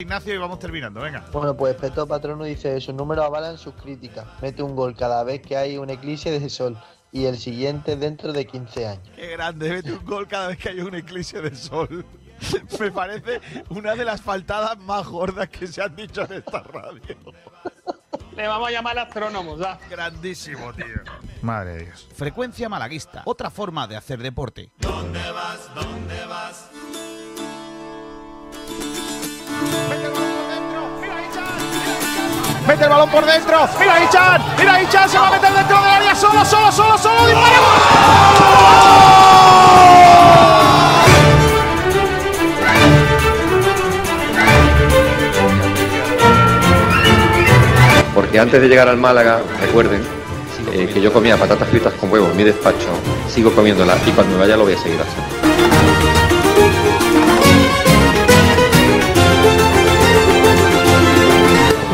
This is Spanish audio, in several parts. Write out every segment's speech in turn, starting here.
Ignacio y vamos terminando, venga. Bueno, pues Peto Patrono dice, sus números avalan sus críticas. Mete un gol cada vez que hay un eclipse de sol y el siguiente dentro de 15 años. Qué grande, mete un gol cada vez que hay un eclipse de sol. Me parece una de las faltadas más gordas que se han dicho en esta radio. Le vamos a llamar astrónomos, ¿ya? Grandísimo, tío. Madre de Dios. Frecuencia malaguista. Otra forma de hacer deporte. ¿Dónde vas? ¿Dónde vas? Mete el balón por dentro. Mira Ichan. Mira Ichan. Se va a meter dentro del área. Solo, solo, solo, solo. Porque antes de llegar al Málaga, recuerden eh, que yo comía patatas fritas con huevo en mi despacho, sigo comiéndolas y cuando me vaya lo voy a seguir haciendo.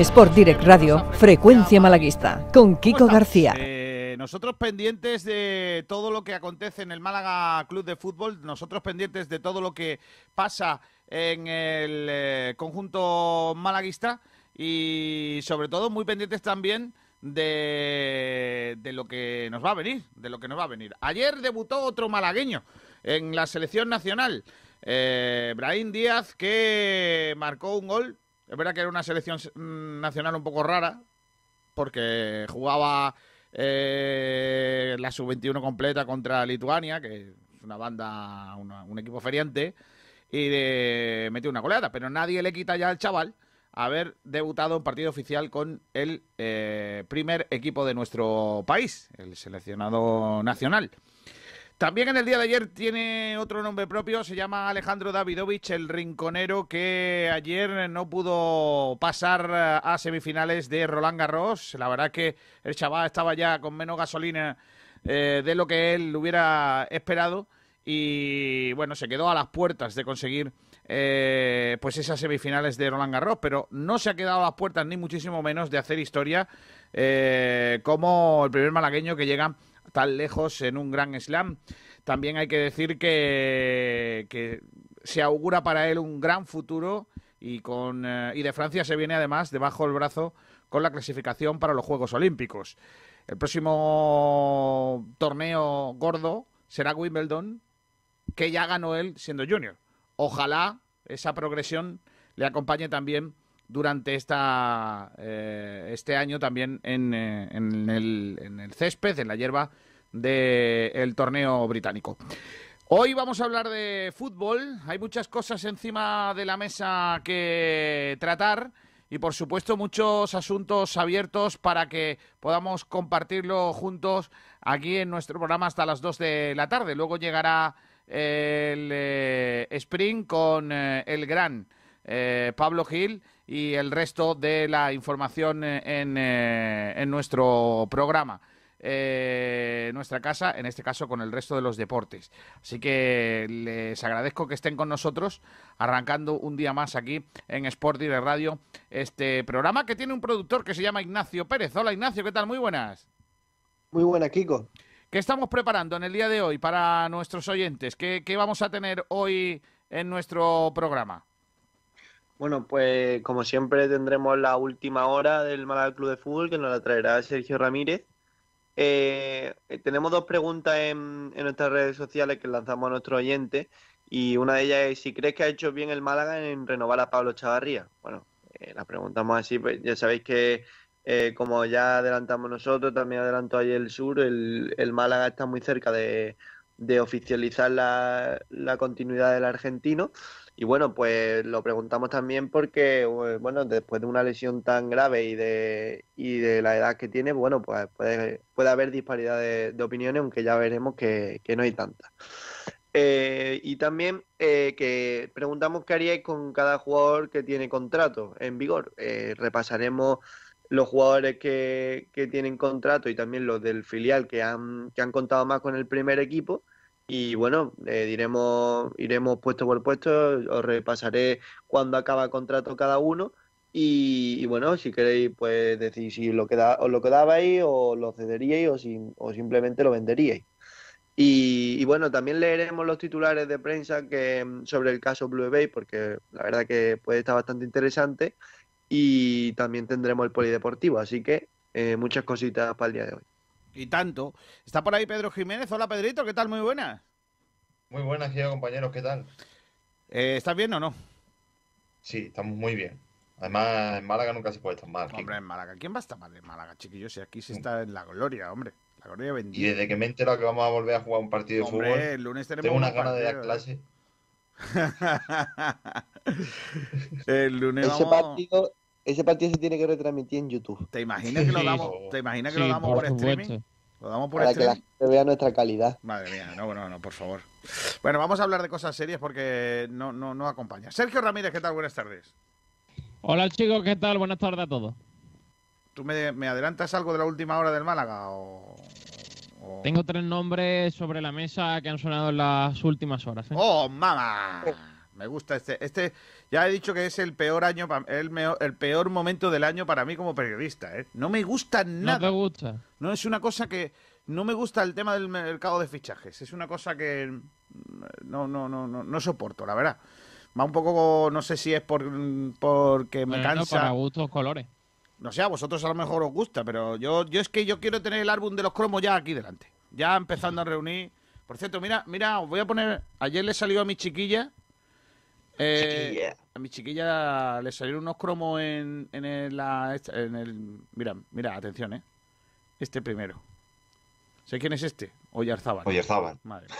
Sport Direct Radio, Frecuencia Malaguista, con Kiko García. Eh, nosotros pendientes de todo lo que acontece en el Málaga Club de Fútbol, nosotros pendientes de todo lo que pasa en el eh, conjunto malaguista y sobre todo muy pendientes también de, de lo que nos va a venir, de lo que nos va a venir. Ayer debutó otro malagueño en la selección nacional, eh, Brahim Díaz, que marcó un gol. Es verdad que era una selección mm, nacional un poco rara, porque jugaba eh, la sub-21 completa contra Lituania, que es una banda, una- un equipo feriante, y de- metió una goleada. Pero nadie le quita ya al chaval haber debutado en partido oficial con el eh, primer equipo de nuestro país, el seleccionado nacional. También en el día de ayer tiene otro nombre propio, se llama Alejandro Davidovich, el rinconero que ayer no pudo pasar a semifinales de Roland Garros. La verdad que el chaval estaba ya con menos gasolina eh, de lo que él hubiera esperado y bueno, se quedó a las puertas de conseguir eh, pues esas semifinales de Roland Garros, pero no se ha quedado a las puertas ni muchísimo menos de hacer historia eh, como el primer malagueño que llega tan lejos en un gran slam. También hay que decir que, que se augura para él un gran futuro y, con, eh, y de Francia se viene además debajo del brazo con la clasificación para los Juegos Olímpicos. El próximo torneo gordo será Wimbledon, que ya ganó él siendo junior. Ojalá esa progresión le acompañe también durante esta, eh, este año también en, eh, en el, en el césped, en la hierba del torneo británico. Hoy vamos a hablar de fútbol. Hay muchas cosas encima de la mesa que tratar y, por supuesto, muchos asuntos abiertos para que podamos compartirlo juntos aquí en nuestro programa hasta las 2 de la tarde. Luego llegará el eh, Spring con el gran eh, Pablo Gil y el resto de la información eh, en, eh, en nuestro programa. Eh, nuestra casa, en este caso con el resto de los deportes. Así que les agradezco que estén con nosotros, arrancando un día más aquí en Sport Direct Radio, este programa que tiene un productor que se llama Ignacio Pérez. Hola Ignacio, ¿qué tal? Muy buenas. Muy buena, Kiko. ¿Qué estamos preparando en el día de hoy para nuestros oyentes? ¿Qué, qué vamos a tener hoy en nuestro programa? Bueno, pues como siempre tendremos la última hora del Málaga Club de Fútbol que nos la traerá Sergio Ramírez. Eh, eh, tenemos dos preguntas en, nuestras redes sociales que lanzamos a nuestros oyentes y una de ellas es si crees que ha hecho bien el Málaga en renovar a Pablo Chavarría. Bueno, eh, la preguntamos así, pues ya sabéis que eh, como ya adelantamos nosotros, también adelantó ayer el Sur, el, el Málaga está muy cerca de, de oficializar la, la continuidad del argentino. Y bueno, pues lo preguntamos también porque, eh, bueno, después de una lesión tan grave y de, y de la edad que tiene, bueno, pues puede, puede haber disparidad de, opiniones, aunque ya veremos que, que no hay tanta. Eh, y también eh, que preguntamos qué haríais con cada jugador que tiene contrato en vigor. Eh, repasaremos los jugadores que, que tienen contrato y también los del filial que han, que han contado más con el primer equipo. Y bueno, eh, diremos, iremos puesto por puesto, os repasaré cuándo acaba el contrato cada uno. Y, bueno, si queréis, pues decir si lo queda, os lo quedabais o lo cederíais o, si- o simplemente lo venderíais. Y, y bueno, también leeremos los titulares de prensa que mm, sobre el caso Blue Bay, porque la verdad que puede estar bastante interesante. Y también tendremos el polideportivo, así que eh, muchas cositas para el día de hoy. Y tanto. Está por ahí Pedro Jiménez. Hola, Pedrito, ¿qué tal? Muy buenas. Muy buenas, queridos compañeros, ¿qué tal? Eh, ¿Estás bien o no? Sí, estamos muy bien. Además, en Málaga nunca se puede estar mal. Hombre, en Málaga. ¿Quién va a estar mal en Málaga, chiquillos? Si aquí se está en la gloria, hombre. La gloria Y bendita. desde que me he enterado que vamos a volver a jugar un partido de fútbol, el lunes tenemos tengo unas ganas de dar clase. el lunes Ese vamos... partido, ese partido se tiene que retransmitir en YouTube ¿Te imaginas que lo Sí. damos, ¿te imaginas que Sí, lo damos por por, streaming? supuesto. ¿Lo damos por para que la gente vea nuestra calidad. Madre mía, no, no, no, por favor. Bueno, vamos a hablar de cosas serias porque no, no, no acompaña. Sergio Ramírez, ¿qué tal? Buenas tardes. Hola chicos, ¿qué tal? Buenas tardes a todos. ¿Tú me, me adelantas algo de la última hora del Málaga o...? o- Tengo tres nombres sobre la mesa que han sonado en las últimas horas. ¿eh? ¡Oh, mamá! Me gusta este. Este, ya he dicho que es el peor año, el, meo- el peor momento del año para mí como periodista, ¿eh? No me gusta ¿No te nada. gusta? No es una cosa que no me gusta el tema del mercado de fichajes. Es una cosa que no, no, no, no, no soporto, la verdad. Va un poco, no sé si es por porque me Bueno, cansa. para gustos colores. No sé, a vosotros a lo mejor os gusta, pero yo, yo es que yo quiero tener el álbum de los cromos ya aquí delante. Ya empezando a reunir. Por cierto, mira, mira, os voy a poner. Ayer le salió a mi chiquilla. Eh. A mi chiquilla le salieron unos cromos en, en, el, la- esta- en el. Mira, mira, atención, eh. Este primero. ¿Sé quién es este? Oyarzábal. Oyarzábal, Madre mía.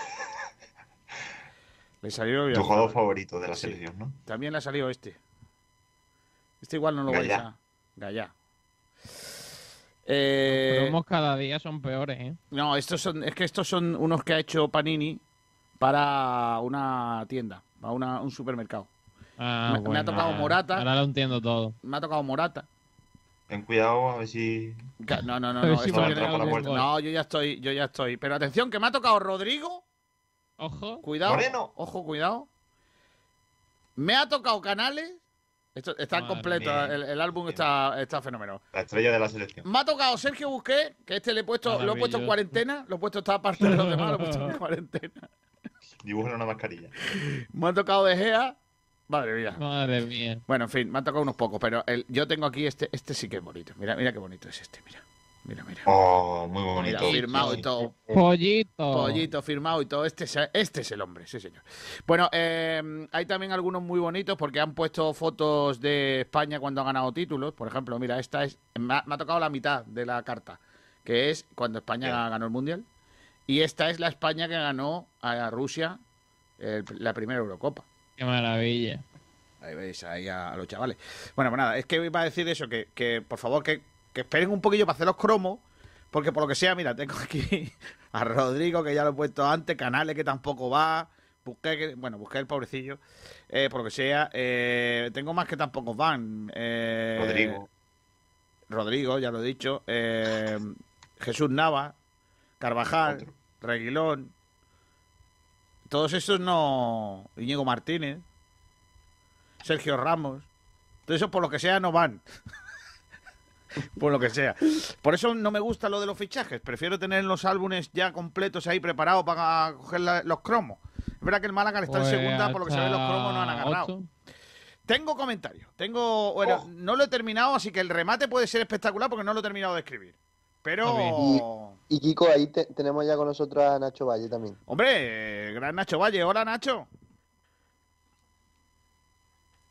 Le salió tu jugador favorito de la Sí. selección, ¿no? También le ha salido este. Este igual no lo vais Gallá. a. Gallá. Eh, Los cromos cada día son peores, ¿eh? no, estos son, es que estos son unos que ha hecho Panini para una tienda, para una- un supermercado. Ah, Me- me ha tocado Morata. Ahora lo entiendo todo. Me ha tocado Morata. Ten cuidado a ver si. No, no, no, A no. si viene- no, yo ya estoy, yo ya estoy. Pero atención, que me ha tocado Rodrigo. Ojo. Cuidado. Moreno. Ojo, cuidado. Me ha tocado Canales. Esto está Madre completo. El, el álbum está, está fenómeno. La estrella de la selección. Me ha tocado Sergio Busqué, que este le he puesto, lo he puesto en cuarentena, lo he puesto esta parte de los demás, lo he puesto en cuarentena. Dibujo en una mascarilla. Me ha tocado De Gea. Madre mía. Madre mía. Bueno, en fin, me han tocado unos pocos, pero el- yo tengo aquí este, este sí que es bonito. Mira, mira qué bonito es este, mira. Mira, mira. Oh, muy Mira, bonito. firmado y todo. Pollito. Pollito firmado y todo. Este, es- este es el hombre, sí, señor. Bueno, eh, hay también algunos muy bonitos porque han puesto fotos de España cuando ha ganado títulos. Por ejemplo, mira, esta es. Me ha, me ha tocado la mitad de la carta, que es cuando España ganó el mundial. Y esta es la España que ganó a Rusia el- la primera Eurocopa. Qué maravilla. Ahí veis ahí a, a los chavales. Bueno, pues nada, es que iba a decir eso, que, que por favor que, que esperen un poquillo para hacer los cromos, porque por lo que sea, mira, tengo aquí a Rodrigo, que ya lo he puesto antes, Canales, que tampoco va, busqué, bueno, busqué el pobrecillo, eh, por lo que sea, eh, tengo más que tampoco van. eh, Rodrigo. Rodrigo, ya lo he dicho, eh, Jesús Nava, Carvajal, Otro. Reguilón, todos esos no... Íñigo Martínez. Sergio Ramos. Todo eso, por lo que sea, no van. por lo que sea. Por eso no me gusta lo de los fichajes. Prefiero tener los álbumes ya completos ahí preparados para coger la- los cromos. Es verdad que el Málaga está Pues en segunda, por lo que se ve los cromos no han agarrado. Tengo comentario. Tengo. Bueno, Oh. no lo he terminado, así que el remate puede ser espectacular porque no lo he terminado de escribir. Pero. Y Kiko, ahí te- tenemos ya con nosotros a Nacho Valle también. Hombre, gran Nacho Valle. Hola, Nacho.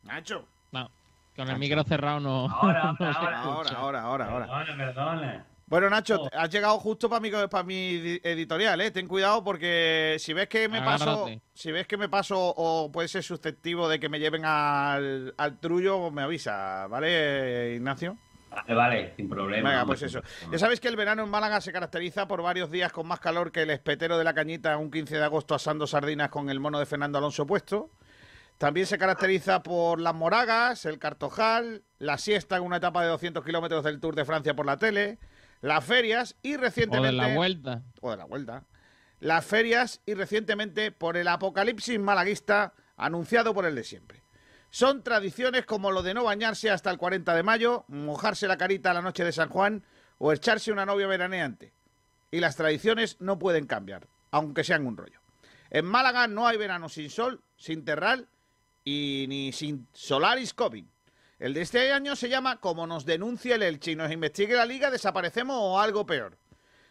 Nacho. No, con el micro cerrado no. Ahora, ahora, Ahora, ahora, ahora, ahora. Perdone, perdone. Bueno, Nacho, has llegado justo para mi, para mi editorial, ¿eh? Ten cuidado porque si ves que me paso, si ves que me paso o puede ser susceptivo de que me lleven al, al trullo, me avisa, ¿vale, Ignacio? Vale, vale, sin problema. Venga, pues eso. Ya sabéis que el verano en Málaga se caracteriza por varios días con más calor que el espetero de la cañita un 15 de agosto asando sardinas con el mono de Fernando Alonso puesto. También se caracteriza por las moragas, el cartojal, la siesta en una etapa de 200 kilómetros del Tour de Francia por la tele, las ferias y O recientemente... de la vuelta. o de la vuelta. Las ferias y recientemente por el apocalipsis malaguista anunciado por el de siempre. Son tradiciones como lo de no bañarse hasta el 40 de mayo, mojarse la carita la noche de San Juan o echarse una novia veraneante. Y las tradiciones no pueden cambiar, aunque sean un rollo. En Málaga no hay verano sin sol, sin terral y ni sin Solaris Covid. El de este año se llama Como nos denuncia el Elche y nos investigue la liga, desaparecemos o algo peor.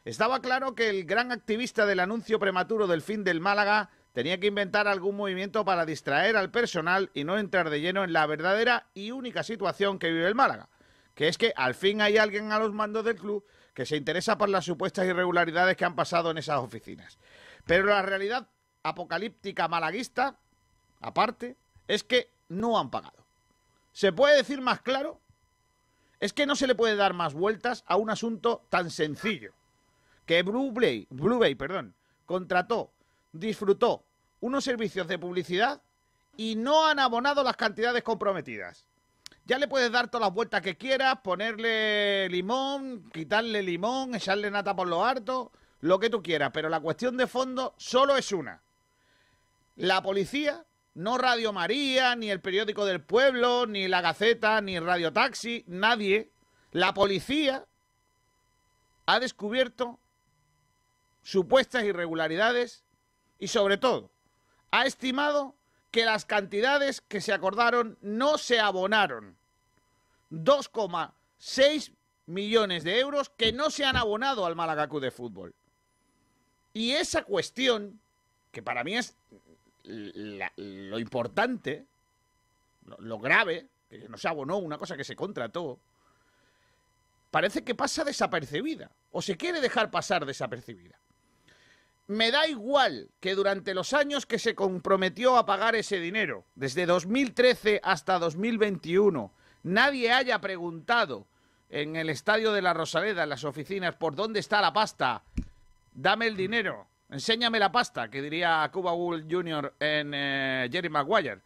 Estaba claro que el gran activista del anuncio prematuro del fin del Málaga tenía que inventar algún movimiento para distraer al personal y no entrar de lleno en la verdadera y única situación que vive el Málaga, que es que al fin hay alguien a los mandos del club que se interesa por las supuestas irregularidades que han pasado en esas oficinas. Pero la realidad apocalíptica malaguista, aparte, es que no han pagado. ¿Se puede decir más claro? Es que no se le puede dar más vueltas a un asunto tan sencillo. Que Blue Bay, perdón, contrató, disfrutó unos servicios de publicidad y no han abonado las cantidades comprometidas. Ya le puedes dar todas las vueltas que quieras, ponerle limón, quitarle limón, echarle nata por lo harto, lo que tú quieras, pero la cuestión de fondo solo es una. La policía, no Radio María, ni el periódico del pueblo, ni la Gaceta, ni Radio Taxi, nadie, la policía ha descubierto supuestas irregularidades y sobre todo ha estimado que las cantidades que se acordaron no se abonaron. 2,6 millones de euros que no se han abonado al Málaga de Fútbol. Y esa cuestión, que para mí es lo importante, lo, lo grave, que no se abonó una cosa que se contrató, parece que pasa desapercibida, o se quiere dejar pasar desapercibida. Me da igual que durante los años que se comprometió a pagar ese dinero, desde 2013 hasta 2021, nadie haya preguntado en el estadio de la Rosaleda, en las oficinas, por dónde está la pasta. Dame el dinero, enséñame la pasta, que diría Cuba Gould Jr. en eh, Jerry Maguire.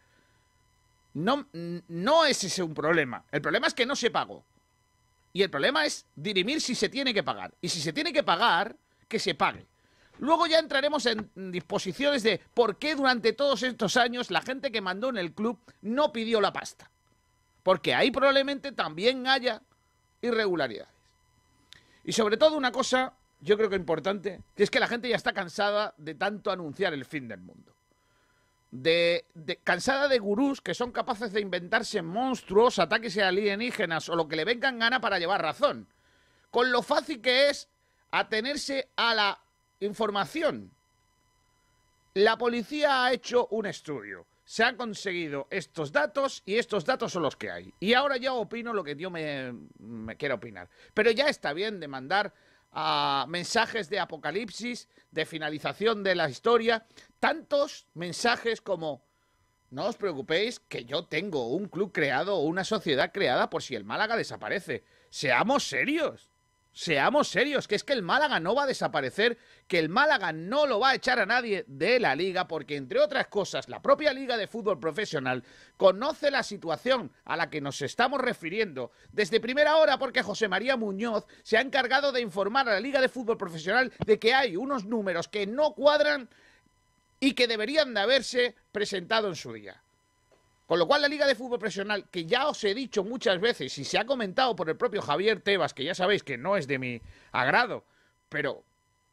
No, no es ese un problema. El problema es que no se pagó. Y el problema es dirimir si se tiene que pagar. Y si se tiene que pagar, que se pague. Luego ya entraremos en disposiciones de por qué durante todos estos años la gente que mandó en el club no pidió la pasta. Porque ahí probablemente también haya irregularidades. Y sobre todo una cosa, yo creo que importante, que es que la gente ya está cansada de tanto anunciar el fin del mundo. De, cansada de gurús que son capaces de inventarse monstruos, ataques alienígenas o lo que le vengan gana para llevar razón. Con lo fácil que es atenerse a la información. La policía ha hecho un estudio. Se han conseguido estos datos y estos datos son los que hay. Y ahora ya opino lo que yo me, me quiera opinar. Pero ya está bien de mandar a mensajes de apocalipsis, de finalización de la historia, tantos mensajes como no os preocupéis que yo tengo un club creado o una sociedad creada por si el Málaga desaparece. Seamos serios. Seamos serios, que es que el Málaga no va a desaparecer, que el Málaga no lo va a echar a nadie de la liga, porque entre otras cosas, la propia liga de fútbol profesional conoce la situación a la que nos estamos refiriendo desde primera hora, porque José María Muñoz se ha encargado de informar a la liga de fútbol profesional de que hay unos números que no cuadran y que deberían de haberse presentado en su día. Con lo cual la Liga de Fútbol Profesional, que ya os he dicho muchas veces y se ha comentado por el propio Javier Tebas, que ya sabéis que no es de mi agrado, pero,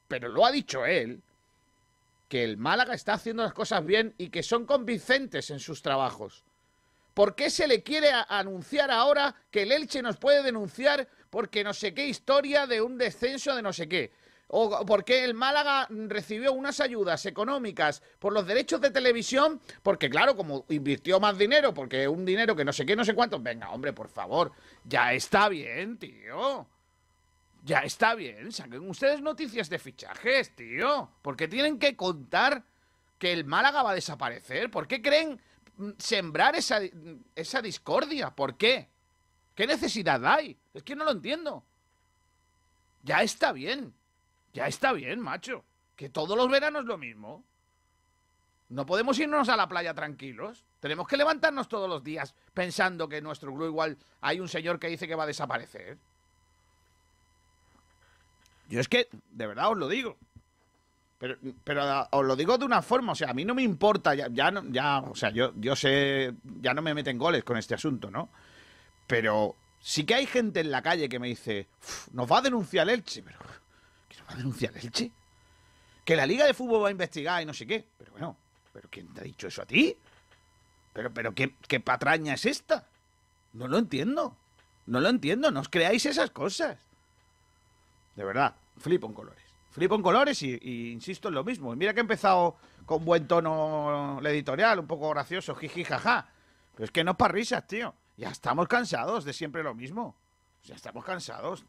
pero lo ha dicho él, que el Málaga está haciendo las cosas bien y que son convincentes en sus trabajos. ¿Por qué se le quiere anunciar ahora que el Elche nos puede denunciar porque no sé qué historia de un descenso de no sé qué? ¿O por qué el Málaga recibió unas ayudas económicas por los derechos de televisión? Porque claro, como invirtió más dinero, porque un dinero que no sé qué, no sé cuánto. Venga, hombre, por favor, ya está bien, tío. Ya está bien, saquen ustedes noticias de fichajes, tío. ¿Por qué tienen que contar que el Málaga va a desaparecer? ¿Por qué creen sembrar esa, esa discordia? ¿Por qué? ¿Qué necesidad hay? Es que no lo entiendo. Ya está bien. Ya está bien, macho. Que todos los veranos lo mismo. No podemos irnos a la playa tranquilos. Tenemos que levantarnos todos los días pensando que en nuestro club igual hay un señor que dice que va a desaparecer. Yo es que, de verdad os lo digo. Pero, ah, os lo digo de una forma, o sea, a mí no me importa, ya, ya, no, ya o sea, yo, yo sé, ya no me meten goles con este asunto, ¿no? Pero sí que hay gente en la calle que me dice, nos va a denunciar Elche, pero ¿qué nos a denunciar Elche? Que la Liga de Fútbol va a investigar y no sé qué. Pero bueno, ¿pero quién te ha dicho eso a ti? Pero, pero ¿qué, qué patraña es esta? No lo entiendo. No lo entiendo, no os creáis esas cosas. De verdad, flipo en colores. Flipo en colores y, insisto en lo mismo. Mira que he empezado con buen tono el editorial, un poco gracioso, jiji, jaja. Pero es que no es para risas, tío. Ya estamos cansados de siempre lo mismo. Ya estamos cansados.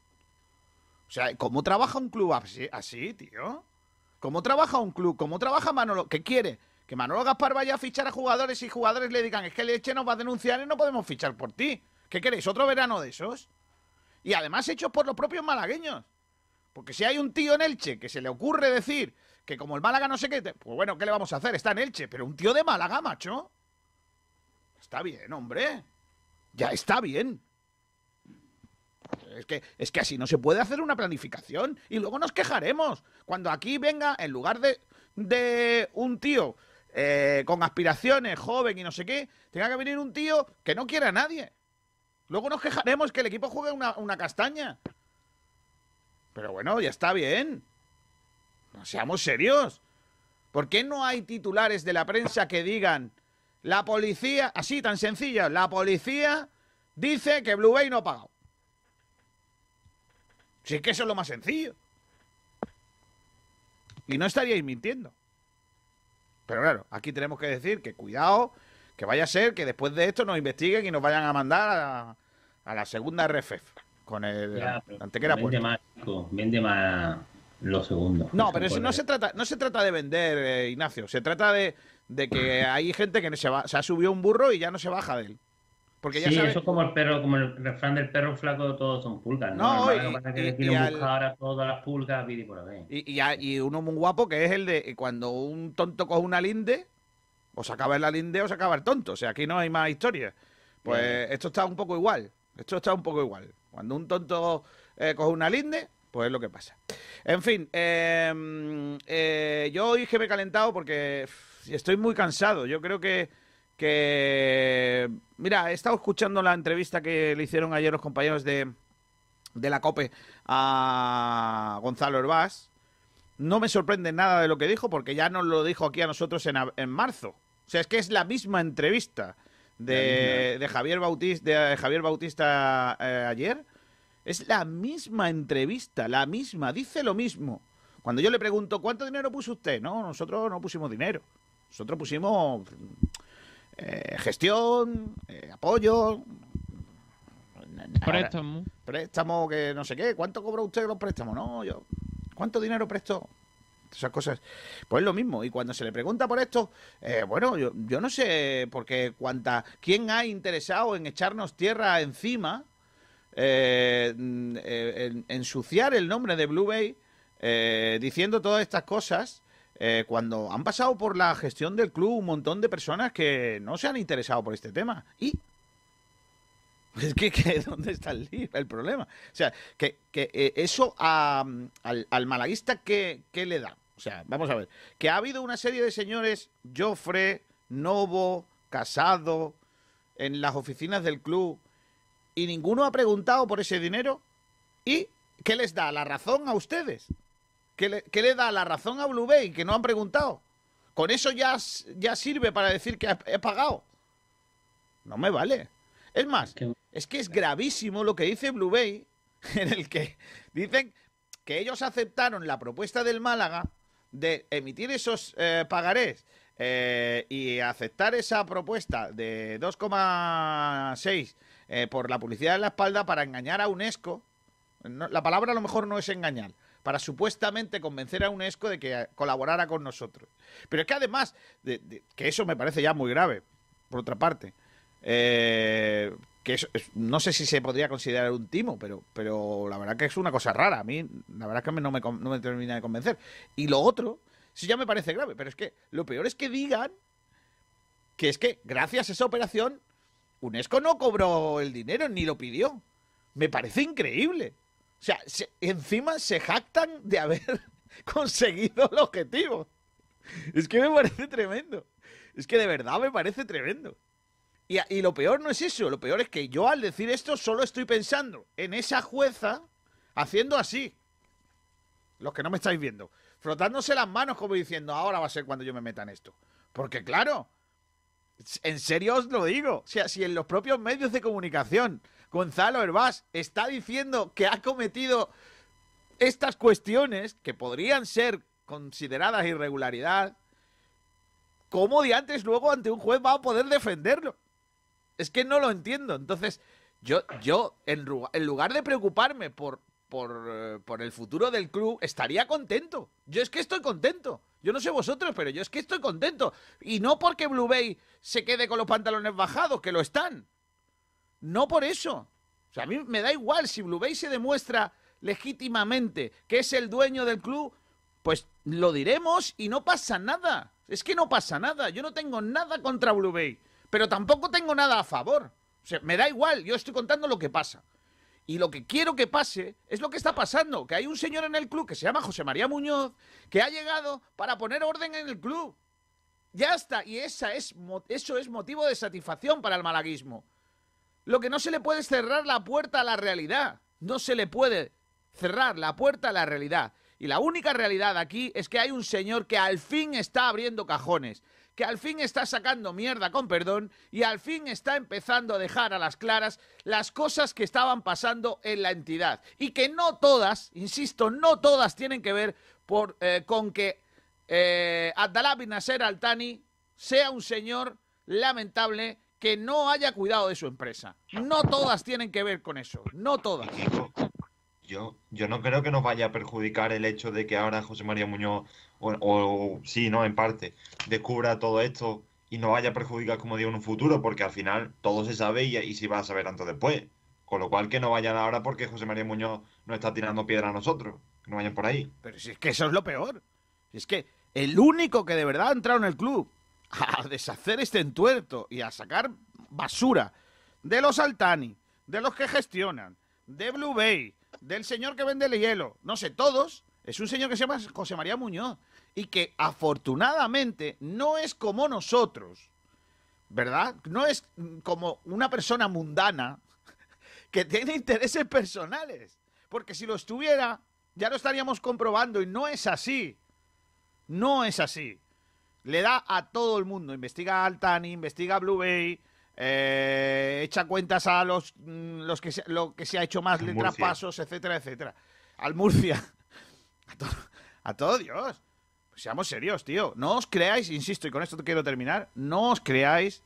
O sea, ¿cómo trabaja un club así, tío? ¿Cómo trabaja un club? ¿Cómo trabaja Manolo? ¿Qué quiere? Que Manolo Gaspar vaya a fichar a jugadores y jugadores le digan, es que Leche nos va a denunciar y no podemos fichar por ti. ¿Qué queréis? ¿Otro verano de esos? Y además hechos por los propios malagueños. Porque si hay un tío en Elche que se le ocurre decir que como el Málaga no sé qué, pues bueno, ¿qué le vamos a hacer? Está en Elche, pero un tío de Málaga, macho. Está bien, hombre. Ya está bien. Es que, es que así no se puede hacer una planificación y luego nos quejaremos. Cuando aquí venga, en lugar de, de un tío eh, con aspiraciones, joven y no sé qué, tenga que venir un tío que no quiere a nadie. Luego nos quejaremos que el equipo juegue una, una castaña. Pero bueno, ya está bien. No seamos serios. ¿Por qué no hay titulares de la prensa que digan la policía, así tan sencilla, la policía dice que Blue Bay no ha pagado? Si es que eso es lo más sencillo. Y no estaríais mintiendo. Pero claro, aquí tenemos que decir que cuidado, que vaya a ser que después de esto nos investiguen y nos vayan a mandar a, a la segunda RFF con el Ya, pero Antequera vende más, Nico, vende más los segundos. No, pero eso no se trata, no se trata de vender, eh, Ignacio. Se trata de, de que hay gente que se, va, se ha subido un burro y ya no se baja de él. Porque ya sí, sabe- eso es como el perro, como el refrán del perro flaco, todos son pulgas, ¿no? No, El Málaga y- pasa que y- quieren y al- buscar ahora todas las pulgas, pidi por ahí. Y, y, y uno muy guapo que es el de cuando un tonto coge una linde, o se acaba la linde o se acaba el tonto. O sea, aquí no hay más historia. Pues Bien. esto está un poco igual. Esto está un poco igual. Cuando un tonto eh, coge una linde, pues es lo que pasa. En fin, eh, eh, yo hoy que me he calentado porque estoy muy cansado. Yo creo que, que... Mira, he estado escuchando la entrevista que le hicieron ayer los compañeros de, de la COPE a Gonzalo Herbás. No me sorprende nada de lo que dijo porque ya nos lo dijo aquí a nosotros en, marzo. O sea, es que es la misma entrevista de, de Javier Bautista, de Javier Bautista eh, ayer. Es la misma entrevista, la misma, dice lo mismo. Cuando yo le pregunto, ¿cuánto dinero puso usted? No, nosotros no pusimos dinero. Nosotros pusimos eh, gestión, eh, apoyo, Préstamo. préstamo que no sé qué. ¿Cuánto cobró usted los préstamos? No, yo. ¿Cuánto dinero prestó? Esas cosas. Pues es lo mismo. Y cuando se le pregunta por esto, eh, bueno, yo, yo no sé porque cuánta. ¿Quién ha interesado en echarnos tierra encima? eh, en- ensuciar el nombre de Blue Bay eh, diciendo todas estas cosas eh, cuando han pasado por la gestión del club un montón de personas que no se han interesado por este tema. Y es que, ¿dónde está el, el problema? O sea, que, que eh, eso a, al, al malaguista, ¿qué, ¿qué le da? O sea, vamos a ver. Que ha habido una serie de señores, Joffre, Novo, Casado, en las oficinas del club, y ninguno ha preguntado por ese dinero. ¿Y qué les da la razón a ustedes? ¿Qué le, qué le da la razón a Blue Bay que no han preguntado? Con eso ya, ya sirve para decir que he pagado. No me vale. Es más, es que es gravísimo lo que dice Blue Bay, en el que dicen que ellos aceptaron la propuesta del Málaga de emitir esos eh, pagarés eh, y aceptar esa propuesta de 2,6 eh, por la publicidad en la espalda para engañar a UNESCO no- la palabra a lo mejor no es engañar, para supuestamente convencer a UNESCO de que colaborara con nosotros. Pero es que además, de- de- que eso me parece ya muy grave, por otra parte, eh, que es- no sé si se podría considerar un timo, pero, pero la verdad que es una cosa rara. A mí, la verdad que no me, no me termina de convencer. Y lo otro, sí ya me parece grave, pero es que lo peor es que digan que es que gracias a esa operación UNESCO no cobró el dinero ni lo pidió. Me parece increíble. O sea, se- encima se jactan de haber conseguido el objetivo. Es que me parece tremendo. Es que de verdad me parece tremendo. Y, y lo peor no es eso, lo peor es que yo al decir esto solo estoy pensando en esa jueza haciendo así. Los que no me estáis viendo. Frotándose las manos como diciendo, ahora va a ser cuando yo me meta en esto. Porque claro, en serio os lo digo. O sea, si en los propios medios de comunicación Gonzalo Herbás está diciendo que ha cometido estas cuestiones que podrían ser consideradas irregularidad, ¿cómo de antes luego ante un juez va a poder defenderlo? Es que no lo entiendo. Entonces, yo, yo en, lugar de preocuparme por, por, eh, por el futuro del club, estaría contento. Yo es que estoy contento. Yo no sé vosotros, pero yo es que estoy contento. Y no porque Blue Bay se quede con los pantalones bajados, que lo están. No por eso. O sea, a mí me da igual si Blue Bay se demuestra legítimamente que es el dueño del club, pues lo diremos y no pasa nada. Es que no pasa nada. Yo no tengo nada contra Blue Bay, pero tampoco tengo nada a favor. O sea, me da igual, yo estoy contando lo que pasa. Y lo que quiero que pase es lo que está pasando, que hay un señor en el club que se llama José María Muñoz, que ha llegado para poner orden en el club. Ya está, y esa es, eso es motivo de satisfacción para el malaguismo. Lo que no se le puede es cerrar la puerta a la realidad. No se le puede cerrar la puerta a la realidad. Y la única realidad aquí es que hay un señor que al fin está abriendo cajones, que al fin está sacando mierda con perdón y al fin está empezando a dejar a las claras las cosas que estaban pasando en la entidad. Y que no todas, insisto, no todas tienen que ver eh, con que eh, Abdalá bin Nasser Al-Thani sea un señor lamentable que no haya cuidado de su empresa. No todas tienen que ver con eso, no todas. Yo, yo no creo que nos vaya a perjudicar el hecho de que ahora José María Muñoz, o, o sí, ¿no? En parte, descubra todo esto y no vaya a perjudicar, como digo, en un futuro, porque al final todo se sabe y, y se va a saber antes o después. Con lo cual que no vayan ahora porque José María Muñoz nos está tirando piedra a nosotros. Que no vayan por ahí. Pero si es que eso es lo peor. Si es que el único que de verdad ha entrado en el club a deshacer este entuerto y a sacar basura de los Altani, de los que gestionan, de Blue Bay, del señor que vende el hielo, no sé, todos, es un señor que se llama José María Muñoz y que afortunadamente no es como nosotros, ¿verdad? No es como una persona mundana que tiene intereses personales. Porque si lo estuviera, ya lo estaríamos comprobando y no es así. No es así. Le da a todo el mundo. Investiga a Altani, investiga a Blue Bay, eh, echa cuentas a los, mm, los que se, lo que se ha hecho más Murcia. traspasos, etcétera, etcétera. Al Murcia. A todo, a todo Dios. Pues seamos serios, tío. No os creáis, insisto, y con esto quiero terminar, no os creáis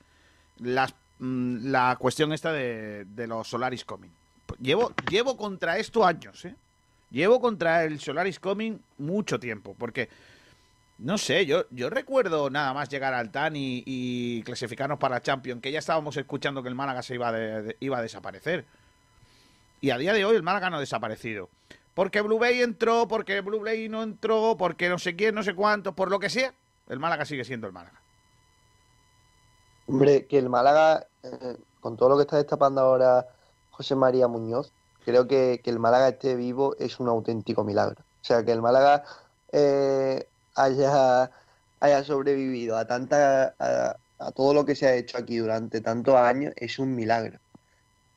las, mm, la cuestión esta de, de los Solaris Coming. Llevo, llevo contra esto años, ¿eh? Llevo contra el Solaris Coming mucho tiempo, porque, no sé, yo, yo recuerdo nada más llegar al TAN y, clasificarnos para Champions, que ya estábamos escuchando que el Málaga se iba, iba a desaparecer. Y a día de hoy el Málaga no ha desaparecido. Porque Blue Bay entró, porque Blue Bay no entró, porque no sé quién, no sé cuánto, por lo que sea, el Málaga sigue siendo el Málaga. Hombre, que el Málaga, eh, con todo lo que está destapando ahora José María Muñoz, creo que, que el Málaga esté vivo es un auténtico milagro. O sea, que el Málaga eh, haya, haya sobrevivido a tanta a, todo lo que se ha hecho aquí durante tantos años es un milagro.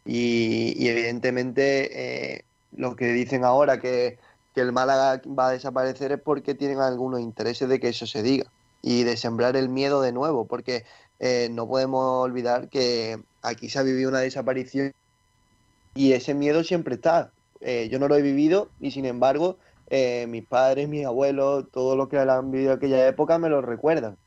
Y, y evidentemente eh, lo que dicen ahora que, que el Málaga va a desaparecer es porque tienen algunos intereses de que eso se diga y de sembrar el miedo de nuevo, porque eh, no podemos olvidar que aquí se ha vivido una desaparición y ese miedo siempre está. Eh, yo no lo he vivido y sin embargo eh, mis padres, mis abuelos, todo lo que han vivido en aquella época me lo recuerdan.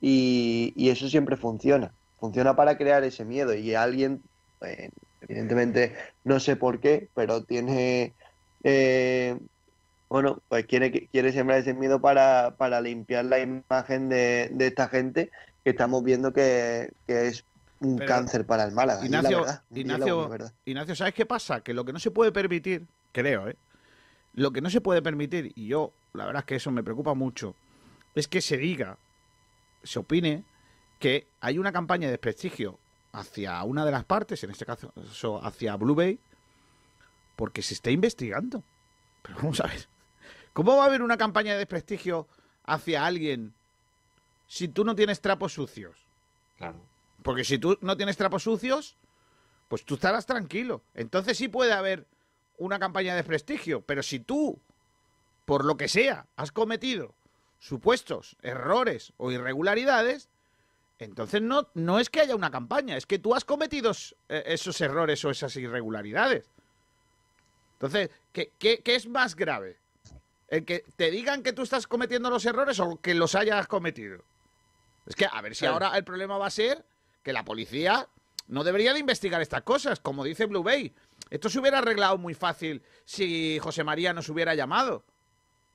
Y, y eso siempre funciona. Funciona para crear ese miedo y alguien, eh, evidentemente no sé por qué, pero tiene eh, bueno, pues quiere, quiere sembrar ese miedo para, para limpiar la imagen de, de esta gente que estamos viendo que, que es un Pero, cáncer para el Málaga. la Ignacio, verdad, y la Ignacio, verdad. Ignacio, ¿sabes qué pasa? Que lo que no se puede permitir, creo, ¿eh? Lo que no se puede permitir, y yo, la verdad es que eso me preocupa mucho, es que se diga, se opine, que hay una campaña de desprestigio hacia una de las partes, en este caso so- hacia Blue Bay, porque se está investigando. Pero vamos a ver, ¿cómo va a haber una campaña de desprestigio hacia alguien si tú no tienes trapos sucios? Claro. Porque si tú no tienes trapos sucios, pues tú estarás tranquilo. Entonces sí puede haber una campaña de desprestigio. Pero si tú, por lo que sea, has cometido supuestos errores o irregularidades, entonces no, no es que haya una campaña, es que tú has cometido eh, esos errores o esas irregularidades. Entonces, ¿qué, qué, qué es más grave? ¿El que te digan que tú estás cometiendo los errores o que los hayas cometido? Es que a ver si ahora el problema va a ser que la policía no debería de investigar estas cosas, como dice Blue Bay. Esto se hubiera arreglado muy fácil si José María nos hubiera llamado.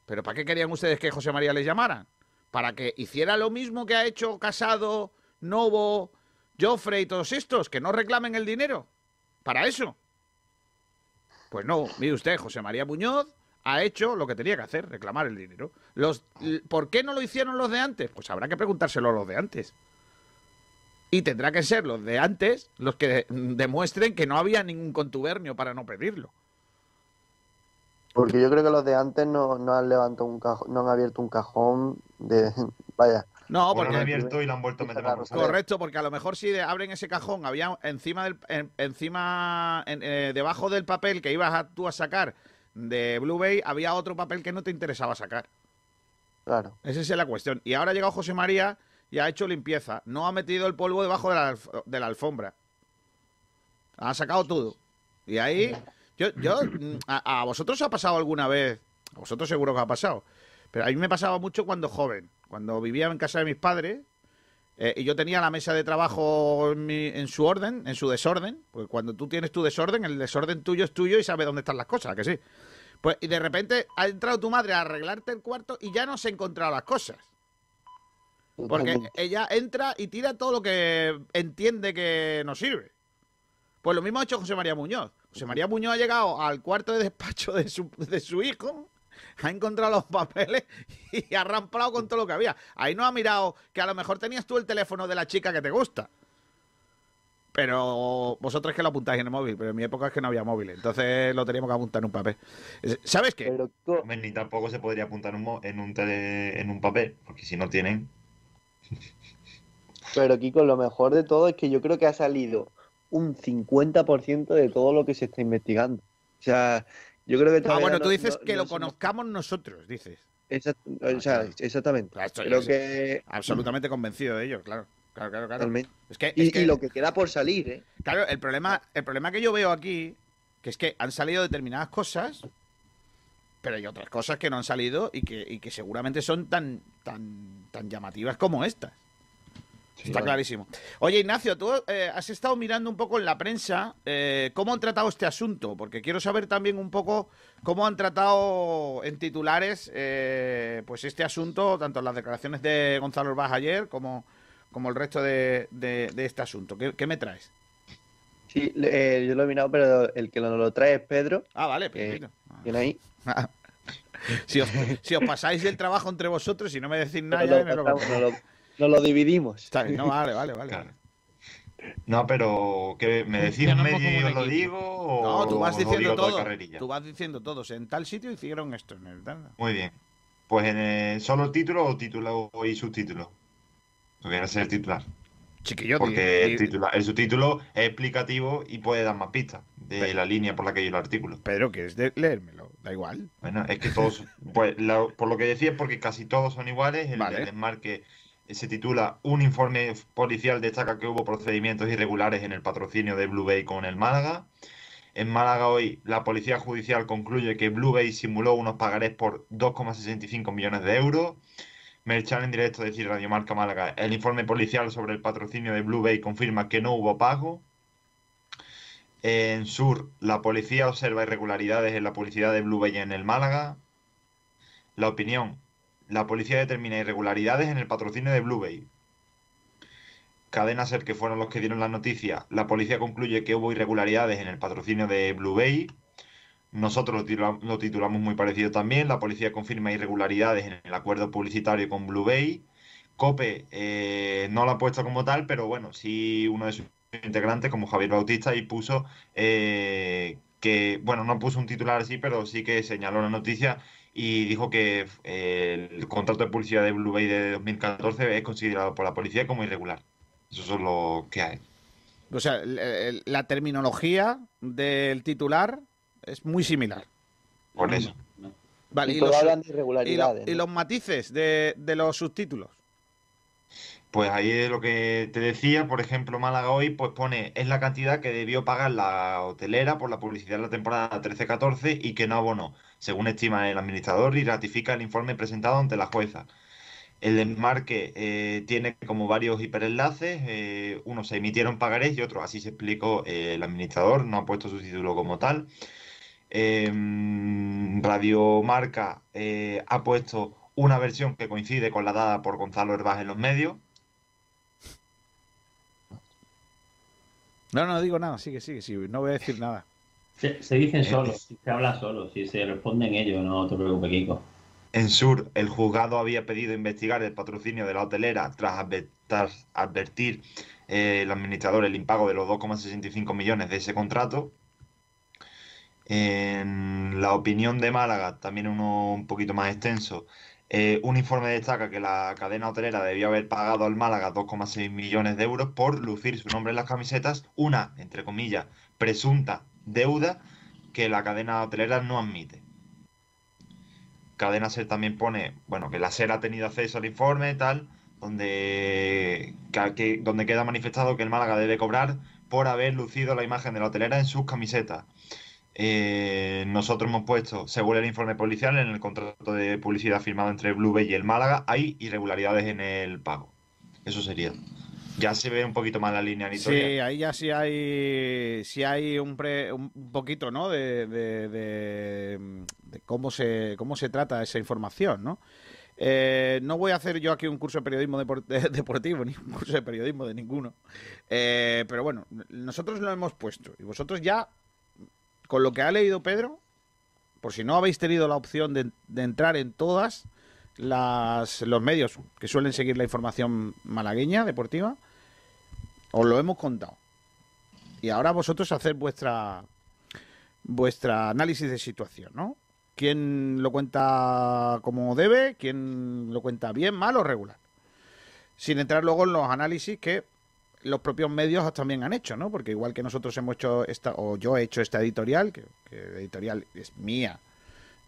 ¿Pero para qué querían ustedes que José María les llamara? ¿Para que hiciera lo mismo que ha hecho Casado, Novo, Joffre y todos estos? ¿Que no reclamen el dinero? ¿Para eso? Pues no, mire usted, José María Muñoz ha hecho lo que tenía que hacer, reclamar el dinero. Los, ¿Por qué no lo hicieron los de antes? Pues habrá que preguntárselo a los de antes. Y tendrá que ser los de antes los que de- demuestren que no había ningún contubernio para no pedirlo. Porque yo creo que los de antes no, no han levantado un cajón, no han abierto un cajón de. Vaya. No, O lo han porque abierto y lo han vuelto a meter. Correcto, porque a lo mejor si de- abren ese cajón, había encima del, en- encima, en- eh, debajo del papel que ibas a, tú a sacar de Blue Bay, había otro papel que no te interesaba sacar. Claro. Esa es la cuestión. Y ahora ha llegado José María y ha hecho limpieza. No ha metido el polvo debajo de la, de la alfombra. Ha sacado todo. Y ahí, yo, yo, mm, a, vosotros os ha pasado alguna vez, a vosotros seguro que ha pasado, pero a mí me pasaba mucho cuando joven, cuando vivía en casa de mis padres eh, y yo tenía la mesa de trabajo en, su orden, en su desorden, porque cuando tú tienes tu desorden, el desorden tuyo es tuyo y sabes dónde están las cosas, ¿a que sí. Pues y de repente ha entrado tu madre a arreglarte el cuarto y ya no se ha encontrado las cosas. Porque ella entra y tira todo lo que entiende que nos sirve. Pues lo mismo ha hecho José María Muñoz. José María Muñoz ha llegado al cuarto de despacho de su, de su hijo, ha encontrado los papeles y ha ramplado con todo lo que había. Ahí no ha mirado que a lo mejor tenías tú el teléfono de la chica que te gusta. Pero vosotros que lo apuntáis en el móvil, pero en mi época es que no había móvil, entonces lo teníamos que apuntar en un papel. ¿Sabes qué? Pero Hombre, Ni tampoco se podría apuntar en un, mo- en un, tele- en un papel, porque si no tienen. Pero Kiko, lo mejor de todo es que yo creo que ha salido un 50% de todo lo que se está investigando. O sea, yo creo que Ah, bueno, no- tú dices no- que no lo conozcamos nosotros, dices. Exact- o sea, claro. exactamente. Ah, esto- Creo es- que Absolutamente convencido de ello, claro. Claro, claro, claro. totalmente. Es que, Y, es que- y lo que queda por salir, ¿eh? Claro, el problema, el problema que yo veo aquí, que es que han salido determinadas cosas, pero hay otras cosas que no han salido y que, y que seguramente son tan, tan, tan llamativas como estas. Está clarísimo. Oye, Ignacio, tú eh, has estado mirando un poco en la prensa eh, cómo han tratado este asunto, porque quiero saber también un poco cómo han tratado en titulares eh, pues este asunto, tanto las declaraciones de Gonzalo Orbaz ayer como, como el resto de, de- de este asunto. ¿Qué, qué me traes? Sí, eh, yo lo he mirado, pero el que nos lo trae es Pedro. Ah, vale, que perfecto. tiene ahí. si, os, si os pasáis el trabajo entre vosotros y no me decís nada, ya lo, me lo nos lo- nos lo dividimos. Está bien, no, vale, vale, vale. Claro. No, pero ¿qué, ¿me decís Funcionamos medio lo digo? O No, tú vas diciendo todo? Tú vas diciendo todos. En tal sitio hicieron esto, en el tal. Muy bien. Pues en el- solo título o título y subtítulo. Lo que viene a ser el titular. Chiquillo, Porque di- el, di- el subtítulo es explicativo y puede dar más pistas de la línea por la que hay el artículo. Pedro, que es de leérmelo, da igual. Bueno, es que todos, pues la- por lo que decía es porque casi todos son iguales. El Vale. del desmarque se titula Un informe policial destaca que hubo procedimientos irregulares en el patrocinio de Blue Bay con el Málaga. En Málaga hoy la policía judicial concluye que Blue Bay simuló unos pagarés por 2,65 millones de euros. Merchan en directo, es decir, Radio Marca Málaga. El informe policial sobre el patrocinio de Blue Bay confirma que no hubo pago. En Sur, la policía observa irregularidades en la publicidad de Blue Bay en el Málaga. La opinión, la policía determina irregularidades en el patrocinio de Blue Bay. Cadena Ser, que fueron los que dieron la noticia, la policía concluye que hubo irregularidades en el patrocinio de Blue Bay. Nosotros lo, titula- lo titulamos muy parecido también. La policía confirma irregularidades en el acuerdo publicitario con Blue Bay. Cope eh, no lo ha puesto como tal, pero bueno, sí uno de sus integrantes, como Javier Bautista, y puso eh, que, bueno, no puso un titular así, pero sí que señaló la noticia y dijo que eh, el contrato de publicidad de Blue Bay de 2014 es considerado por la policía como irregular. Eso es lo que hay. O sea, la terminología del titular es muy similar. Por eso. Vale, Y los, hablan de y lo- irregularidades. y los matices de, de los subtítulos. Pues ahí es lo que te decía, por ejemplo, Málaga hoy pues pone es la cantidad que debió pagar la hotelera por la publicidad de la temporada 13-14 y que no abonó, según estima el administrador y ratifica el informe presentado ante la jueza. El desmarque eh, tiene como varios hiperenlaces, eh, unos se emitieron pagarés y otros, así se explicó eh, el administrador, no ha puesto su título como tal. Em, Radio Marca eh, ha puesto una versión que coincide con la dada por Gonzalo Herbás en los medios. No, no digo nada, sigue, sigue, sigue. No voy a decir nada. Se, se dicen solos, se habla solo, si se responden ellos, no te preocupes, Kiko. En Sur, el juzgado había pedido investigar el patrocinio de la hotelera tras, adver- tras advertir eh, el administrador el impago de los 2,65 millones de ese contrato. En la opinión de Málaga, también uno un poquito más extenso, eh, un informe destaca que la cadena hotelera debió haber pagado al Málaga 2,6 millones de euros por lucir su nombre en las camisetas, una, entre comillas, presunta deuda que la cadena hotelera no admite. Cadena Ser también pone, bueno, que la SER ha tenido acceso al informe, tal, donde, que- donde queda manifestado que el Málaga debe cobrar por haber lucido la imagen de la hotelera en sus camisetas. Eh, nosotros hemos puesto, según el informe policial, en el contrato de publicidad firmado entre Blue Bay y el Málaga, hay irregularidades en el pago. Eso sería. Ya se ve un poquito más la línea Sí, ahí ya sí hay, sí hay un, un poquito, ¿no? De, de- cómo se cómo se trata esa información, ¿no? Eh, no voy a hacer yo aquí un curso de periodismo depor- de- deportivo, ni un curso de periodismo de ninguno. Eh, pero bueno, nosotros lo hemos puesto. Y vosotros ya, con lo que ha leído Pedro, por si no habéis tenido la opción de, entrar en todas las, los medios que suelen seguir la información malagueña deportiva, os lo hemos contado. Y ahora vosotros hacer vuestra vuestra análisis de situación, ¿no? ¿Quién lo cuenta como debe? ¿Quién lo cuenta bien, mal o regular? Sin entrar luego en los análisis que los propios medios también han hecho, ¿no? Porque igual que nosotros hemos hecho esta, o yo he hecho esta editorial, que, que editorial es mía,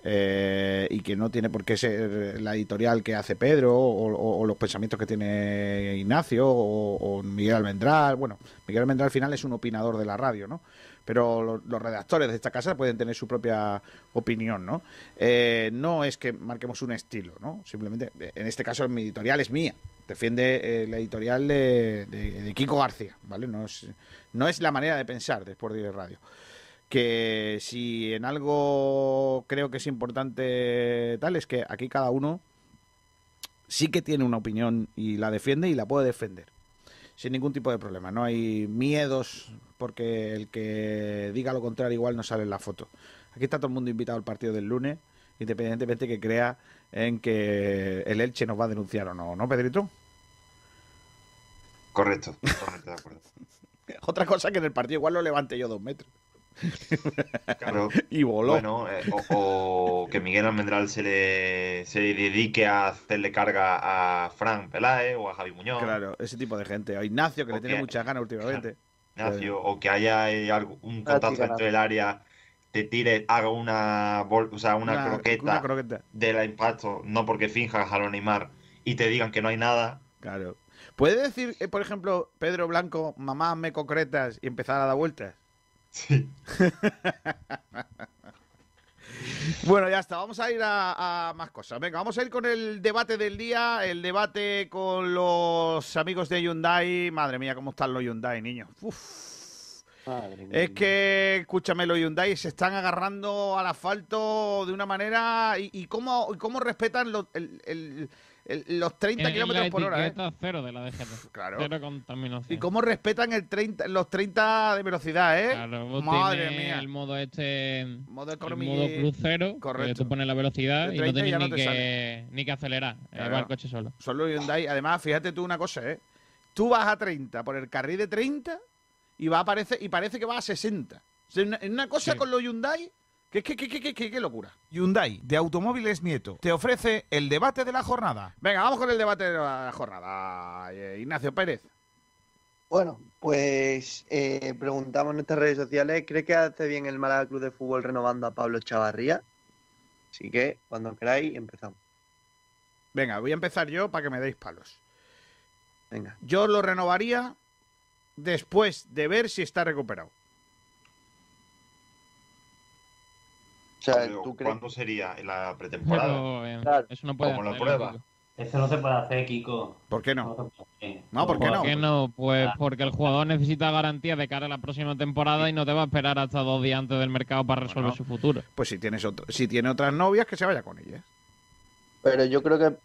eh, y que no tiene por qué ser la editorial que hace Pedro o, los pensamientos que tiene Ignacio o, Miguel Almendral. Bueno, Miguel Almendral al final es un opinador de la radio, ¿no? Pero lo- los, redactores de esta casa pueden tener su propia opinión, ¿no? Eh, no es que marquemos un estilo, ¿no? Simplemente, en este caso mi editorial es mía. Defiende eh, la editorial de, Kiko García, ¿vale? No es, no es la manera de pensar de Sport Direct Radio que si en algo creo que es importante tal es que aquí cada uno sí que tiene una opinión y la defiende y la puede defender sin ningún tipo de problema. No hay miedos porque el que diga lo contrario igual no sale en la foto. Aquí está todo el mundo invitado al partido del lunes, independientemente que crea en que el Elche nos va a denunciar o no, ¿no, Pedrito? Correcto, correcto, de acuerdo. Otra cosa que en el partido igual lo levante yo dos metros. Claro. y voló. Bueno, eh, o, o que Miguel Almendral se le se dedique a hacerle carga a Fran Peláez o a Javi Muñoz. Claro, ese tipo de gente. A Ignacio, que le O tiene muchas ganas últimamente. Ignacio, o que haya eh, algo- un Ah, contacto sí, dentro del área, te tire, haga una, bol- o sea, una, Una- croqueta, una croqueta. de la impacto, no porque finjas a lo Neymar y te digan que no hay nada. Claro. ¿Puede decir, eh, por ejemplo, Pedro Blanco, mamá, me concretas y empezar a dar vueltas? Sí. Bueno, ya está. Vamos a ir a, a más cosas. Venga, vamos a ir con el debate del día, el debate con los amigos de Hyundai. Madre mía, cómo están los Hyundai, niños. Uf. Es que, escúchame, los Hyundai se están agarrando al asfalto de una manera. ¿Y, y cómo, respetan los, el- el- el- los 30 En kilómetros por hora? ¿eh? cero de la DGT. Claro. Cero contaminación. ¿Y cómo respetan el 30, los 30 de velocidad, eh? Claro, vos Madre mía. el modo este. Modo el modo crucero. Correcto. Que tú pones la velocidad De y no 30 ya tienes no ni, te que, ni que acelerar. eh, Claro. va el coche solo. Son los Hyundai. Además, fíjate tú una cosa, ¿eh? Tú vas a 30 por el carril de 30 y va a aparecer, y parece que va a 60. O sea, una- en una cosa Sí. con los Hyundai que que, que, que, que, que- que locura. Hyundai, de Automóviles Nieto, te ofrece el debate de la jornada. Venga, vamos con el debate de la jornada. Eh, Ignacio Pérez. Bueno, pues eh, preguntamos en nuestras redes sociales, ¿cree que hace bien el Málaga Club de Fútbol renovando a Pablo Chavarría? Así que, cuando queráis, empezamos. Venga, voy a empezar yo para que me deis palos. Venga. Yo lo renovaría después de ver si está recuperado. O sea, ¿tú crees? ¿Cuándo sería? ¿En la pretemporada? Eh, Claro. eso no puede Como la hacerlo, prueba. Kiko. Eso no se puede hacer, Kiko. ¿Por qué No no? puede hacer. No, ¿por qué ¿Por no? qué no? Pues porque el jugador necesita garantía de cara a la próxima temporada y no te va a esperar hasta dos días antes del mercado para resolver Bueno. su futuro. Pues si tienes otro, si tiene otras novias, que se vaya con ellas. Pero yo creo que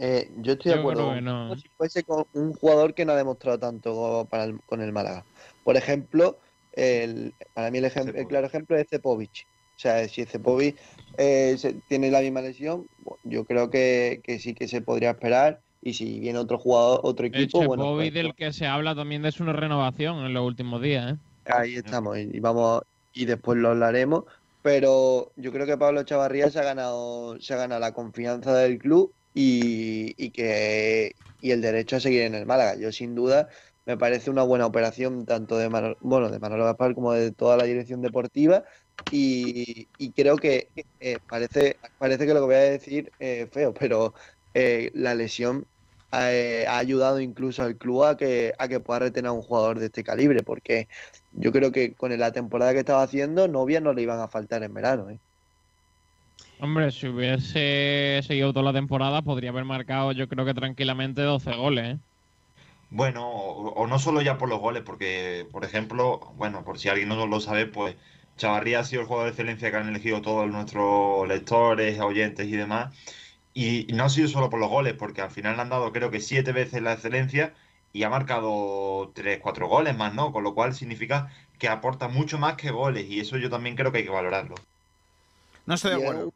eh, yo estoy de acuerdo. creo que no. Como si fuese con un jugador que no ha demostrado tanto para el- con el Málaga. Por ejemplo, el, para mí el, ejem- el claro ejemplo es Cepovic. O sea, si Cepovic eh, tiene la misma lesión, bueno, yo creo que, que sí que se podría esperar. Y si viene otro jugador, otro El equipo, bueno, Chepovic pues, del que se habla también de su renovación en los últimos días, ¿eh? Ahí estamos, y y vamos, y después lo hablaremos. Pero yo creo que Pablo Chavarría se ha ganado, se ha ganado la confianza del club y, y que y el derecho a seguir en el Málaga. Yo sin duda me parece una buena operación tanto de Manolo, bueno, de Manolo Gaspar como de toda la dirección deportiva. Y, y creo que eh, parece, parece que lo que voy a decir es feo, pero eh, la lesión eh, ha ayudado incluso al club a que, a que pueda retener a un jugador de este calibre, porque yo creo que con la temporada que estaba haciendo, novias no le iban a faltar en verano. ¿eh? Hombre, si hubiese seguido toda la temporada, podría haber marcado, yo creo que tranquilamente 12 goles, ¿eh? Bueno, o, o no solo ya por los goles, porque, por ejemplo, bueno, por si alguien no lo sabe, pues Chavarría ha sido el jugador de excelencia que han elegido todos nuestros lectores, oyentes y demás. Y no ha sido solo por los goles, porque al final le han dado creo que siete veces la excelencia y ha marcado tres, cuatro goles más, ¿no? Con lo cual significa que aporta mucho más que goles y eso yo también creo que hay que valorarlo. No estoy de Y acuerdo.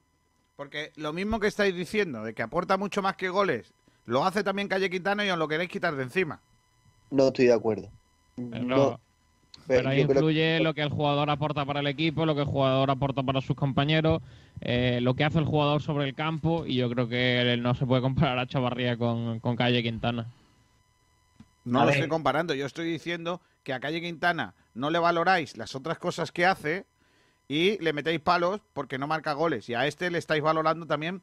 Porque lo mismo que estáis diciendo, de que aporta mucho más que goles, lo hace también Calle Quintana y os lo queréis quitar de encima. No estoy de acuerdo. Pero, No, pero ahí influye lo que el jugador aporta para el equipo, lo que el jugador aporta para sus compañeros, eh, lo que hace el jugador sobre el campo, y yo creo que no se puede comparar a Chavarría con, con Calle Quintana. No A lo ver. estoy comparando, yo estoy diciendo que a Calle Quintana no le valoráis las otras cosas que hace y le metéis palos porque no marca goles. Y a este le estáis valorando también,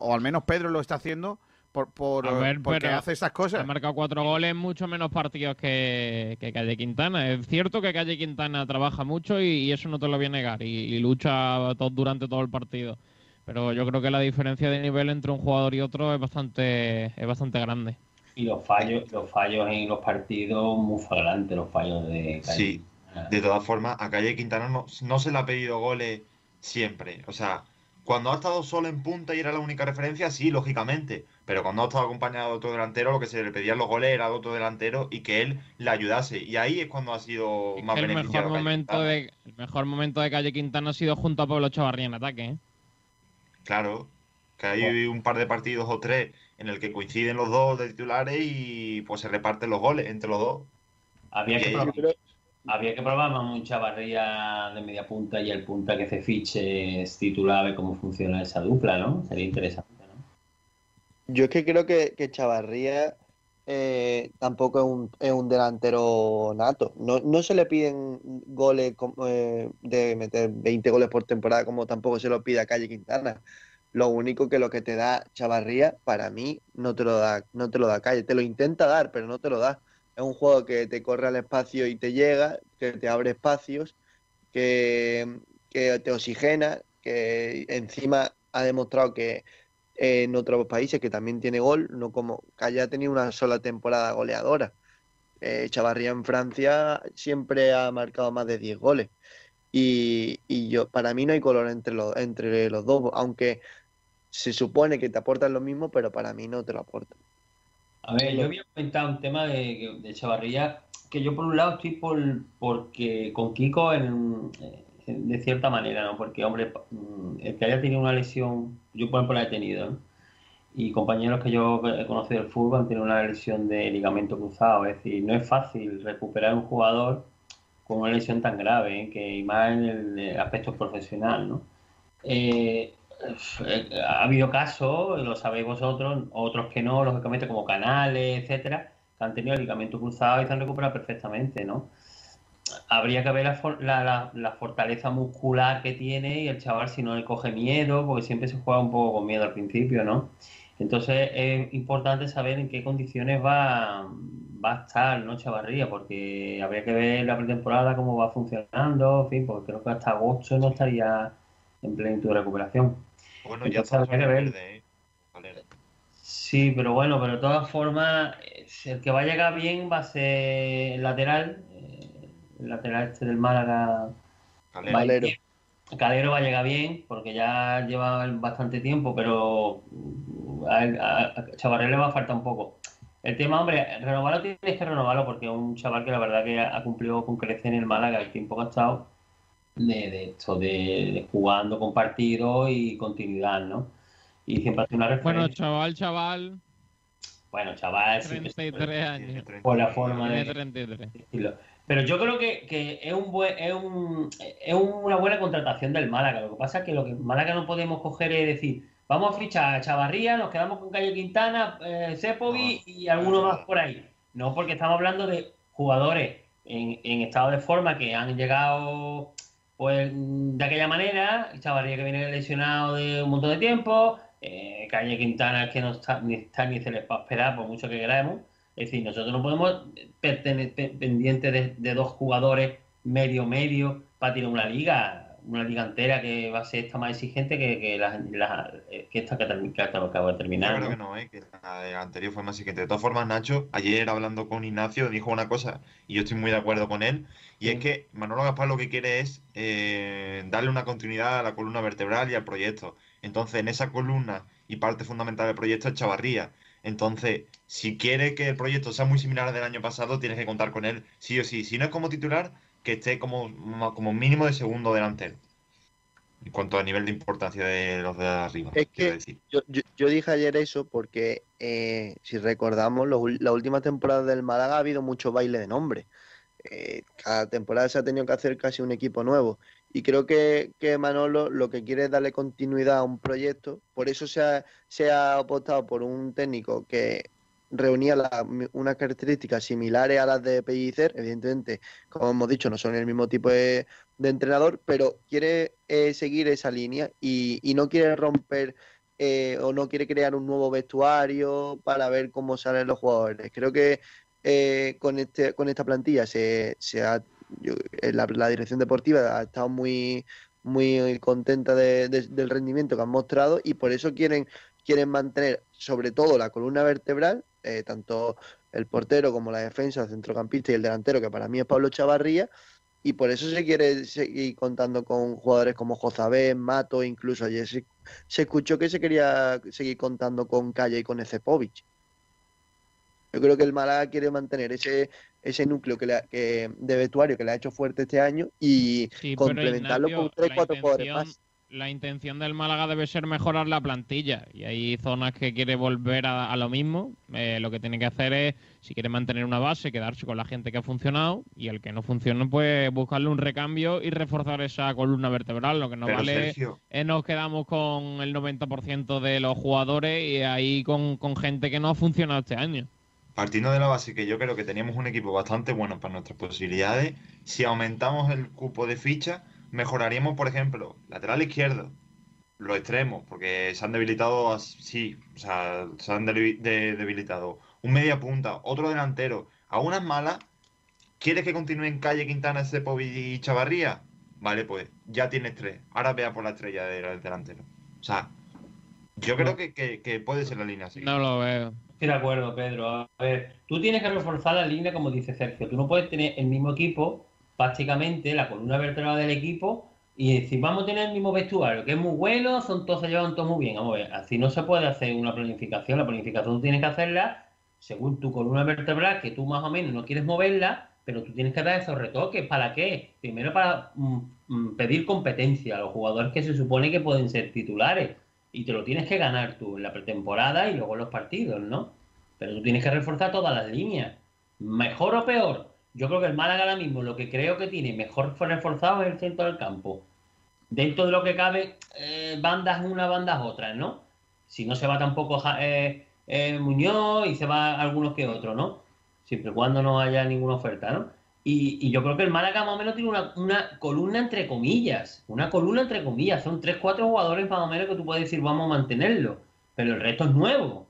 o al menos Pedro lo está haciendo, por, por, ver, porque hace estas Ha cosas. marcado cuatro goles en mucho menos partidos que, que Calle Quintana. Es cierto que Calle Quintana trabaja mucho y, y eso no te lo voy a negar. Y, y lucha todo- durante todo el partido. Pero yo creo que la diferencia de nivel entre un jugador y otro es bastante, es bastante grande. Y los fallos, los fallos en los partidos muy flagrantes, los fallos de Calle. Sí, de todas formas, a Calle Quintana no, no se le ha pedido goles siempre. O sea, cuando ha estado solo en punta y era la única referencia, sí, lógicamente. Pero cuando ha estado acompañado de otro delantero, lo que se le pedían los goles era de otro delantero y que él le ayudase. Y ahí es cuando ha sido Es más el beneficiado. mejor momento de el mejor momento de Calle Quintana ha sido junto a Pablo Chavarría en ataque. ¿eh? Claro, que hay un par de partidos o tres en el que coinciden los dos de titulares y pues se reparten los goles entre los dos. Había que, Había que probar más un Chavarría de media punta y el punta que se fiche es titular, a ver cómo funciona esa dupla, ¿no? Sería interesante, ¿no? Yo es que creo que, que Chavarría eh, tampoco es un, es un delantero nato. No, no se le piden goles como, eh, de meter 20 goles por temporada como tampoco se lo pide a Calle Quintana. Lo único que lo que te da Chavarría, para mí, no te lo da, no te lo da Calle. Te lo intenta dar, pero no te lo da. Es un juego que te corre al espacio y te llega, que te abre espacios, que, que te oxigena, que encima ha demostrado que en otros países que también tiene gol, no como Calle ha tenido una sola temporada goleadora. eh, Chavarría en Francia siempre ha marcado más de 10 goles. Y, y yo, para mí no hay color entre los, entre los dos, aunque se supone que te aportan lo mismo, pero para mí no te lo aportan. A ver, yo había comentado un tema de, de Chavarría, que yo por un lado estoy por porque con Kiko en, en- de cierta manera, ¿no? Porque, hombre, mm, el que haya tenido una lesión, yo por ejemplo la he tenido, ¿no? Y compañeros que yo he conocido del fútbol han tenido una lesión de ligamento cruzado, es decir, no es fácil recuperar un jugador con una lesión tan grave, ¿eh? que más en el, eh, aspecto profesional, ¿no? Eh, eh, ha habido casos, lo sabéis vosotros, otros que no, lógicamente como Canales, etcétera, que han tenido ligamento cruzado y se han recuperado perfectamente, ¿no? Habría que ver la, for- la- la- la fortaleza muscular que tiene y el chaval si no le coge miedo, porque siempre se juega un poco con miedo al principio, ¿no? Entonces es importante saber en qué condiciones va, va a estar, ¿no? Chavarría, porque habría que ver la pretemporada cómo va funcionando, en fin, porque creo que hasta agosto no estaría en plenitud de recuperación. Bueno, ya está habría que ver. verde, ¿eh? Valera. Sí, pero bueno, pero de todas formas, eh, el que va a llegar bien va a ser el lateral, eh, el lateral este del Málaga. Calero. Calero. va a llegar bien, porque ya lleva bastante tiempo, pero mm, a, él- a- le va a faltar un poco. El tema, hombre, renovarlo tienes que renovarlo porque es un chaval que la verdad que ha cumplido con crecer en el Málaga el tiempo que ha estado de, de esto, de, de jugando con partidos y continuidad, ¿no? Y siempre ha sido una Bueno, referencia. chaval, chaval, Bueno, chaval, sí que- 33 años. Por la 30. forma de 33. decirlo. Pero yo creo que, que es, un buen, es, un, es una buena contratación del Málaga. Lo que pasa es que lo que Málaga no podemos coger es decir, vamos a fichar a Chavarría, nos quedamos con Calle Quintana, eh, Sepovi No, y alguno no, más por ahí. No, porque estamos hablando de jugadores en, en estado de forma que han llegado pues de aquella manera, Chavarría que viene lesionado de un montón de tiempo, eh, Calle Quintana que no está ni, está ni se les va a esperar por mucho que queramos. Es decir, nosotros no podemos pendientes de, de dos jugadores medio medio para tirar una liga, una liga entera que va a ser esta más exigente que, que, la- la- que esta que, que acabo de Yo terminar. creo ¿no? que no, ¿eh? que la anterior fue más exigente. De todas formas, Nacho, ayer hablando con Ignacio, dijo una cosa, y yo estoy muy de acuerdo con él, y es que Manolo Gaspar lo que quiere es eh, darle una continuidad a la columna vertebral y al proyecto. Entonces, en esa columna y parte fundamental del proyecto es Chavarría. Entonces, si quiere que el proyecto sea muy similar al del año pasado, tienes que contar con él sí o sí. Si no es como titular, que esté como, como mínimo de segundo delantero. En cuanto a nivel de importancia de los de arriba, Es que decir. yo, yo- yo dije ayer eso porque, eh, si recordamos, los la última temporada del Málaga ha habido mucho baile de nombre. Eh, cada temporada se ha tenido que hacer casi un equipo nuevo. Y creo que, que Manolo lo que quiere es darle continuidad a un proyecto. Por eso se ha, se ha apostado por un técnico que reunía unas características similares a las de Pellicer. Evidentemente, como hemos dicho, no son el mismo tipo de, de entrenador, pero quiere eh, seguir esa línea y, no quiere romper eh, o no quiere crear un nuevo vestuario para ver cómo salen los jugadores. Creo que eh, con este con esta plantilla se, ha la, dirección deportiva ha estado muy muy contenta de- del rendimiento que han mostrado y por eso quieren quieren mantener sobre todo la columna vertebral eh, tanto el portero como la defensa, el centrocampista y el delantero que para mí es Pablo Chavarría y por eso se quiere seguir contando con jugadores como Jozabé, Mato, incluso ayer se, se escuchó que se quería seguir contando con Calle y con Ezepovic. Yo creo que el Málaga quiere mantener ese, ese núcleo que le ha- que, de vestuario que le ha hecho fuerte este año y Sí, complementarlo Ignacio, con tres, cuatro jugadores más. La intención del Málaga debe ser mejorar la plantilla y hay zonas que quiere volver a, a lo mismo. Eh, lo que tiene que hacer es, si quiere mantener una base, quedarse con la gente que ha funcionado y el que no funcione, pues buscarle un recambio y reforzar esa columna vertebral. Lo que no Pero vale Sergio, es nos quedamos con el 90% de los jugadores y ahí con, con gente que no ha funcionado este año. Partiendo de la base que yo creo que teníamos un equipo bastante bueno para nuestras posibilidades, si aumentamos el cupo de fichas, mejoraríamos, por ejemplo, lateral izquierdo, los extremos, porque se han debilitado así, o sea, se han debi- de- debilitado. Un media punta, otro delantero. A unas malas, ¿quieres que continúen Calle, Quintana, Sepovic y Chavarría? Vale, pues ya tienes tres. Ahora vea por la estrella del delantero. O sea, Yo creo que, que- que puede ser la línea así. No lo veo. Estoy de acuerdo, Pedro. A ver, tú tienes que reforzar la línea, como dice Sergio. Tú no puedes tener el mismo equipo, prácticamente la columna vertebral del equipo, y decir, vamos a tener el mismo vestuario, que es muy bueno, son todos se llevan todos muy bien. Vamos a ver, así no se puede hacer una planificación. La planificación tú tienes que hacerla según tu columna vertebral, que tú más o menos no quieres moverla, pero tú tienes que dar esos retoques. ¿Para qué? Primero para mm, mm, pedir competencia a los jugadores que se supone que pueden ser titulares. Y te lo tienes que ganar tú en la pretemporada y luego en los partidos, ¿no? Pero tú tienes que reforzar todas las líneas. Mejor o peor. Yo creo que el Málaga ahora mismo lo que creo que tiene mejor reforzado es el centro del campo. Dentro de lo que cabe, eh, bandas una, bandas otras, ¿no? Si no se va tampoco eh, eh, Muñoz y se va algunos que otros, ¿no? Siempre y cuando no haya ninguna oferta, ¿no? Y, y yo creo que el Málaga más o menos tiene una, una columna entre comillas. Una columna entre comillas. Son tres, cuatro jugadores más o menos que tú puedes decir vamos a mantenerlo. Pero el resto es nuevo.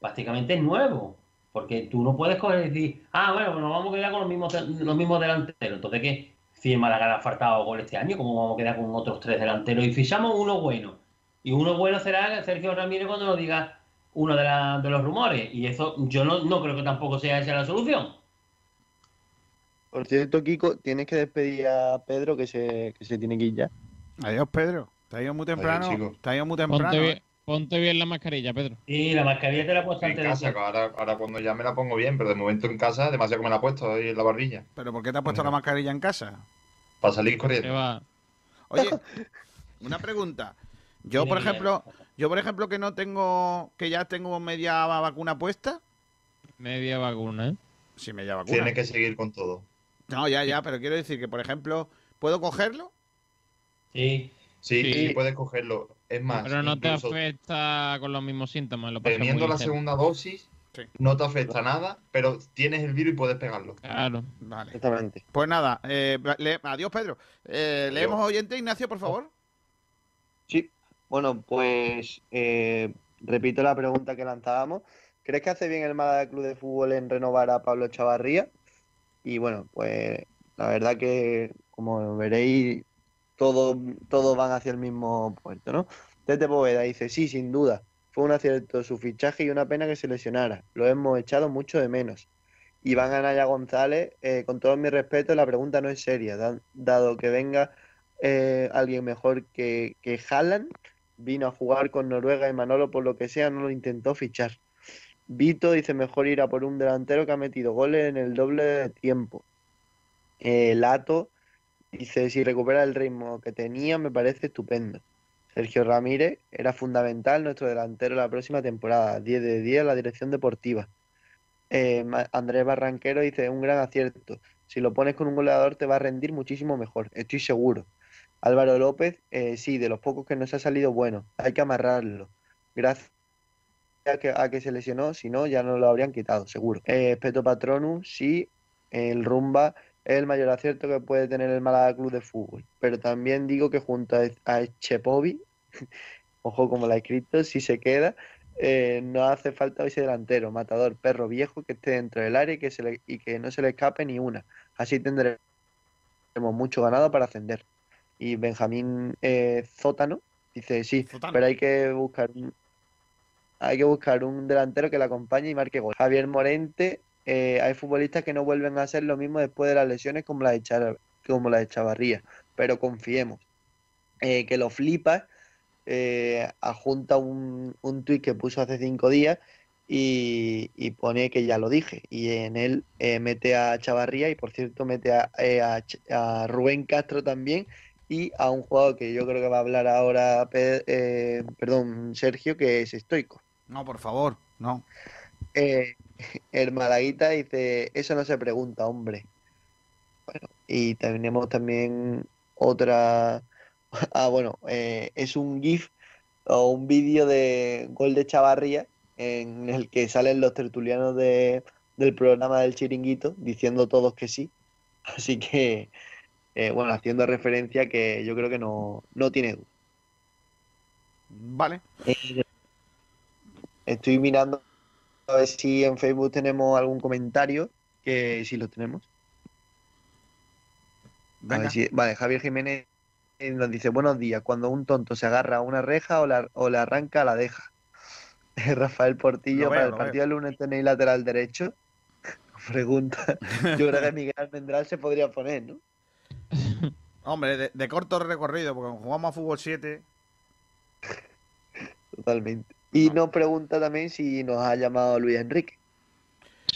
Prácticamente es nuevo. Porque tú no puedes coger y decir, ah, bueno, pues nos vamos a quedar con los mismos, los mismos delanteros. Entonces, ¿qué? Si el Málaga le ha faltado gol este año, ¿cómo vamos a quedar con otros tres delanteros? Y fichamos uno bueno. Y uno bueno será Sergio Ramírez cuando nos diga uno de, la- de los rumores. Y eso yo no, no creo que tampoco sea esa la solución. Por cierto, Kiko, tienes que despedir a Pedro que se, que se tiene que ir ya. Adiós, Pedro. Te ha ido muy temprano. chico. te ha ido muy temprano. Ponte bien, ¿eh? Ponte bien la mascarilla, Pedro. Y la mascarilla te la he puesto En antes de casa, que ahora, ahora cuando ya me la pongo bien, pero de momento en casa demasiado que me la he puesto ahí en la barbilla. ¿Pero por qué te has puesto la mascarilla en casa? Para salir corriendo. va. Oye, una pregunta. Yo, por ejemplo, yo, por ejemplo, que no tengo, que ya tengo media vacuna puesta. Media vacuna, ¿eh? Sí, media vacuna. Tiene que seguir con todo. No, ya, ya, pero quiero decir que, por ejemplo, ¿puedo cogerlo? Sí. Sí, Sí. sí, puedes cogerlo. Es más, Pero no te afecta con los mismos síntomas. Lo teniendo la ligero. segunda dosis, Sí. no te afecta nada, pero tienes el virus y puedes pegarlo. Claro. Vale. Exactamente. Pues nada, eh, le- adiós, Pedro. Eh, Adiós. leemos oyente, Ignacio, por favor. Sí. Bueno, pues eh, repito la pregunta que lanzábamos. ¿Crees que hace bien el Málaga Club de Fútbol en renovar a Pablo Chavarría? Y bueno, pues la verdad que, como veréis, todos todos van hacia el mismo puerto, ¿no? Tete Poveda dice, sí, sin duda. Fue un acierto su fichaje y una pena que se lesionara. Lo hemos echado mucho de menos. Iván Anaya González, eh, con todo mi respeto, la pregunta no es seria, da- dado que venga eh, alguien mejor que, que Haaland, vino a jugar con Noruega y Manolo, por lo que sea, no lo intentó fichar. Vito dice mejor ir a por un delantero que ha metido goles en el doble de tiempo. Eh, Lato dice si recupera el ritmo que tenía me parece estupendo. Sergio Ramírez era fundamental nuestro delantero la próxima temporada, 10 de 10 en la dirección deportiva. Eh, Andrés Barranquero dice un gran acierto. Si lo pones con un goleador te va a rendir muchísimo mejor, estoy seguro. Álvaro López, eh, sí, de los pocos que nos ha salido bueno, hay que amarrarlo. Gracias a que, a que se lesionó, si no, ya no lo habrían quitado, seguro. Eh, Peto Patronus, sí, el Rumba es el mayor acierto que puede tener el Málaga Club de Fútbol. Pero también digo que junto a, a Chepovi, ojo como la he escrito, si se queda, eh, no hace falta ese delantero, matador, perro viejo que esté dentro del área y que, se le- y que no se le escape ni una. Así tendremos mucho ganado para ascender. Y Benjamín eh, Zótano dice, sí, Zótano. pero hay que buscar hay que buscar un delantero que le acompañe y marque gol. Javier Morente, eh, hay futbolistas que no vuelven a hacer lo mismo después de las lesiones como la de, Char- como la de Chavarría, pero confiemos. Eh, que lo flipas, eh, adjunta un, un tuit que puso hace cinco días y, y pone que ya lo dije. Y en él eh, mete a Chavarría y por cierto mete a, eh, a a Rubén Castro también y a un jugador que yo creo que va a hablar ahora, Pe- perdón, Sergio, que es estoico. No, por favor, no. Eh, el Malaguita dice, eso no se pregunta, hombre. Bueno, y tenemos también otra... Ah, bueno, eh, es un GIF o un vídeo de gol de Chavarría en el que salen los tertulianos de, del programa del Chiringuito diciendo todos que sí. Así que, eh, bueno, haciendo referencia que yo creo que no, no tiene duda. Vale. Eh, Estoy mirando a ver si en Facebook tenemos algún comentario, que sí lo tenemos. A Venga. ver si- vale, Javier Jiménez y nos dice, buenos días, cuando un tonto se agarra a una reja o la, o la arranca, la deja. Rafael Portillo, veo, para el partido del lunes tenéis lateral derecho. Pregunta. Yo creo que Miguel Almendral se podría poner, ¿no? Hombre, de, de corto recorrido, porque jugamos a fútbol 7, Totalmente. Y nos pregunta también si nos ha llamado Luis Enrique.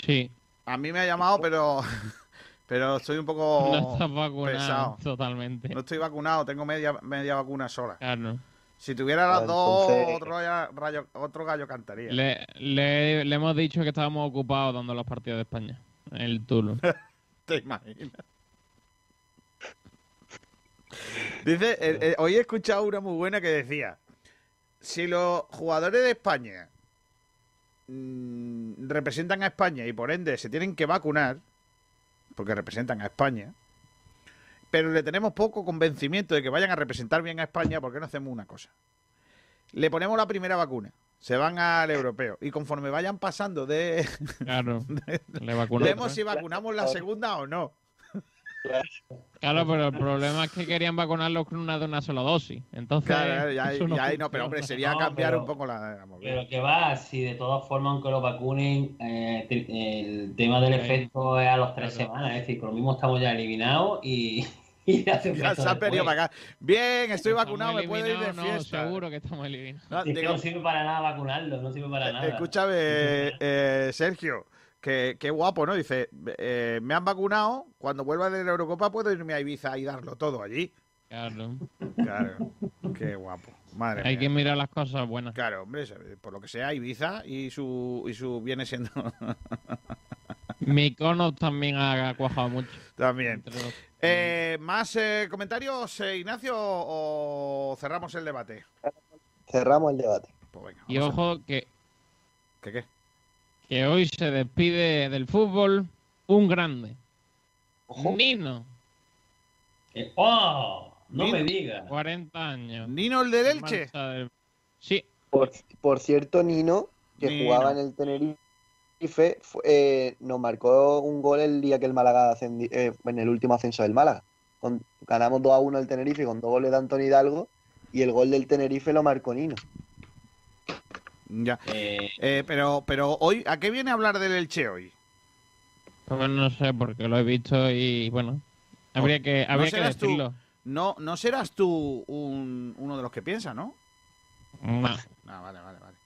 Sí. a mí me ha llamado, pero pero estoy un poco No estás vacunado pesado. totalmente. No estoy vacunado, tengo media, media vacuna sola. Claro. Si tuviera las dos, entonces- otro, gallo- rayo- otro gallo cantaría. Le, le- le hemos dicho que estábamos ocupados dando los partidos de España. El Tulum. ¿Te imaginas? Dice, eh, eh, hoy he escuchado una muy buena que decía, si los jugadores de España mm, representan a España y por ende se tienen que vacunar, porque representan a España, pero le tenemos poco convencimiento de que vayan a representar bien a España, ¿por qué no hacemos una cosa? Le ponemos la primera vacuna, se van al europeo y conforme vayan pasando de... Claro. Le vacunamos. Vemos si vacunamos la segunda o no. Claro, pero el problema es que querían vacunarlos con una de una sola dosis. Entonces. Claro, ya, eso no ya ahí no, pero hombre, sería No, cambiar pero- un poco la, la movida. Pero que va, si de todas formas, aunque lo vacunen, eh, el tema del efecto es a las tres semanas. Es decir, con lo mismo estamos ya eliminados y, y ya se Ya se han venido para acá. Bien, estoy Estamos vacunado, me puedo ir de eliminados, no, fiesta. seguro que estamos eliminados. No, Es que digo, no sirve para nada vacunarlo, no sirve para nada. escúchame, eh, Sergio, que qué guapo, ¿no? Dice, eh, me han vacunado, cuando vuelva de la Eurocopa puedo irme a Ibiza y darlo todo allí. Claro. Claro, qué guapo. Madre Hay mía. que mirar las cosas buenas. Claro, hombre, por lo que sea, Ibiza y su, y su viene siendo Mykonos también ha cuajado mucho. también. Los- Eh, ¿Más eh, comentarios, eh, Ignacio, o cerramos el debate? Cerramos el debate. Pues venga, Y ojo que, ¿Qué qué? Que hoy se despide del fútbol un grande. Ojo. Nino, Eh, ¡Oh! No me digas. 40 años. ¿Nino el del Elche? Del- Sí, Por, por cierto, Nino, que Nino. jugaba en el Tenerife, eh, nos marcó un gol el día que el Málaga ascendi- eh, en el último ascenso del Málaga. Con- ganamos 2 a 1 el Tenerife con dos goles de Antonio Hidalgo y el gol del Tenerife lo marcó Nino. Ya. Eh, Eh, pero, pero hoy, ¿a qué viene a hablar del Elche hoy? pues no sé porque lo he visto y bueno, habría que, ¿No habría que serás tú? decirlo. No, no serás tú un- uno de los que piensa, ¿no? No. Ah, vale, vale, vale.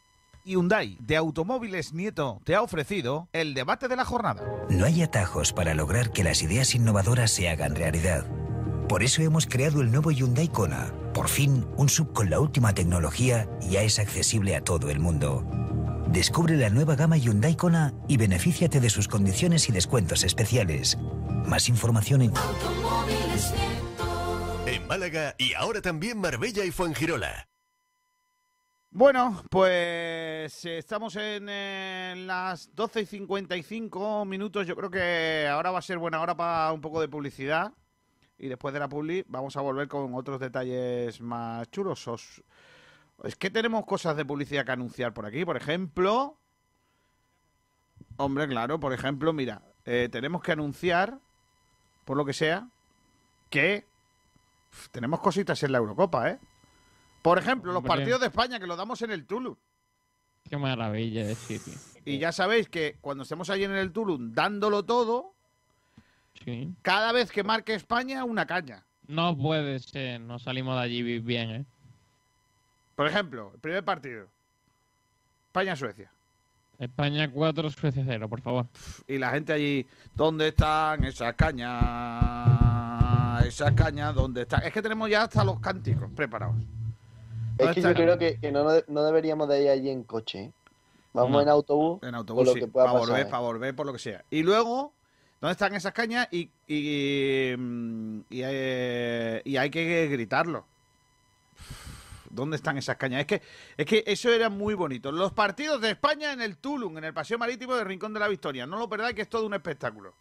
Hyundai de Automóviles Nieto te ha ofrecido el debate de la jornada. No hay atajos para lograr que las ideas innovadoras se hagan realidad. Por eso hemos creado el nuevo Hyundai Kona. Por fin, un sub con la última tecnología ya es accesible a todo el mundo. Descubre la nueva gama Hyundai Kona y benefíciate de sus condiciones y descuentos especiales. Más información en En Málaga y ahora también Marbella y Fuengirola. Bueno, pues eh, estamos en, eh, las 12 y 55 minutos. Yo creo que ahora va a ser buena hora para un poco de publicidad. Y después de la publi vamos a volver con otros detalles más chulos. Os- Es que tenemos cosas de publicidad que anunciar por aquí. Por ejemplo... Hombre, claro, por ejemplo, mira, eh, tenemos que anunciar, por lo que sea, que tenemos cositas en la Eurocopa, ¿eh? Por ejemplo, los partidos de España que los damos en el Tulum. Qué maravilla de sitio. Y ya sabéis que cuando estemos allí en el Tulum dándolo todo, Sí. cada vez que marque España, una caña. No puede ser, no salimos de allí bien, ¿eh? Por ejemplo, el primer partido. España-Suecia. España 4, Suecia 0, por favor. Y la gente allí, ¿dónde están esas cañas? Esas cañas, ¿dónde están? Es que tenemos ya hasta los cánticos preparados. Es ¿Dónde que yo creo que, que no, no deberíamos de ir allí en coche. ¿eh? Vamos No. en autobús. En por autobús, lo sí, que pueda para volver, ¿eh? para volver, por lo que sea. Y luego, ¿dónde están esas cañas? Y, y, y, eh, y hay que gritarlo. ¿Dónde están esas cañas? Es que, es que eso era muy bonito. Los partidos de España en el Tulum, en el Paseo Marítimo de Rincón de la Victoria. No lo perdáis, que es todo un espectáculo.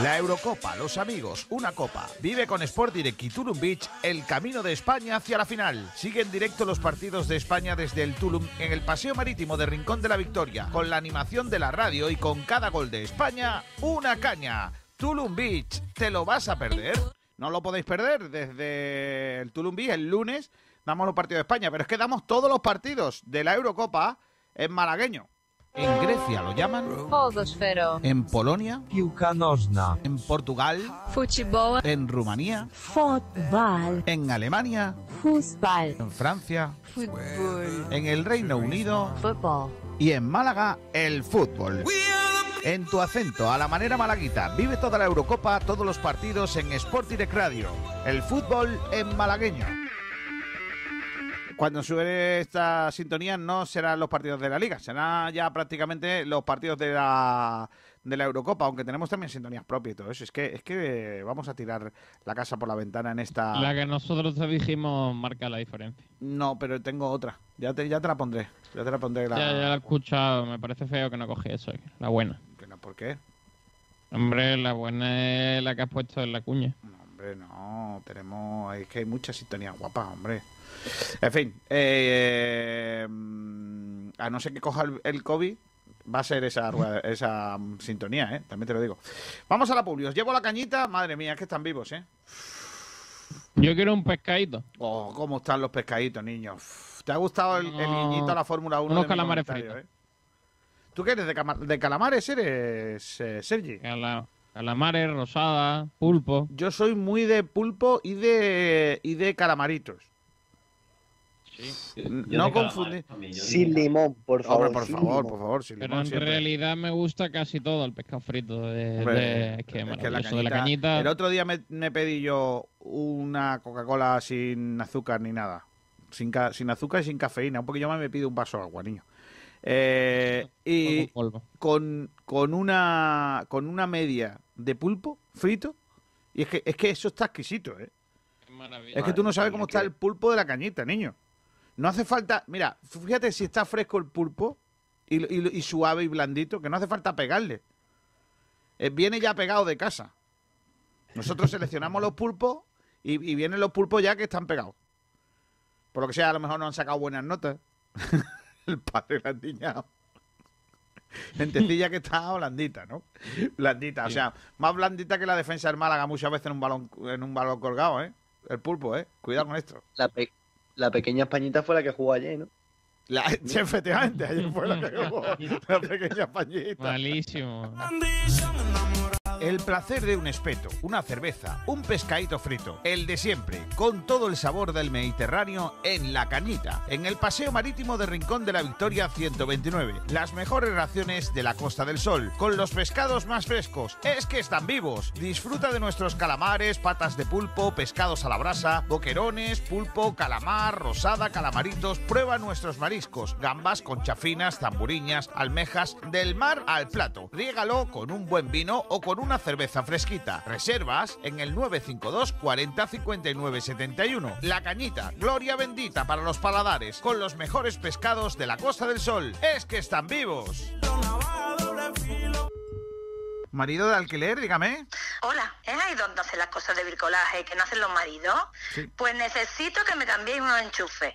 La Eurocopa, los amigos, una copa. Vive con Sport Direct y Tulum Beach el camino de España hacia la final. Sigue en directo los partidos de España desde el Tulum en el Paseo Marítimo de Rincón de la Victoria, con la animación de la radio y con cada gol de España, una caña. Tulum Beach, ¿te lo vas a perder? No lo podéis perder desde el Tulumbí el lunes. Damos los partidos de España, pero es que damos todos los partidos de la Eurocopa en malagueño. En Grecia lo llaman Podosfero. En Polonia Piłka nożna. En Portugal Fútbol. En Rumanía Fútbol. En Alemania Fútbol. En Francia Fútbol. En el Reino Unido Fútbol. Y en Málaga el fútbol en tu acento, a la manera malaguita. Vive toda la Eurocopa, todos los partidos en Sport Direct Radio. El fútbol en malagueño. Cuando sube esta sintonía no serán los partidos de la Liga, serán ya prácticamente los partidos de la, de la Eurocopa, aunque tenemos también sintonías propias y todo eso. Es que, es que vamos a tirar la casa por la ventana en esta... La que nosotros te dijimos marca la diferencia. No, pero tengo otra. Ya te, ya te la pondré. Ya te la pondré. La... Ya, ya la he escuchado, me parece feo que no cogí eso, la buena. No, ¿Por qué? Hombre, la buena es la que has puesto en la cuña. Hombre, no, tenemos... Es que hay muchas sintonías guapas, hombre. En fin, eh, mm, a no ser que coja el, el COVID, va a ser esa, esa mm, sintonía, ¿eh? También te lo digo. Vamos a la publi. Os llevo la cañita. Madre mía, es que están vivos, ¿eh? Yo quiero un pescadito. Oh, cómo están los pescaditos, niños. ¿Te ha gustado el, el guiñito a la Fórmula 1? Unos calamares fritos. eh? ¿Tú qué eres? ¿De, calamares eres, eh, Sergi? Cala- calamares, rosada, pulpo. Yo soy muy de pulpo y de, y de calamaritos. no confundir. Sin limón, por favor. Hombre, por sin favor, limón. por favor, sin Pero limón en siempre. realidad me gusta casi todo el pescado frito de, Hombre, de- es que es que la maravilloso, de la cañita-. El otro día me, me pedí yo una Coca-Cola sin azúcar ni nada. Sin, sin azúcar y sin cafeína. Un poquillo más me pido un vaso de agua, niño. Eh, y con, con una con una media de pulpo frito. Y es que, es que eso está exquisito, ¿eh? Es que tú no sabes cómo está el pulpo de la cañita, niño. No hace falta. Mira, fíjate si está fresco el pulpo y, y- y suave y blandito, que no hace falta pegarle. Eh, viene ya pegado de casa. Nosotros seleccionamos los pulpos y, y vienen los pulpos ya que están pegados. Por lo que sea, a lo mejor no han sacado buenas notas. el padre la niña. Lentecilla que está blandita, ¿no? Blandita, o sea, más blandita que la defensa del Málaga muchas veces en un balón, en un balón colgado, ¿eh? El pulpo, ¿eh? Cuidado con esto. La, pe- la pequeña Españita fue la que jugó ayer, ¿no? La, sí, efectivamente, ayer fue la que jugó la pequeña pañita. Malísimo. El placer de un espeto, una cerveza, un pescadito frito, el de siempre, con todo el sabor del Mediterráneo en La Cañita, en el Paseo Marítimo de Rincón de la Victoria 129. Las mejores raciones de la Costa del Sol, con los pescados más frescos. Es que están vivos. Disfruta de nuestros calamares, patas de pulpo, pescados a la brasa, boquerones, pulpo, calamar, rosada, calamaritos. Prueba nuestros mariscos, gambas, conchafinas, zamburiñas, almejas, del mar al plato. Riégalo con un buen vino o con una cerveza fresquita. Reservas en el 952 40 59 71. La Cañita, gloria bendita para los paladares, con los mejores pescados de la Costa del Sol. Es que están vivos. Marido de alquiler, dígame. Hola, ¿es ahí donde hacen las cosas de bricolaje que no hacen los maridos? Sí. Pues necesito que me cambiéis unos enchufes.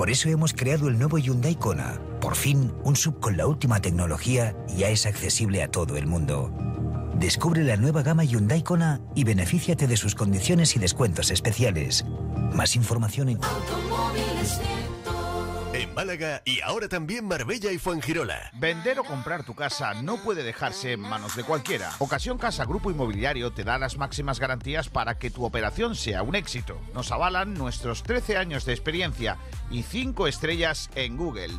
Por eso hemos creado el nuevo Hyundai Kona. Por fin, un sub con la última tecnología ya es accesible a todo el mundo. Descubre la nueva gama Hyundai Kona y benefíciate de sus condiciones y descuentos especiales. Más información en Málaga y ahora también Marbella y Fuengirola. Vender o comprar tu casa no puede dejarse en manos de cualquiera. Ocasión Casa Grupo Inmobiliario te da las máximas garantías para que tu operación sea un éxito. Nos avalan nuestros 13 años de experiencia y 5 estrellas en Google.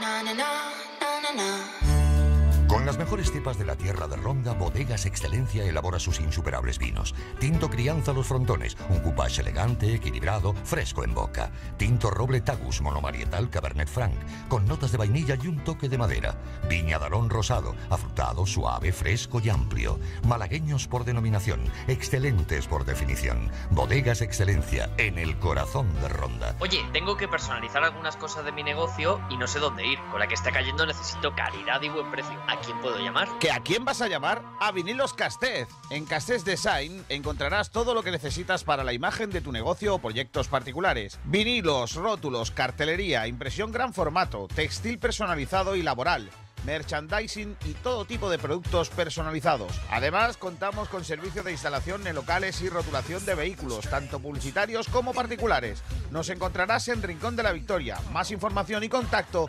na na na na na Con las mejores cepas de la tierra de Ronda, Bodegas Excelencia elabora sus insuperables vinos. Tinto Crianza Los Frontones, un coupage elegante, equilibrado, fresco en boca. Tinto Roble Tagus Monomarietal Cabernet Franc, con notas de vainilla y un toque de madera. Viña Darón Rosado, afrutado, suave, fresco y amplio. Malagueños por denominación, excelentes por definición. Bodegas Excelencia, en el corazón de Ronda. Oye, tengo que personalizar algunas cosas de mi negocio y no sé dónde ir. Con la que está cayendo necesito calidad y buen precio. ¿A quién puedo llamar? ¿Que a quién vas a llamar? A Vinilos Castez. En Castez Design encontrarás todo lo que necesitas para la imagen de tu negocio o proyectos particulares. Vinilos, rótulos, cartelería, impresión gran formato, textil personalizado y laboral merchandising y todo tipo de productos personalizados. Además, contamos con servicio de instalación en locales y rotulación de vehículos, tanto publicitarios como particulares. Nos encontrarás en Rincón de la Victoria. Más información y contacto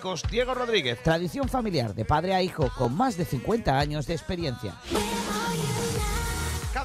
Diego Rodríguez. Tradición familiar de padre a hijo con más de 50 años de experiencia.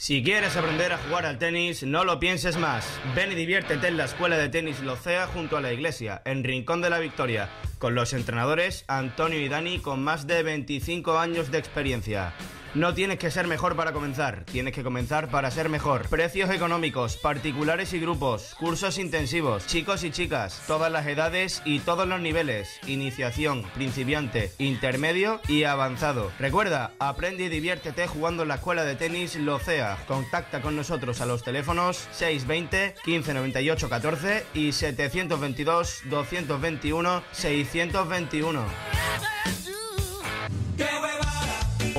Si quieres aprender a jugar al tenis, no lo pienses más. Ven y diviértete en la Escuela de Tenis Locea junto a la iglesia, en Rincón de la Victoria, con los entrenadores Antonio y Dani con más de 25 años de experiencia. No tienes que ser mejor para comenzar, tienes que comenzar para ser mejor. Precios económicos, particulares y grupos, cursos intensivos, chicos y chicas, todas las edades y todos los niveles, iniciación, principiante, intermedio y avanzado. Recuerda, aprende y diviértete jugando en la escuela de tenis Locea. Contacta con nosotros a los teléfonos 620 1598 14 y 722 221 621.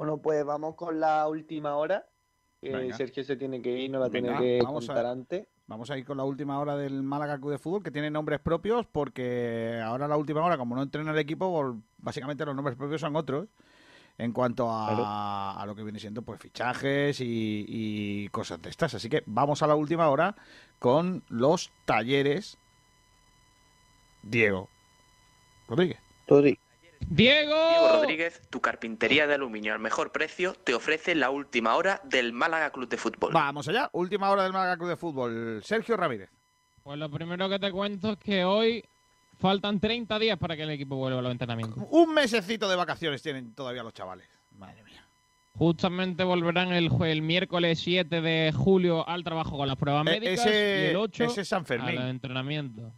Bueno, pues vamos con la última hora. que Venga. Sergio se tiene que ir, no la Venga, tiene que vamos a- contar antes. Vamos a ir con la última hora del Málaga Club de Fútbol, que tiene nombres propios, porque ahora la última hora, como no entrena el equipo, vol- básicamente los nombres propios son otros. En cuanto a, a lo que viene siendo pues fichajes y, y cosas de estas. Así que vamos a la última hora con los talleres. Diego Rodríguez. Rodríguez. Diego. Diego Rodríguez, tu carpintería de aluminio al mejor precio, te ofrece la última hora del Málaga Club de Fútbol. Vamos allá, última hora del Málaga Club de Fútbol. Sergio Ramírez. Pues lo primero que te cuento es que hoy faltan 30 días para que el equipo vuelva a los entrenamientos. Un mesecito de vacaciones tienen todavía los chavales. Madre mía. Justamente volverán el, jue- el miércoles 7 de julio al trabajo con las pruebas Eh, médicas ese- y el 8 ese es San Fermín. a los entrenamientos.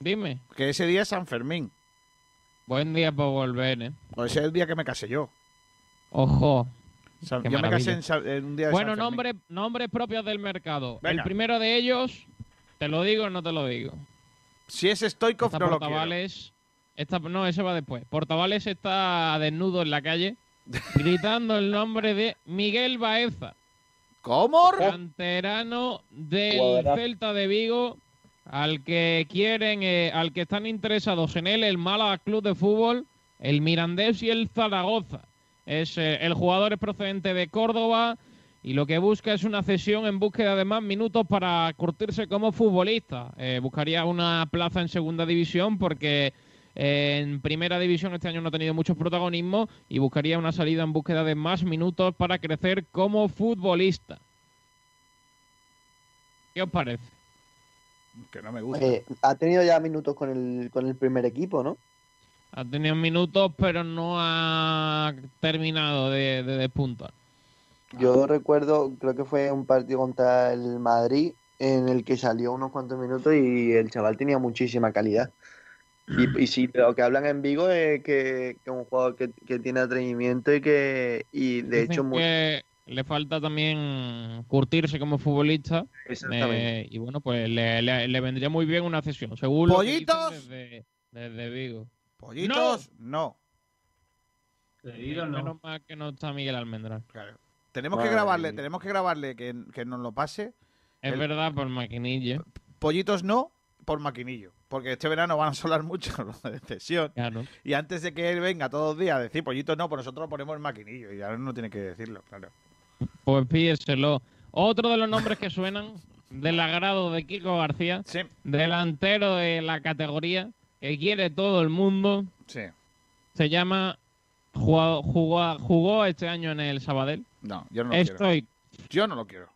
Dime. Que ese día es San Fermín. Buen día para volver, ¿eh? O ese es el día que me casé yo. Ojo. San- yo me casé en, en un día de Bueno, nombre, nombres propios del mercado. Venga. El primero de ellos, ¿te lo digo o no te lo digo? Si es Stoikov, no lo quiero. Portavales, está- no, ese va después. Portavales está desnudo en la calle gritando el nombre de Miguel Baeza. ¿Cómo? Canterano del. Celta de Vigo, al que quieren, eh, al que están interesados en él, el Málaga Club de Fútbol, el Mirandés y el Zaragoza. Es, eh, el jugador es procedente de Córdoba y lo que busca es una cesión en búsqueda de más minutos para curtirse como futbolista. Eh, buscaría una plaza en segunda división porque en primera división este año no ha tenido mucho protagonismo y buscaría una salida en búsqueda de más minutos para crecer como futbolista. ¿Qué os parece? Que no me gusta. Eh, ha tenido ya minutos con el, con el primer equipo, ¿no? Ha tenido minutos, pero no ha terminado de, de despuntar. Yo recuerdo, creo que fue un partido contra el Madrid en el que salió unos cuantos minutos y el chaval tenía muchísima calidad. Y, y sí, lo que hablan en Vigo es que, que es un jugador que, que tiene atrevimiento y que, y de Dicen hecho, muy- que le falta también curtirse como futbolista. Exactamente. Eh, y bueno, pues le, le- le vendría muy bien una cesión, según lo que dicen ¿Pollitos? desde, desde Vigo. Pollitos, no. Menos mal que no está Miguel Almendral. Claro. Tenemos que grabarle, tenemos que grabarle que, que nos lo pase. Es El- verdad, por maquinilla. Pollitos no, por maquinillo. Porque este verano van a solar mucho los de cesión. Claro. Y antes de que él venga todos los días a decir pollitos no, pues nosotros lo ponemos en maquinillo. Y ahora no tiene que decirlo, claro. Pues pídeselo. Otro de los nombres que suenan del agrado de Kiko García, delantero de la categoría que quiere todo el mundo, Sí. se llama jugó, jugó, jugó este año en el Sabadell. No, yo no lo Estoy. quiero. Yo no lo quiero.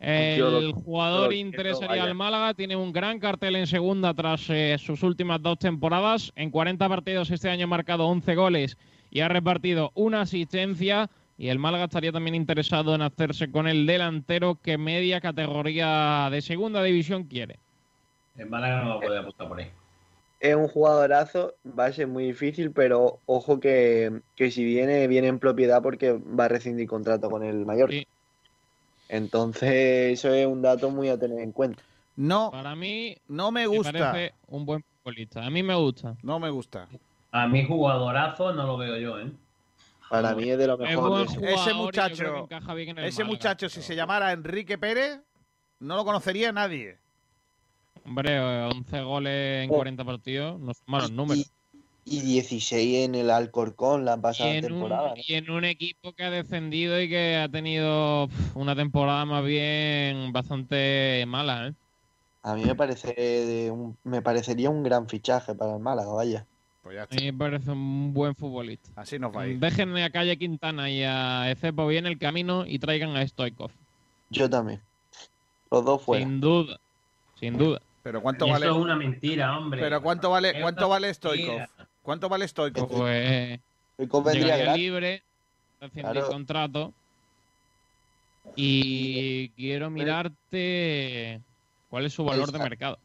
El lo- jugador interesaría al Málaga, tiene un gran cartel en segunda tras eh, sus últimas dos temporadas. En 40 partidos este año ha marcado 11 goles y ha repartido una asistencia. Y el Málaga estaría también interesado en hacerse con el delantero que media categoría de segunda división quiere. El Málaga no va a poder apostar por ahí. es un jugadorazo, va a ser muy difícil, pero ojo que, que si viene, viene en propiedad porque va a rescindir contrato con el Mallorca. Entonces, eso es un dato muy a tener en cuenta. No, Para mí no me me gusta. parece un buen futbolista. A mí me gusta. No me gusta. A mí jugadorazo no lo veo yo, ¿eh? Para mí es de lo mejor. de ese y muchacho, bien en ese Málaga. muchacho, si se llamara Enrique Pérez, no lo conocería nadie. Hombre, 11 goles en Oh. 40 partidos no son malos números. Y 16 en el Alcorcón la Y pasada un, temporada. ¿no? y en un equipo que ha descendido y que ha tenido una temporada más bien bastante mala, ¿eh? A mí me parece de un- me parecería un gran fichaje para el Málaga, vaya. Pues ya A mí me parece un buen futbolista. Así nos va a ir. Dejen a Calle Quintana y a Ecepo bien el camino y traigan a Stoikov. Yo también. Los dos fuera. Sin duda. Sin duda. Pero ¿cuánto Y vale? Eso es una mentira, hombre. Pero ¿cuánto vale, cuánto vale Stoikov? ¿Cuánto vale Stoikov? Pues Stoikov vendría libre, Claro. de contrato. Y quiero mirarte cuál es su valor de mercado.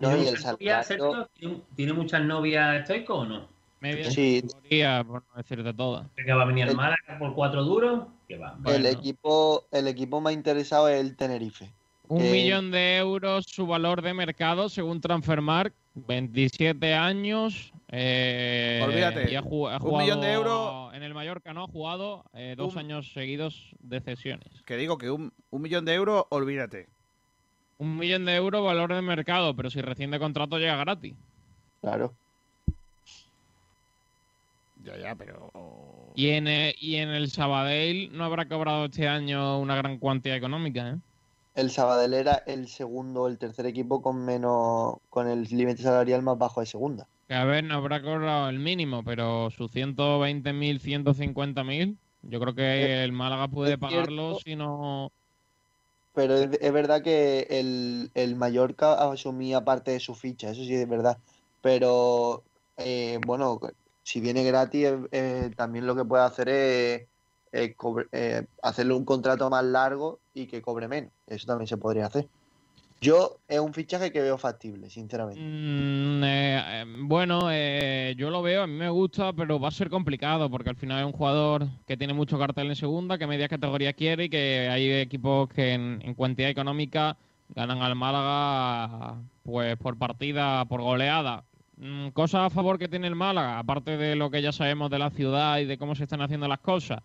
No, y el ¿Tiene, salario- Sergio? ¿Tiene- ¿Tiene muchas novias Stoico o no? Media Sí. categoría, por no decirte todas. ¿Que va a venir El- Málaga por cuatro duros? Que va. el equipo, el equipo más interesado es el Tenerife. Un millón de euros su valor de mercado según Transfermarkt, 27 años. eh, Olvídate, y ha, ju- ha un jugado millón de euros- En el Mallorca no ha jugado eh, dos Un- años seguidos de cesiones. Que digo que un, un millón de euros, olvídate. Un millón de euros valor de mercado, pero si recién de contrato llega gratis. Claro. Ya, ya, pero. Y en, eh, y en el Sabadell no habrá cobrado este año una gran cuantía económica, ¿eh? El Sabadell era el segundo o el tercer equipo con menos, con el límite salarial más bajo de segunda. Que a ver, no habrá cobrado el mínimo, pero sus 120.000, 150.000, yo creo que el Málaga puede pagarlo si no... Pero es, es verdad que el, el Mallorca asumía parte de su ficha, eso sí es verdad. Pero eh, bueno, si viene gratis, eh, eh, también lo que puede hacer es eh, hacerle un contrato más largo y que cobre menos. Eso también se podría hacer. Yo es un fichaje que veo factible, sinceramente. Mm, eh, eh, bueno, eh, yo lo veo, a mí me gusta, pero va a ser complicado porque al final es un jugador que tiene mucho cartel en segunda, que media categoría quiere y que hay equipos que en, en cuantía económica ganan al Málaga pues por partida, por goleada. Mm, Cosas a favor que tiene el Málaga, aparte de lo que ya sabemos de la ciudad y de cómo se están haciendo las cosas,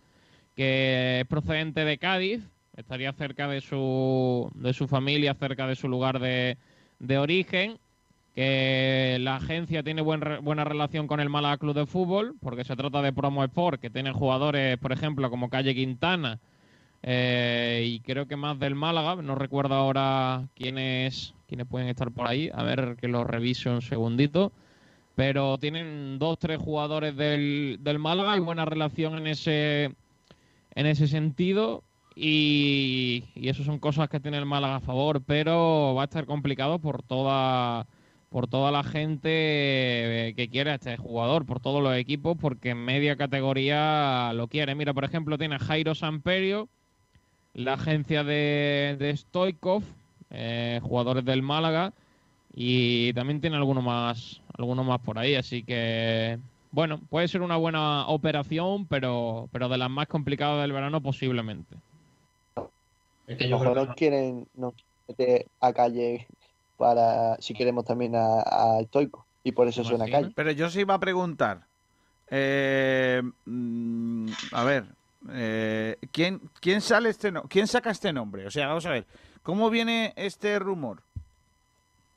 que es procedente de Cádiz, estaría cerca de su, de su familia, cerca de su lugar de, de origen, que la agencia tiene buen buena relación con el Málaga Club de Fútbol, porque se trata de Promo Sport, que tienen jugadores, por ejemplo, como Calle Quintana, eh, y creo que más del Málaga, no recuerdo ahora quiénes, quiénes pueden estar por ahí, a ver que lo reviso un segundito, pero tienen dos, tres jugadores del, del Málaga y buena relación en ese, en ese sentido. Y, y eso son cosas que tiene el Málaga a favor, pero va a estar complicado por toda por toda la gente eh, que quiere a este jugador, por todos los equipos, porque en media categoría lo quiere. Mira, por ejemplo, tiene Jairo Samperio, la agencia de, de Stoikov, eh, jugadores del Málaga, y también tiene alguno más, alguno más por ahí, así que bueno, puede ser una buena operación, pero, pero de las más complicadas del verano posiblemente. Es que A yo lo creo que nos quieren quieren a calle para si queremos también a, a Stoico y por eso suena calle. Pero yo sí iba a preguntar. eh, mm, a ver, eh, ¿quién, quién sale este no- quién saca este nombre? O sea, vamos a ver, ¿cómo viene este rumor?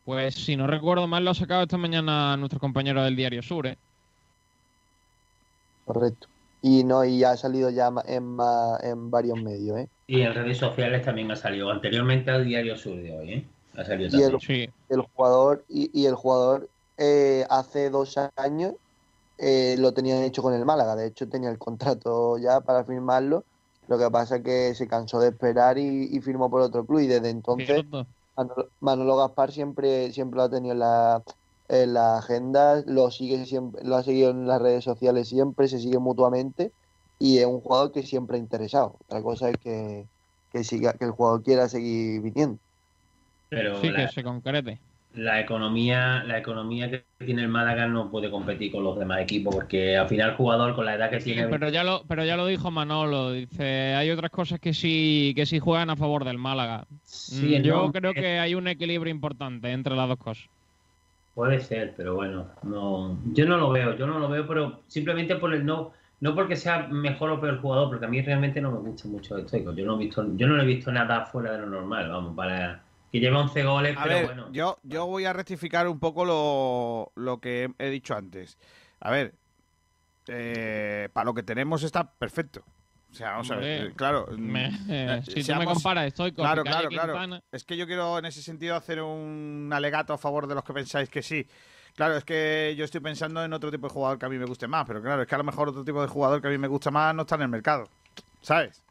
Pues si no recuerdo mal, lo ha sacado esta mañana nuestro compañero del Diario Sur, ¿eh? Correcto. Y no, y ha salido ya ma- en, ma- en varios medios, ¿eh? Y en redes sociales también ha salido. Anteriormente al Diario Sur de hoy, ¿eh? Ha salido Y el, también. el jugador, y, y el jugador eh, hace dos años eh, lo tenían hecho con el Málaga. De hecho, tenía el contrato ya para firmarlo. Lo que pasa es que se cansó de esperar y, y firmó por otro club. Y desde entonces. Manolo, Manolo Gaspar siempre, siempre lo ha tenido en la, en la agenda, lo sigue siempre, lo ha seguido en las redes sociales siempre, se sigue mutuamente y es un jugador que siempre ha interesado. Otra cosa es que, que siga, que el jugador quiera seguir viniendo. Pero Sí, la, que se concrete. la economía, la economía que tiene el Málaga no puede competir con los demás equipos, porque al final el jugador con la edad que Sí, tiene. pero ya lo, pero ya lo dijo Manolo, dice, hay otras cosas que sí, que sí juegan a favor del Málaga. Sí, Mm, Yo no, creo es- que hay un equilibrio importante entre las dos cosas. Puede ser, pero bueno, no, yo no lo veo, yo no lo veo, pero simplemente por el no, no porque sea mejor o peor jugador, porque a mí realmente no me gusta mucho esto. Yo no he visto, yo no le he visto nada fuera de lo normal, vamos, para que lleve 11 goles, A pero ver, bueno. yo, yo voy a rectificar un poco lo, lo que he dicho antes. A ver, eh, para lo que tenemos está perfecto. O sea, vamos a ver, eh, claro. me- mm, eh, eh, si tú me seamos- comparas Stoico Claro, y Calle claro, claro. Quintana- Es que yo quiero en ese sentido hacer un alegato a favor de los que pensáis que sí. Claro, es que yo estoy pensando en otro tipo de jugador que a mí me guste más, pero claro, es que a lo mejor otro tipo de jugador que a mí me gusta más no está en el mercado, ¿sabes?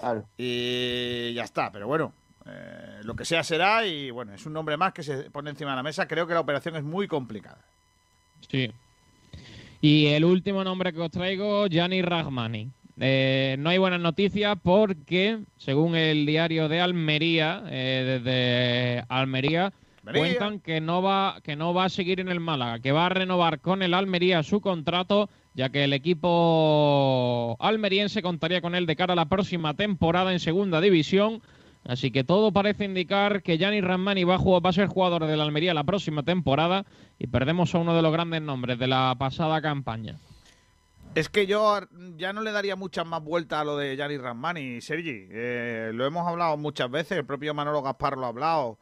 Claro. Y ya está, pero bueno, eh, lo que sea será y bueno, es un nombre más que se pone encima de la mesa. Creo que la operación es muy complicada. Sí. Y el último nombre que os traigo, Gianni Rahmani. Eh, no hay buenas noticias porque, según el diario de Almería, eh, desde Almería, Almería. cuentan que no va que no va a seguir en el Málaga, que va a renovar con el Almería su contrato, ya que el equipo almeriense contaría con él de cara a la próxima temporada en Segunda División. Así que todo parece indicar que Gianni Ramani va a, jugar- va a ser jugador del Almería la próxima temporada y perdemos a uno de los grandes nombres de la pasada campaña. Es que yo ya no le daría muchas más vueltas a lo de Gianni Ramani, Sergi. Eh, lo hemos hablado muchas veces, el propio Manolo Gaspar lo ha hablado.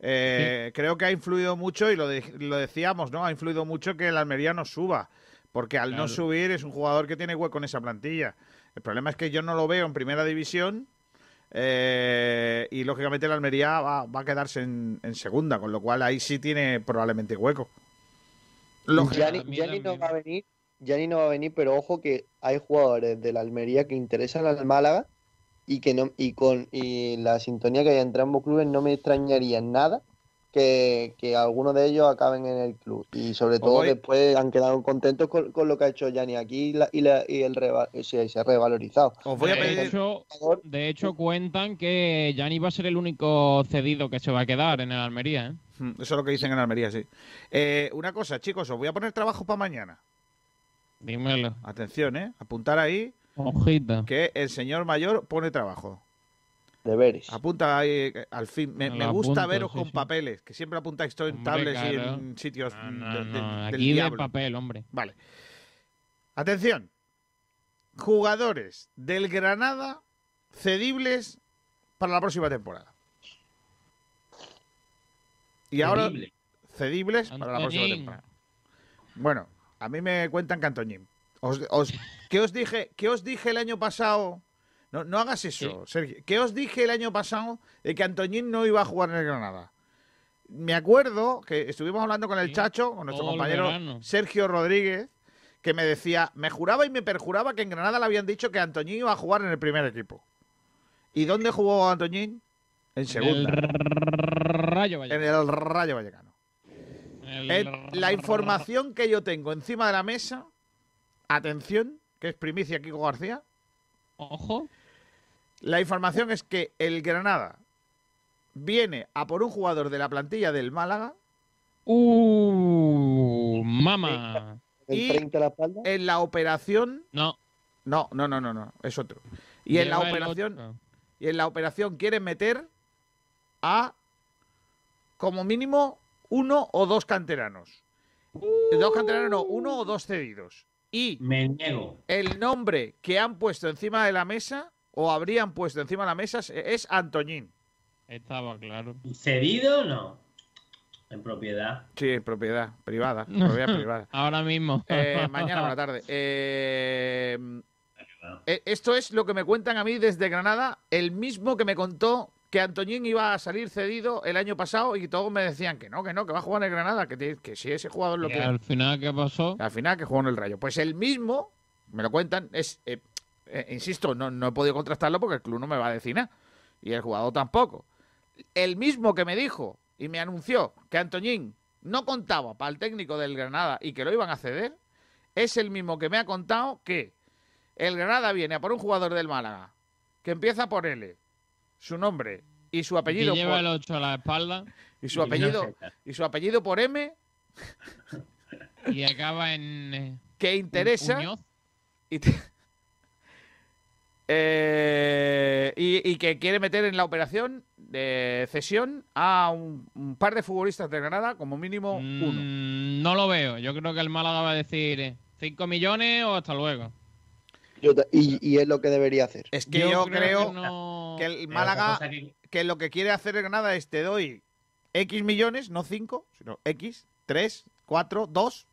Eh, Creo que ha influido mucho, y lo, de- lo decíamos, ¿no? Ha influido mucho que el Almería no suba. Porque al no subir es un jugador que tiene hueco en esa plantilla. El problema es que yo no lo veo en primera división. eh, y lógicamente el Almería va, va a quedarse en, en segunda, con lo cual ahí sí tiene probablemente hueco. Gianni no va a venir, Gianni no va a venir, pero ojo que hay jugadores de la Almería que interesan al Málaga y que no y con y la sintonía que hay entre ambos clubes no me extrañaría nada que, que algunos de ellos acaben en el club y sobre todo voy- después han quedado contentos con, con lo que ha hecho Gianni aquí y, la- y, la- y el reva- se, se ha revalorizado. de, hecho, de hecho, cuentan que Gianni va a ser el único cedido que se va a quedar en el Almería. ¿eh? Mm, Eso es lo que dicen en Almería, sí. Eh, una cosa, chicos, os voy a poner trabajo para mañana. Dímelo. Atención, ¿eh? Apuntar ahí Ojita. que el señor mayor pone trabajo. Deberes. Apunta ahí, eh, al fin. Me, gusta apunto, veros sí, con sí. papeles, que siempre apuntáis todo en Hombre, tablets y en sitios No, no, de- de- no, del aquí de papel, hombre. Vale. Atención. Jugadores del Granada cedibles para la próxima temporada. Y ahora Cedible. cedibles para la próxima temporada. Bueno, a mí me cuentan que Antoñín. Os, os- ¿qué, os dije, ¿Qué os dije el año pasado? No, no hagas eso, Sergio. ¿Qué os dije el año pasado de que Antoñín no iba a jugar en el Granada? Me acuerdo que estuvimos hablando con el Chacho, con nuestro todo compañero. Sergio Rodríguez, que me decía, me juraba y me perjuraba que en Granada le habían dicho que Antoñín iba a jugar en el primer equipo. ¿Y dónde jugó Antoñín? En segunda. Rayo En el Rayo Vallecano. El- la información que yo tengo encima de la mesa, atención, que es primicia Kiko García. Ojo. La información es que el Granada viene a por un jugador de la plantilla del Málaga Uh, mama. y en la operación No. no, no, no, no, no, es otro. Y en la operación otro. y en la operación quieren meter a como mínimo uno o dos canteranos. Dos canteranos no, uno o dos cedidos. Y Me niego. el nombre que han puesto encima de la mesa o habrían puesto encima de la mesa es, Antoñín. Estaba claro. ¿Cedido o no? En propiedad. Sí, en propiedad privada. Propiedad privada. Ahora mismo. Eh, mañana por la tarde. Eh, eh, esto es lo que me cuentan a mí desde Granada, el mismo que me contó que Antoñín iba a salir cedido el año pasado y todos me decían que no, que no, que va a jugar en el Granada, que, te- que si ese jugador lo que... al final, ¿qué pasó? Al final que jugó en el Rayo. Pues el mismo, me lo cuentan, es, eh, eh, insisto, no, no he podido contrastarlo porque el club no me va a decir nada. Y el jugador tampoco. El mismo que me dijo y me anunció que Antoñín no contaba para el técnico del Granada y que lo iban a ceder, es el mismo que me ha contado que el Granada viene a por un jugador del Málaga que empieza por L, su nombre y su apellido Que lleva por- el 8 a la espalda y su apellido y su apellido por M y acaba en. eh, que interesa y, te- Eh, y, y que quiere meter en la operación de cesión a un, un par de futbolistas de Granada, como mínimo uno. Mm, No lo veo. Yo creo que el Málaga va a decir 5 millones o hasta luego. Yo y, y es lo que debería hacer. Es que Yo yo, creo creo, que no- que el Málaga, que- que lo que quiere hacer el Granada es te doy X millones, no 5, sino X, 3, 4, 2,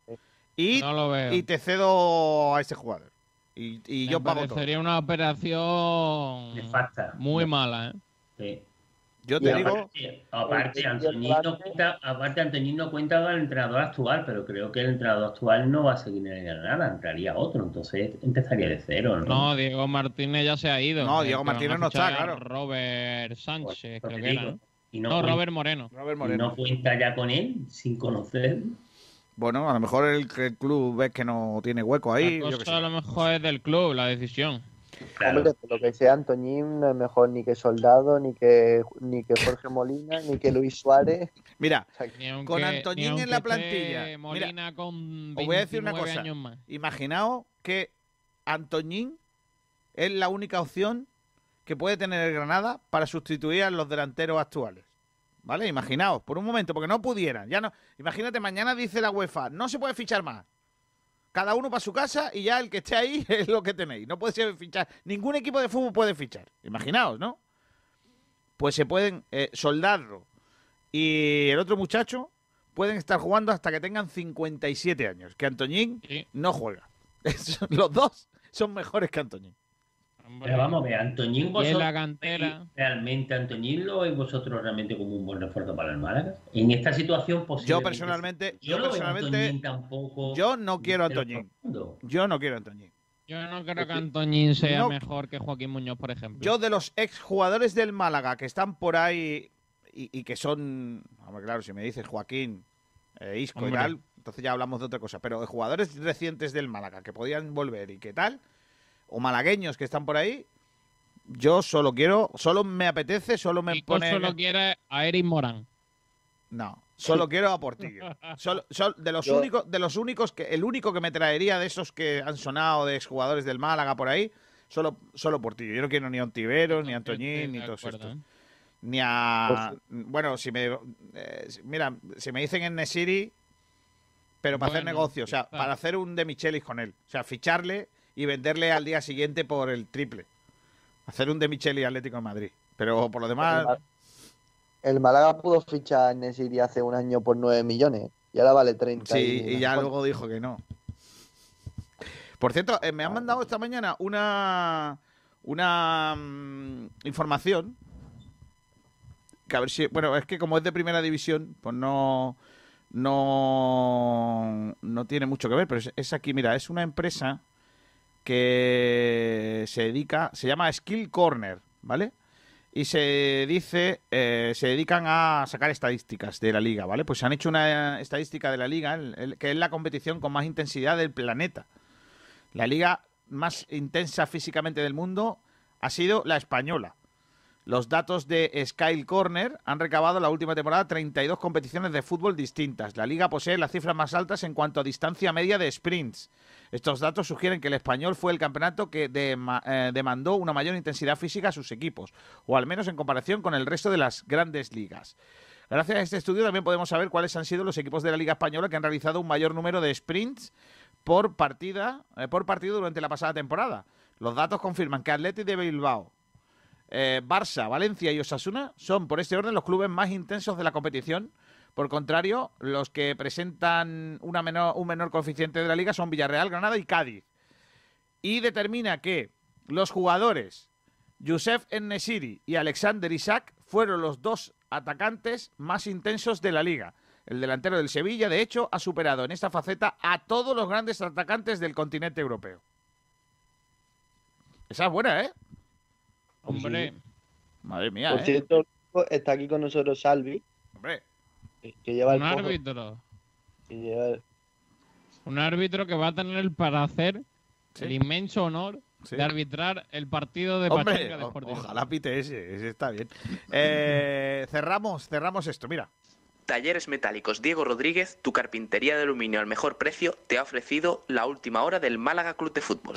y, No lo veo. y te cedo a ese jugador. Y, y yo pago todo. Sería una operación Nefasta. muy mala, ¿eh? Sí. Yo Y te digo, aparte, aparte, Antoñín no cuenta, aparte Antoñín no cuenta con el entrenador actual, pero creo que el entrenador actual no va a seguir en el Granada, entraría otro, entonces empezaría de cero, ¿no? No, Diego Martínez ya se ha ido. No, Diego a Martínez no está, claro. Robert Sánchez, Pues creo te que digo, ¿no? y No, cuenta- Robert Moreno. Robert y Moreno. no cuenta ya con él, sin conocer. Bueno, a lo mejor el, el club ves que no tiene hueco ahí. La yo a lo mejor es del club, la decisión. Hombre, por lo que sea, Antoñín no es mejor ni que Soldado, ni que, ni que Jorge Molina, ni que Luis Suárez. Mira, aunque- con Antoñín en la plantilla. Molina Mira, con os voy a decir una 29 cosa. Imaginaos que Antoñín es la única opción que puede tener el Granada para sustituir a los delanteros actuales. ¿Vale? Imaginaos, por un momento, porque no pudieran. Ya no. Imagínate, mañana dice la UEFA, no se puede fichar más. Cada uno para su casa y ya el que esté ahí es lo que tenéis. No puede ser fichar. Ningún equipo de fútbol puede fichar. Imaginaos, ¿no? Pues se pueden. Eh, Soldado y el otro muchacho pueden estar jugando hasta que tengan 57 años. Que Antoñín no juega. Los dos son mejores que Antoñín. Pero vamos a ver, Antoñín, Y en vosotros. la cantera. ¿Realmente Antoñín lo veis vosotros realmente como un buen refuerzo para el Málaga? En esta situación posible. Yo personalmente, yo, personalmente, tampoco. yo no quiero a Antoñín. Yo no quiero a Antoñín. Yo no creo que Antoñín sea No. mejor que Joaquín Muñoz, por ejemplo. Yo de los exjugadores del Málaga que están por ahí y, y que son, hombre, claro, si me dices Joaquín, eh, Isco y Hombre. tal, entonces ya hablamos de otra cosa. Pero de jugadores recientes del Málaga que podían volver y qué tal, o malagueños que están por ahí, yo solo quiero, solo me apetece, solo me Kiko pone... solo quiere a Eric Morán. No, solo quiero a Portillo. Solo, sol- de los Yo- únicos, de los únicos que, el único que me traería de esos que han sonado de exjugadores del Málaga por ahí, solo, solo Portillo. Yo no quiero ni a Ontiveros, ni a Antoñín, ni a todos estos. Ni a. Bueno, si me. eh, mira, si me dicen en Nesiri, pero para hacer negocio, o sea, para hacer un de Michelis con él. O sea, ficharle y venderle al día siguiente por el triple. Hacer un de Michelis Atlético de Madrid. Pero por lo demás. El Málaga pudo fichar a Nesiri hace un año por 9 millones y ahora vale 30. Sí, y ya bueno, luego dijo que no. Por cierto, eh, me han mandado esta mañana una una mm, información que a ver si, bueno, es que como es de primera división, pues no no no tiene mucho que ver, pero es, es aquí, mira, es una empresa que se dedica, se llama Skill Corner, ¿vale? Y se dice, eh, se dedican a sacar estadísticas de la liga, ¿vale? Pues se han hecho una estadística de la liga, que es la competición con más intensidad del planeta. La liga más intensa físicamente del mundo ha sido la española. Los datos de Skyle Corner han recabado la última temporada 32 competiciones de fútbol distintas. La liga posee las cifras más altas en cuanto a distancia media de sprints. Estos datos sugieren que el español fue el campeonato que eh, demandó una mayor intensidad física a sus equipos, o al menos en comparación con el resto de las grandes ligas. Gracias a este estudio también podemos saber cuáles han sido los equipos de la Liga Española que han realizado un mayor número de sprints por partida eh, por partido durante la pasada temporada. Los datos confirman que Athletic de Bilbao, eh, Barça, Valencia y Osasuna son por este orden los clubes más intensos de la competición. Por contrario, los que presentan un menor coeficiente de la liga son Villarreal, Granada y Cádiz. Y determina que los jugadores Youssef Nesiri y Alexander Isaac fueron los dos atacantes más intensos de la liga. El delantero del Sevilla, de hecho, ha superado en esta faceta a todos los grandes atacantes del continente europeo. Esa es buena, ¿eh? Hombre, Madre mía, Por ¿eh? cierto, está aquí con nosotros Salvi, Hombre. que lleva un el árbitro. que lleva el- Un árbitro que va a tener para hacer Sí. el inmenso honor Sí. de arbitrar el partido de Hombre, ojalá pite ese, ese está bien. Eh, cerramos, cerramos esto, mira. Talleres Metálicos Diego Rodríguez, tu carpintería de aluminio al mejor precio, te ha ofrecido la última hora del Málaga Club de Fútbol.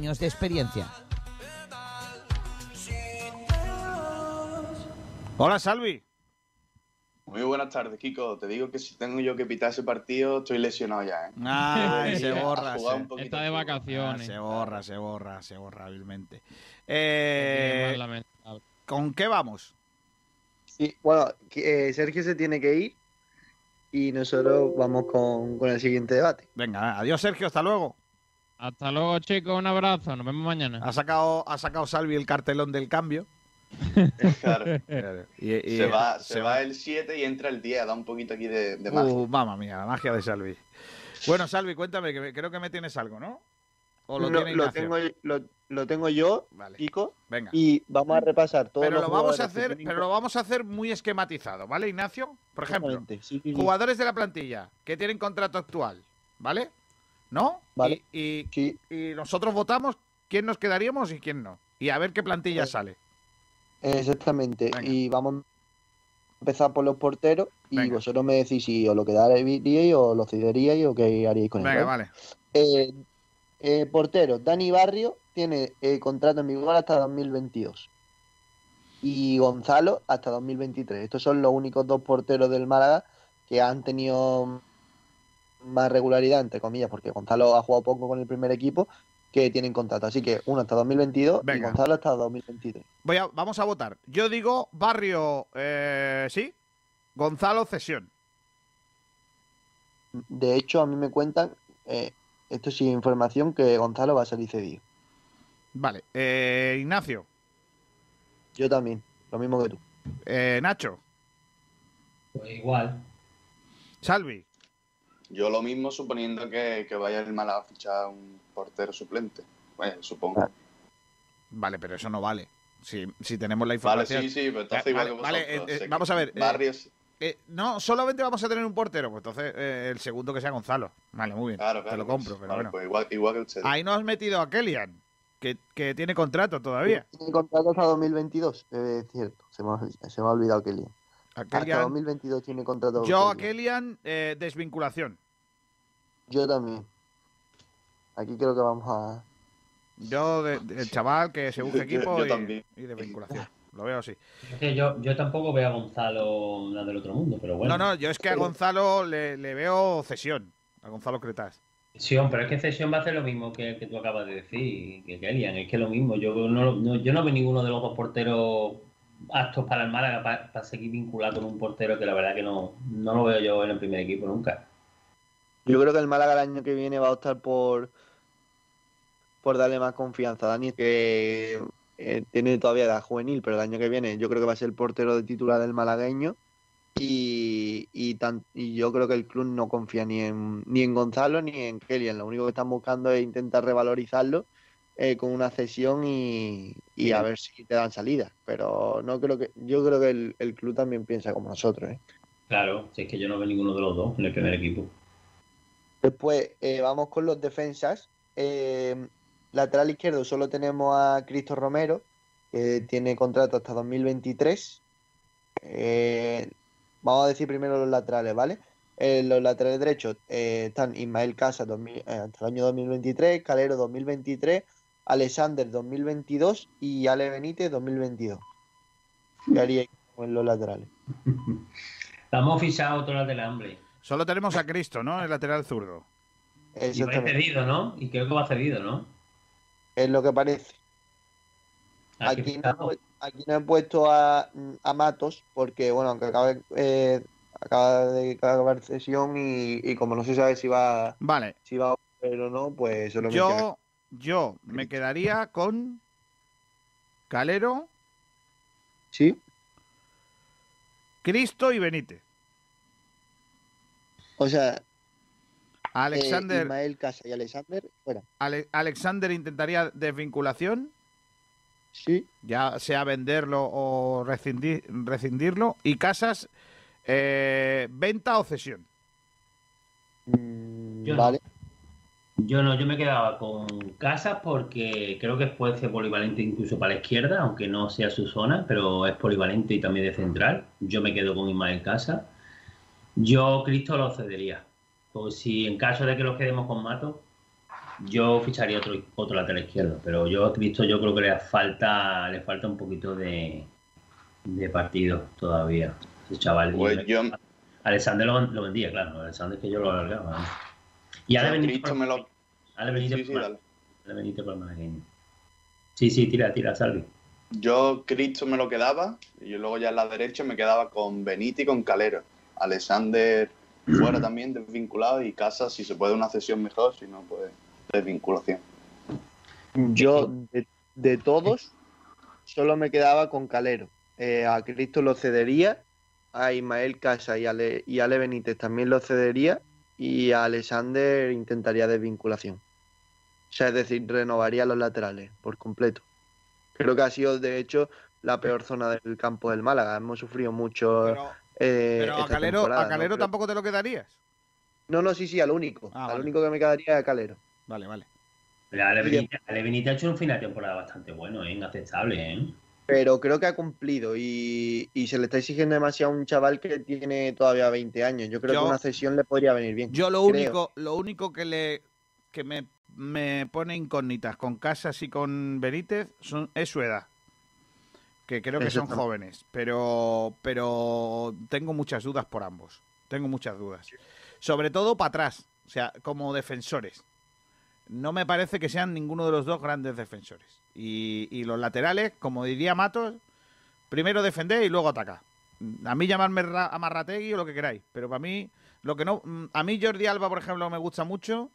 de experiencia. Hola, Salvi. Muy buenas tardes, Kiko. Te digo que si tengo yo que pitar ese partido, estoy lesionado ya, ¿eh? Ay, se borra. se- un poquito Está de vacaciones. Ah, se borra, se borra, se borra hábilmente. Eh. ¿Con qué vamos? Sí, bueno, que, eh, Sergio se tiene que ir y nosotros vamos con, con el siguiente debate. Venga, adiós Sergio, hasta luego. Hasta luego, chicos. Un abrazo. Nos vemos mañana. Ha sacado, ha sacado Salvi el cartelón del cambio. Claro. Y- y- se va, se va el 7 y entra el 10, da un poquito aquí de, de magia. Uh, mamma mía, la magia de Salvi. Bueno, Salvi, cuéntame, que creo que me tienes algo, ¿no? ¿O lo No, tiene lo, tengo, lo, lo tengo yo, Kiko, Venga. y vamos a repasar todos Pero los lo vamos a hacer, pero lo vamos a hacer muy esquematizado, ¿vale, Ignacio? Por ejemplo, Exactamente, sí, sí, sí. jugadores de la plantilla que tienen contrato actual, ¿vale? ¿No? Vale. Y, y- y nosotros votamos quién nos quedaríamos y quién no. Y a ver qué plantilla sale. Exactamente. Y vamos a empezar por los porteros y vosotros me decís si os lo quedaríais o lo cederíais o qué haríais con él. Venga, ¿vale? vale. Eh, eh, portero, Dani Barrio tiene eh, contrato en vigor hasta 2022. Y Gonzalo hasta 2023. Estos son los únicos dos porteros del Málaga que han tenido más regularidad, entre comillas, porque Gonzalo ha jugado poco con el primer equipo, que tienen contrato. Así que uno hasta 2022 y Venga. Gonzalo hasta 2023. Voy a, vamos a votar. Yo digo Barrio, eh, sí. Gonzalo, cesión. De hecho, a mí me cuentan, eh, esto sí es información, que Gonzalo va a salir cedido. Vale. Eh, Ignacio. Yo también, lo mismo que tú. Eh, Nacho. Pues igual. Salvi. Yo lo mismo suponiendo que, que vaya el Málaga a fichar un portero suplente. Bueno, supongo. Vale, pero eso no vale. Si, si tenemos la Vale, información. sí, sí, pero entonces igual vale, que vale, vosotros. eh, eh, vamos a ver. eh, Barrios, eh, no, solamente vamos a tener un portero. Pues entonces eh, el segundo que sea Gonzalo. Vale, muy bien. claro, Te lo compro, pues, pero vale, bueno. pues igual, igual que ustedes. Ahí no has metido a Kellyan, que, que tiene contrato todavía. Tiene contrato hasta 2022, es cierto. Se me ha, se me ha olvidado Kelly. A Hasta Kellyan- 2022 tiene contrato. Yo a Kellyan. Kellyan, eh, desvinculación. Yo también. Aquí creo que vamos a. Yo, de- de- el chaval que se busque Yo- equipo yo y, también. y desvinculación. Lo veo así. Es que yo, yo tampoco veo a Gonzalo nada del otro mundo, pero bueno. No, no, yo es que a Gonzalo le, le veo cesión. A Gonzalo Cretás. Cesión, pero es que Cesión va a hacer lo mismo que, que tú acabas de decir, que Kellyan. Es que lo mismo. Yo no, no- yo no veo ninguno de los dos porteros aptos para el Málaga para, seguir vinculado con un portero que la verdad que no, no lo veo yo en el primer equipo nunca. Yo creo que el Málaga el año que viene va a optar por. por darle más confianza a Dani, que eh, tiene todavía edad juvenil, pero el año que viene yo creo que va a ser el portero de titular del malagueño. Y, y, tan- y yo creo que el club no confía ni en, ni en Gonzalo ni en Kellyan. Lo único que están buscando es intentar revalorizarlo eh, con una cesión y, y a ver si te dan salida. Pero no creo que yo creo que el, el club también piensa como nosotros. ¿eh? Claro, si es que yo no veo ninguno de los dos en el primer equipo. Después eh, vamos con los defensas. Eh, lateral izquierdo solo tenemos a Cristo Romero, que tiene contrato hasta 2023. Eh, vamos a decir primero los laterales, ¿vale? Los laterales derechos están Ismael Casa 2000, hasta el año 2023, Calero 2023, Alexander 2022 y Ale Benítez 2022. ¿Qué haría con los laterales? Estamos fichados otro lateral, hombre. Solo tenemos a Cristo, ¿no? El lateral zurdo. Y va cedido, ¿no? Y creo que va cedido, ¿no? Es lo que parece. Ah, Aquí no, aquí no he puesto a, a Matos porque, bueno, aunque acabe, eh, acaba de acabar sesión y, y como no se sabe si va, Vale. si va a volver o no, pues Yo, yo me quedaría con Calero, Sí. Cristo y Benítez. O sea, Alexander, eh, Ismael Casa y Alexander, fuera. Ale- Alexander intentaría desvinculación. Sí. Ya sea venderlo o rescindir- rescindirlo. Y Casas, eh, venta o cesión. Yo no. Yo no, yo me quedaba con Casas porque creo que puede ser polivalente incluso para la izquierda, aunque no sea su zona, pero es polivalente y también de central. Yo me quedo con Ismael Casas. Yo Cristo lo cedería. Pues si en caso de que nos quedemos con Mato, yo ficharía otro, otro lateral izquierdo. Pero yo a Cristo yo creo que le falta, le falta un poquito de, de partido todavía. Ese chaval. Pues yo- Alexander lo, lo vendía, claro. Alexander es que yo lo alargaba. ¿no? Y Ale Benítez por- me lo- Ale Benítez Sí, sí, por-. Ale Benítez por malagueño. Sí, sí, tira, tira, Salvi. Yo Cristo me lo quedaba y yo luego ya en la derecha me quedaba con Benítez y con Calero. Alexander fuera también desvinculado y Casa, si se puede una cesión mejor, si no, pues desvinculación. Yo, de, de todos, solo me quedaba con Calero. Eh, a Cristo lo cedería, a Ismael Casa y Ale, y Ale Benítez también lo cedería, y a Alexander intentaría desvinculación. O sea, es decir, renovaría los laterales por completo. Creo que ha sido, de hecho, la peor zona del campo del Málaga. Hemos sufrido mucho. Eh, Pero a Calero, a Calero ¿no? tampoco te lo quedarías. No, no, sí, sí, al único. Ah, al vale. único que me quedaría es a Calero. Vale, vale. Benítez ha hecho un final de temporada bastante bueno, ¿eh? inaceptable. ¿eh? Pero creo que ha cumplido y, y se le está exigiendo demasiado a un chaval que tiene todavía 20 años. Yo creo Yo- que una cesión le podría venir bien. Yo lo Creo. único, lo único que le que me, me pone incógnitas con Casas y con Benítez son, es su edad. Que creo que son jóvenes. Pero, pero tengo muchas dudas por ambos. Tengo muchas dudas. Sobre todo para atrás. O sea, como defensores. No me parece que sean ninguno de los dos grandes defensores. Y, y los laterales, como diría Matos, primero defender y luego atacar. A mí llamarme Ra- Amarrategui o lo que queráis, pero para mí, lo que no. mm, A mí Jordi Alba, por ejemplo, me gusta mucho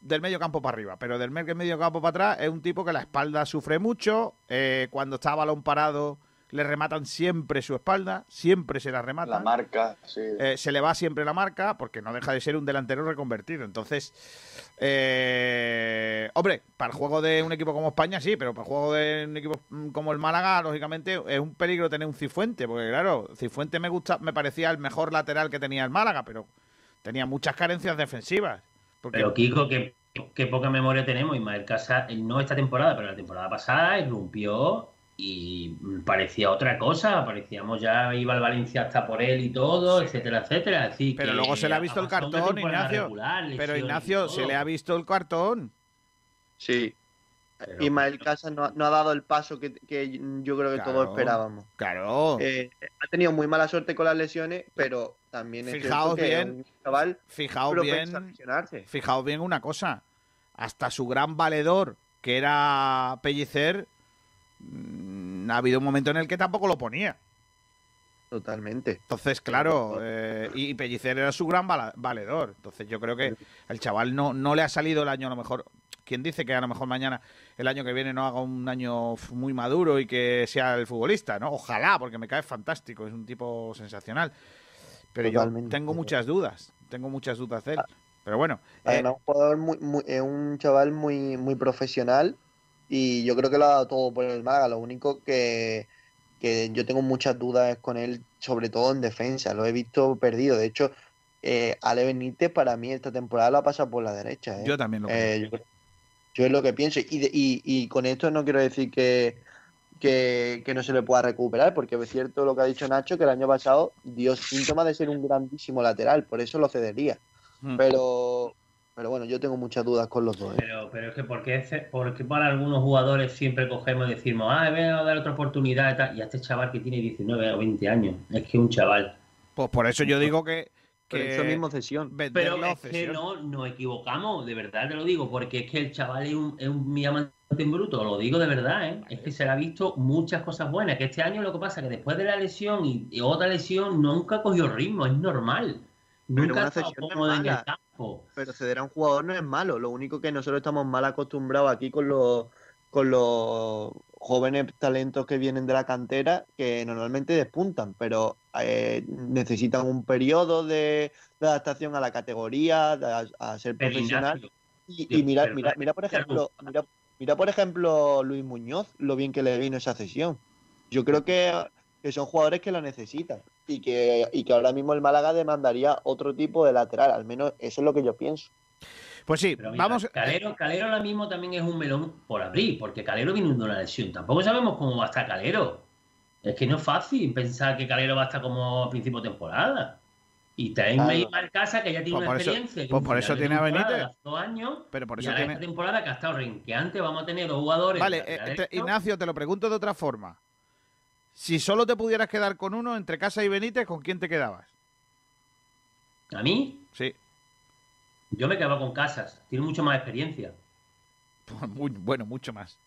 del medio campo para arriba, pero del me- medio campo para atrás es un tipo que la espalda sufre mucho. eh, cuando está balón parado, le rematan siempre su espalda, siempre se la rematan. La marca, sí. Eh, se le va siempre la marca porque no deja de ser un delantero reconvertido. Entonces, eh, hombre, para el juego de un equipo como España sí, pero para el juego de un equipo mm, como el Málaga, lógicamente es un peligro tener un Cifuente, porque claro, Cifuente me gusta, me parecía el mejor lateral que tenía el Málaga, pero tenía muchas carencias defensivas. Porque Pero Kiko, qué, qué poca memoria tenemos. Ismael Casa, eh, no esta temporada, pero la temporada pasada, irrumpió y parecía otra cosa. Parecíamos ya iba al Valencia hasta por él y todo, etcétera, etcétera. Decir, pero que luego se le ha visto el cartón, Ignacio. regular, pero Ignacio, se le ha visto el cartón. Sí. Ismael Casas no, ha- no ha dado el paso que, que yo creo que Claro, todos esperábamos. Claro. Eh, ha tenido muy mala suerte con las lesiones, pero también es Fijaos que bien, un chaval Fijaos bien, fijaos bien una cosa. Hasta su gran valedor, que era Pellicer, mm, ha habido un momento en el que tampoco lo ponía. Totalmente. Entonces, claro, eh, y Pellicer era su gran valedor. Entonces, yo creo que el chaval no, no le ha salido el año a lo mejor. ¿Quién dice que a lo mejor mañana, el año que viene, no haga un año muy maduro y que sea el futbolista? ¿no? Ojalá, porque me cae fantástico, es un tipo sensacional. Pero yo tengo muchas dudas, tengo muchas dudas de él. Pero bueno, eh, un jugador muy, muy- es un chaval muy, muy profesional y yo creo que lo ha dado todo por el Málaga. Lo único que, que yo tengo muchas dudas con él, sobre todo en defensa. Lo he visto perdido. De hecho, eh, Ale Benítez para mí esta temporada lo ha pasado por la derecha. ¿eh? Yo también lo Eh, yo, creo- yo es lo que pienso. Y, de- y, y con esto no quiero decir que, que, que no se le pueda recuperar, porque es cierto lo que ha dicho Nacho, que el año pasado dio síntomas de ser un grandísimo lateral, por eso lo cedería. Hmm. Pero, pero bueno, yo tengo muchas dudas con los dos. ¿eh? Pero, pero es que ¿por qué, ce- por qué para algunos jugadores siempre cogemos y decimos, ah, voy a dar otra oportunidad y tal? Y a este chaval que tiene 19 o 20 años, es que es un chaval. pues por eso yo digo que. Que eso mismo cesión. Pero es que no nos equivocamos, de verdad te lo digo, porque es que el chaval es un, es un diamante en bruto, lo digo de verdad, ¿eh? es que se le ha visto muchas cosas buenas, que este año lo que pasa es que después de la lesión y, y otra lesión nunca cogió ritmo, es normal. Pero Nunca una cesión no es cómodo en el mala. campo. Pero ceder a un jugador no es malo. Lo único que nosotros estamos mal acostumbrados aquí con los, con los jóvenes talentos que vienen de la cantera, que normalmente despuntan, pero eh, necesitan un periodo de, de adaptación a la categoría, de- a, a ser profesional. Y, y mira, mira, mira por ejemplo, mira, mira por ejemplo Luis Muñoz, lo bien que le vino esa cesión. Yo creo que, que son jugadores que lo necesitan y que, y que ahora mismo el Málaga demandaría otro tipo de lateral, al menos eso es lo que yo pienso. Pues sí, Pero mira, vamos. Calero, Calero ahora mismo también es un melón por abrir, porque Calero viene de una lesión. Tampoco sabemos cómo va a estar Calero. Es que no es fácil pensar que Calero va a estar como a principio de temporada. Y traen Claro. a Casa, que ya tiene Pues una eso- experiencia. y pues un por eso tiene a Benítez. dos años. Pero por y eso ahora tiene- esta temporada que ha estado renqueante, vamos a tener dos jugadores. Vale, eh. Ignacio, te lo pregunto de otra forma. Si solo te pudieras quedar con uno entre Casa y Benítez, ¿con quién te quedabas? ¿A mí? Sí. Yo me quedaba con Casas. Tiene mucho más experiencia. Muy, bueno, mucho más.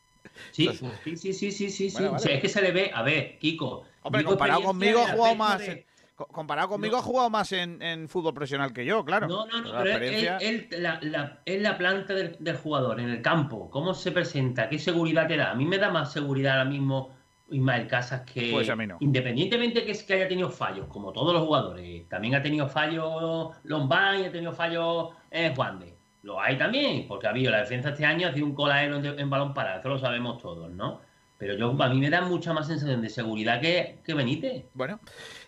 Sí, sí, sí, sí, sí, sí, vale. O sea, es que se le ve, a ver, Kiko. Hombre, comparado conmigo, ha jugado más de- Comparado conmigo, ha jugado más en, en fútbol profesional que yo, claro. No, no, no, pero él, experiencia- él- la, la- es la planta del, del jugador en el campo. ¿Cómo se presenta? ¿Qué seguridad te da? A mí me da más seguridad ahora mismo Ismael Casas que. Pues a mí no. Independientemente que, es que haya tenido fallos, como todos los jugadores. También ha tenido fallos Lombán y ha tenido fallos eh, Juan de. Lo hay también, porque ha habido la defensa este año, ha sido un coladero en, en balón parado, eso lo sabemos todos, ¿no? Pero yo, a mí me da mucha más sensación de seguridad que, que Benítez. Bueno,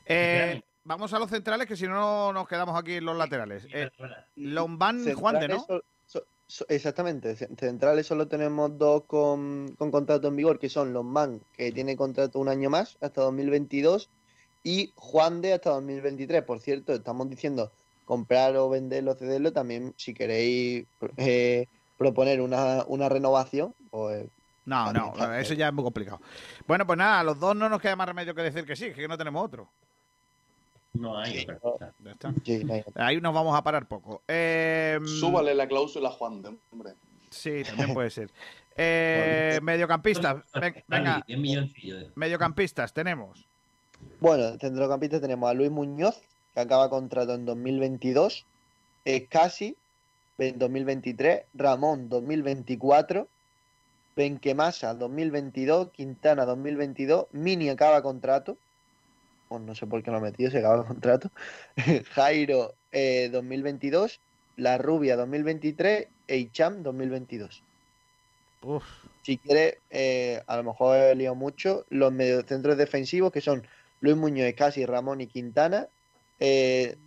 Eh, vamos a los centrales, que si no nos quedamos aquí en los laterales. Eh, Lombán, Juan de, ¿no? So- so- exactamente, ce- centrales solo tenemos dos con, con contrato en vigor, que son Lombán, que tiene contrato un año más, hasta 2022, y Juan de hasta 2023. Por cierto, estamos diciendo comprar o venderlo, cederlo, también si queréis eh, proponer una, una renovación, pues No, no, eso ya es muy complicado. Bueno, pues nada, a los dos no nos queda más remedio que decir que sí, que no tenemos otro. No hay. Ya está. Ahí nos vamos a parar poco. Eh, Súbale la cláusula a Juan de, hombre. Sí, también puede ser. Eh, mediocampistas, ven- venga, 10 milloncillos. mediocampistas tenemos. Bueno, centrocampista tenemos a Luis Muñoz, que acaba contrato en 2022, Escasi en 2023, Ramón 2024, Benquemasa 2022, Quintana 2022, Mini acaba contrato, o no sé por qué lo ha metido, se acaba el contrato, Jairo eh, 2022, La Rubia 2023, Eicham 2022. Si quieres, eh, a lo mejor he liado mucho, los mediocentros defensivos que son Luis Muñoz, Casi, Ramón y Quintana. Eh,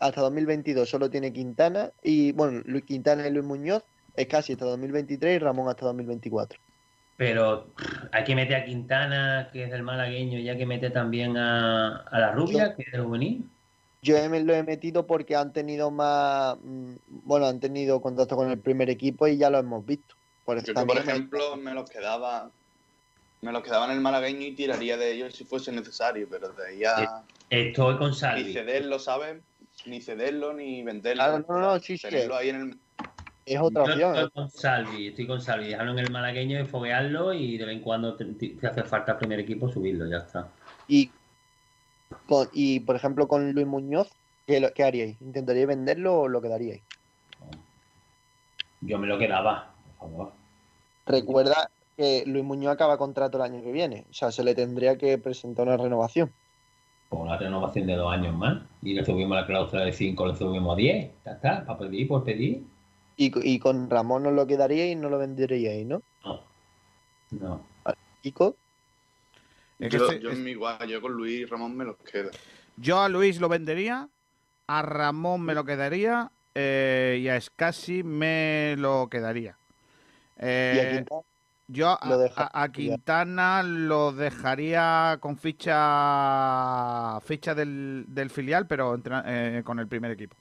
hasta 2022 solo tiene Quintana y bueno, Luis Quintana y Luis Muñoz, es casi hasta 2023 y Ramón hasta 2024. Pero hay que meter a Quintana, que es del malagueño, y hay que meter también a, a la rubia, que es del juvenil. Yo he- lo he metido porque han tenido más, mm, bueno, han tenido contacto con el primer equipo y ya lo hemos visto. Por eso Yo que, por me- ejemplo, me los quedaba. Me los quedaba en el malagueño y tiraría de ellos si fuese necesario, pero de ahí a. Estoy con Ni Salvi. cederlo, ¿sabes? Ni cederlo ni venderlo. Claro, no, no, sí, sí. Tenerlo ahí en el. Es otra Yo opción. estoy ¿eh? con Salvi, estoy con Salvi. Dejarlo en el malagueño y foguearlo y de vez en cuando te, te- te hace falta el primer equipo subirlo, ya está. Y, con, y por ejemplo, con Luis Muñoz, ¿qué, lo- qué haríais? ¿Intentaríais venderlo o lo quedaríais? Yo me lo quedaba, por favor. Recuerda que Luis Muñoz acaba contrato el año que viene. O sea, se le tendría que presentar una renovación. Con una renovación de dos años más. Y le subimos la cláusula de 5, le subimos a 10. Ya está, para pedir, por pedir. Y, y con Ramón no lo quedaríais y no lo venderíais, ¿no? No. Es que yo, este- yo es- en mi igual, yo con Luis y Ramón me los quedo. Yo a Luis lo vendería, a Ramón me lo quedaría eh, y a Scassi me lo quedaría. Eh, ¿Y a Quintana? Yo a, Quintana lo dejaría con ficha ficha del, del filial, pero entra- eh, con el primer equipo.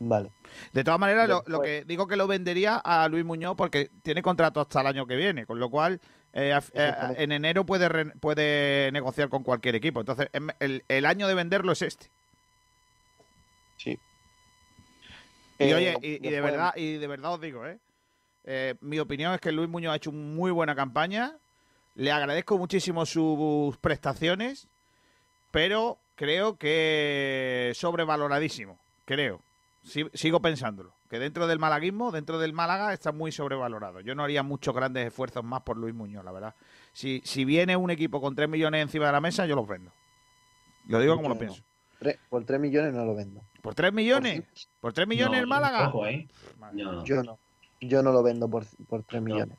Vale. De todas maneras, lo, que digo que lo vendería a Luis Muñoz porque tiene contrato hasta el año que viene, con lo cual eh, eh, en enero puede, re- puede negociar con cualquier equipo. Entonces, em- el, el año de venderlo es este. Sí. Y oye, y, y de verdad, y de verdad os digo, ¿eh? Eh, mi opinión es que Luis Muñoz ha hecho muy buena campaña. Le agradezco muchísimo sus prestaciones, pero creo que sobrevaloradísimo. Creo. Si- sigo pensándolo. Que dentro del malaguismo, dentro del Málaga, está muy sobrevalorado. Yo no haría muchos grandes esfuerzos más por Luis Muñoz, la verdad. Si, si viene un equipo con 3 millones encima de la mesa, yo los vendo. Lo digo como lo pienso. Por 3 millones no lo vendo. ¿Por 3 millones? ¿Por 3 millones No, el Málaga? ¿eh? Yo no. Yo no. Lo vendo por, por 3 millones.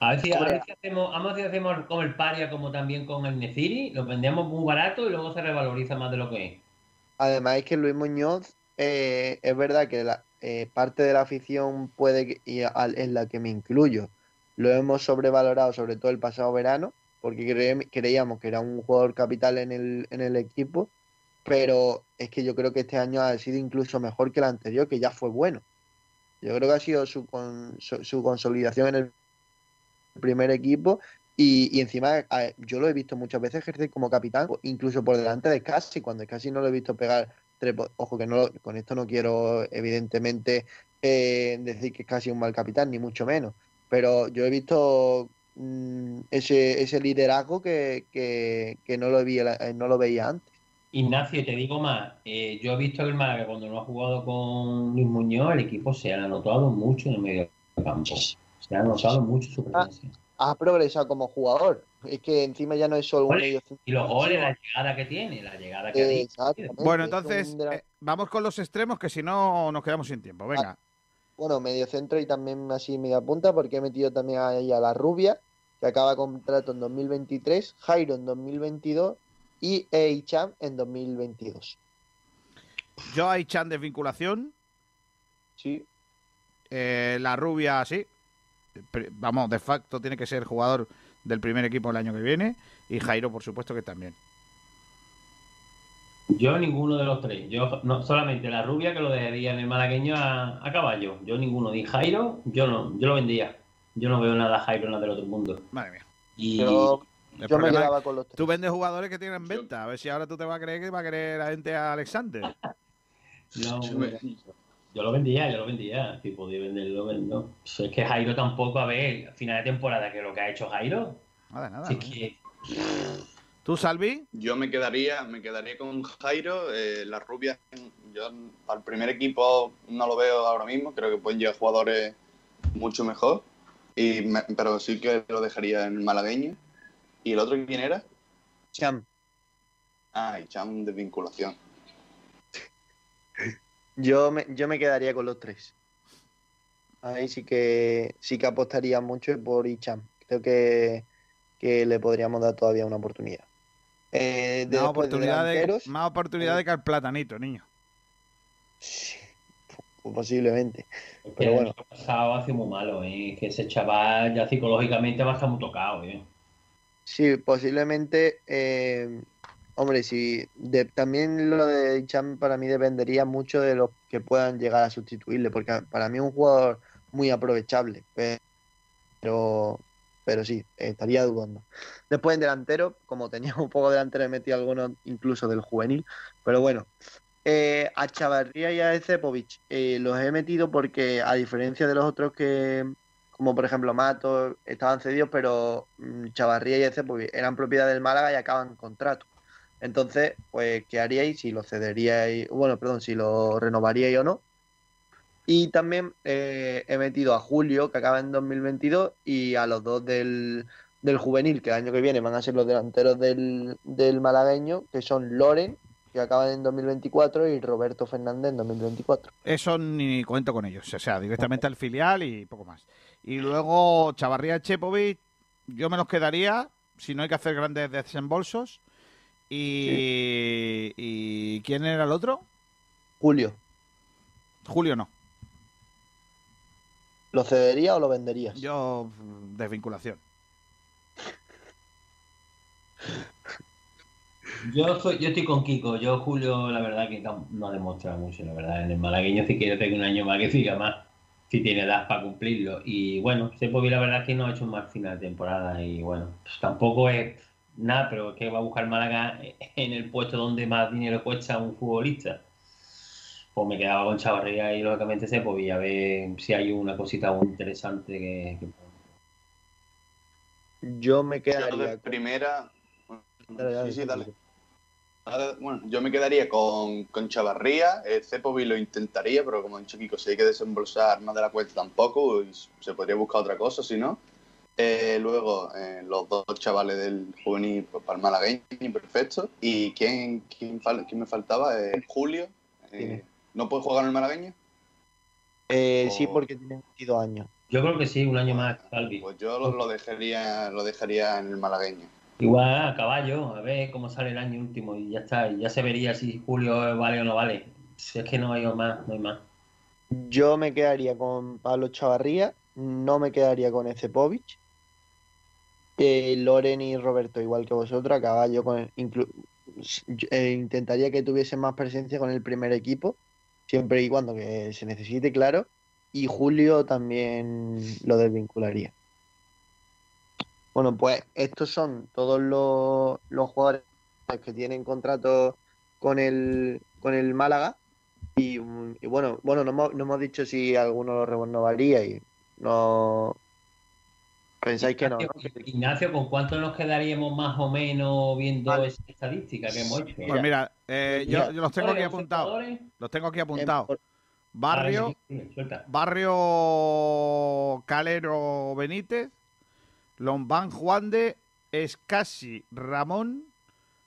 A ver, si, a ver si hacemos, a ver si hacemos como el Paria, como también con el Neciri, lo vendemos muy barato y luego se revaloriza más de lo que es. Además es que Luis Muñoz eh, es verdad que la, eh, parte de la afición puede que- y al- en la que me incluyo lo hemos sobrevalorado sobre todo el pasado verano porque cre- creíamos que era un jugador capital en el, en el equipo pero es que yo creo que este año ha sido incluso mejor que el anterior que ya fue bueno yo creo que ha sido su, con- su, consolidación en el primer equipo y, encima yo lo he visto muchas veces ejercer como capitán, incluso por delante de Casi, cuando casi no lo he visto pegar tres Ojo que no lo- con esto no quiero evidentemente eh, decir que es casi un mal capitán, ni mucho menos. Pero yo he visto mm, ese, ese liderazgo que, que, que no, lo vi, no lo veía antes. Ignacio, te digo más, eh, yo he visto que el Málaga cuando no ha jugado con Luis Muñoz, el equipo se ha notado mucho en el medio campo. Se ha notado mucho su presencia. Ha progresado como jugador. Es que encima ya no es solo un medio centro. Y los goles, la llegada que tiene, la llegada que ha. Exactamente, Bueno, es entonces, eh, vamos con los extremos, que si no nos quedamos sin tiempo. Venga. Bueno, medio centro y también así media punta, porque he metido también ahí a la rubia, que acaba contrato en 2023, Jairo en 2022 y Eicham en 2022. Yo hay Chan desvinculación. Sí. Eh, la rubia, sí. Vamos, de facto tiene que ser jugador del primer equipo el año que viene. Y Jairo, por supuesto, que también. Yo ninguno de los tres. Yo no, solamente la rubia que lo dejaría en el malagueño a, a caballo. Yo ninguno. Ni Jairo, yo no, yo lo vendía. Yo no veo nada a Jairo nada del otro mundo. Madre mía. Y El yo me quedaba es- con los tres. Tú vendes jugadores que tienen venta. A ver si ahora tú te vas a creer que va a querer la gente a Alexander. no, Yo me- yo lo vendía, yo lo vendía. Si podía venderlo, vendo. Pues Es que Jairo tampoco, a ver, a final de temporada, que lo que ha hecho Jairo. Nada, nada. si es que ¿Tú, Salvi? Yo me quedaría, me quedaría con Jairo, eh, las rubias. Yo al primer equipo no lo veo ahora mismo, creo que pueden llegar jugadores mucho mejor. Y me- pero sí que lo dejaría en malagueño. ¿Y el otro quién era? Cham. Ah, y Cham de vinculación. Yo me, yo me quedaría con los tres. Ahí sí que sí que apostaría mucho por Icham. Creo que, que le podríamos dar todavía una oportunidad. Eh, de Más oportunidad, de, más oportunidad de que al platanito, niño. pues posiblemente. el Pero bueno, año pasado hace muy malo, ¿eh? Que ese chaval ya psicológicamente va a estar muy tocado, ¿eh? Sí, posiblemente. eh, hombre, sí. también lo de Icham para mí dependería mucho de los que puedan llegar a sustituirle, porque para mí es un jugador muy aprovechable. Pero, pero sí, estaría dudando. Después en delantero, como tenía un poco de delantero, he metido algunos incluso del juvenil. Pero bueno, eh, a Chavarría y a Cepovic eh, los he metido porque, a diferencia de los otros que, como por ejemplo Mato, estaban cedidos, pero mm, Chavarría y Cepovic eran propiedad del Málaga y acaban contrato. Entonces, pues, ¿qué haríais si lo cederíais? Bueno, perdón, si lo renovaríais o no. Y también eh, he metido a Julio, que acaba en 2022, y a los dos del, del juvenil, que el año que viene van a ser los delanteros del, del malagueño, que son Loren, que acaban en 2024, y Roberto Fernández en 2024. Eso ni cuento con ellos. O sea, directamente al filial y poco más. Y luego Chavarría Chepovic, yo me los quedaría si no hay que hacer grandes desembolsos. Y, ¿y quién era el otro? Julio, Julio no. ¿lo cedería o lo venderías? Yo desvinculación. Yo, soy, yo estoy con Kiko. Yo, Julio, la verdad que no ha demostrado mucho, la verdad. En el malagueño, si quiere tener un año más, que siga más. Si tiene edad para cumplirlo. Y bueno, Sepovi, la verdad que no ha hecho un mal final de temporada. Y bueno, pues tampoco es nada, pero es que va a buscar Málaga en el puesto donde más dinero cuesta un futbolista. Pues me quedaba con Chavarría y lógicamente Sepovi, a ver si hay una cosita muy interesante que. que- Yo me Yo quedaría de primera. Dale, dale, sí, sí, sí, dale. Ahora, bueno, yo me quedaría con, con Chavarría. Eh, Cepovi lo intentaría, pero como ha dicho Kiko, si hay que desembolsar más de la cuenta tampoco, y se podría buscar otra cosa, si no. Eh, luego, eh, los dos chavales del juvenil pues, para el malagueño, perfecto. ¿Y quién, quién, fal- quién me faltaba? Eh, Julio. Eh, ¿No puede jugar en el malagueño? Eh, sí, O- porque tiene 22 años. Yo creo que sí, un año más, Salvi. Pues yo lo, lo dejaría, lo dejaría en el malagueño. Igual a caballo, a ver cómo sale el año último y ya está, y ya se vería si Julio vale o no vale. Si es que no hay más, no hay más. Yo me quedaría con Pablo Chavarría, no me quedaría con Ecepovic. Eh, Loren y Roberto, igual que vosotros, a caballo con yo, eh, intentaría que tuviesen más presencia con el primer equipo, siempre y cuando que se necesite, claro. Y Julio también lo desvincularía. Bueno, pues estos son todos los, los jugadores que tienen contrato con el, con el Málaga. Y, y bueno, bueno, no hemos, no hemos dicho si alguno lo renovaría y no. Pensáis que no, ¿no? Ignacio, ¿con cuánto nos quedaríamos más o menos viendo esa estadística que hemos hecho? Pues mira, eh, yo, Mira, yo los tengo aquí apuntados. Los tengo aquí apuntados. Barrio, Vale, suelta. Barrio Calero Benítez, Lombán Juan de Escasi Ramón,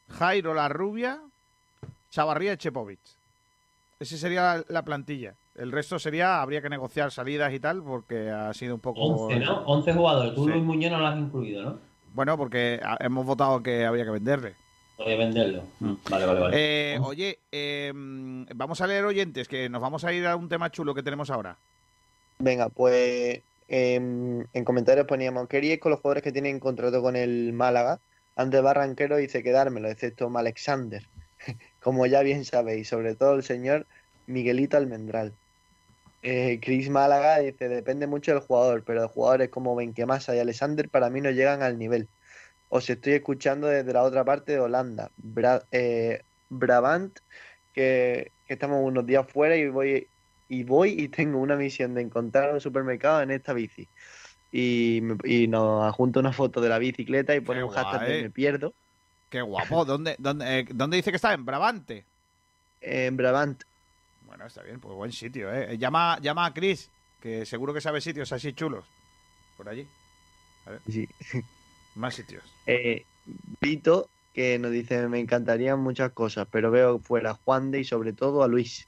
Jairo La Rubia, Chavarría Chepovic. Esa sería la plantilla. El resto sería, habría que negociar salidas y tal, porque ha sido un poco... 11, ¿no? 11 jugadores. Tú, Sí. Luis Muñoz, no lo has incluido, ¿no? Bueno, porque hemos votado que habría que venderle. Voy a venderlo. Vale, vale, vale. Eh, oye, eh, vamos a leer oyentes, que nos vamos a ir a un tema chulo que tenemos ahora. Venga, pues em, en comentarios poníamos, ¿qué haríais con los jugadores que tienen contrato con el Málaga? Antes Barranquero dice quedármelo, excepto Alexander, como ya bien sabéis, sobre todo el señor Miguelito Almendral. Eh, Chris Málaga dice, depende mucho del jugador, pero jugadores como Benquemasa y Alexander para mí no llegan al nivel. Os estoy escuchando desde la otra parte de Holanda, eh, Brabant, que, que estamos unos días fuera y voy y voy y tengo una misión de encontrar un supermercado en esta bici. Y, y nos adjunta una foto de la bicicleta y pone un hashtag de me pierdo Qué guapo. ¿Dónde, dónde, eh, ¿Dónde dice que está? En Brabante. en Brabant. Bueno, está bien, pues buen sitio, ¿eh? Llama, llama a Chris, que seguro que sabe sitios así chulos. Por allí. A ver, Sí. más sitios. Eh, Vito, que nos dice, me encantarían muchas cosas, pero veo fuera a Juan de y sobre todo a Luis.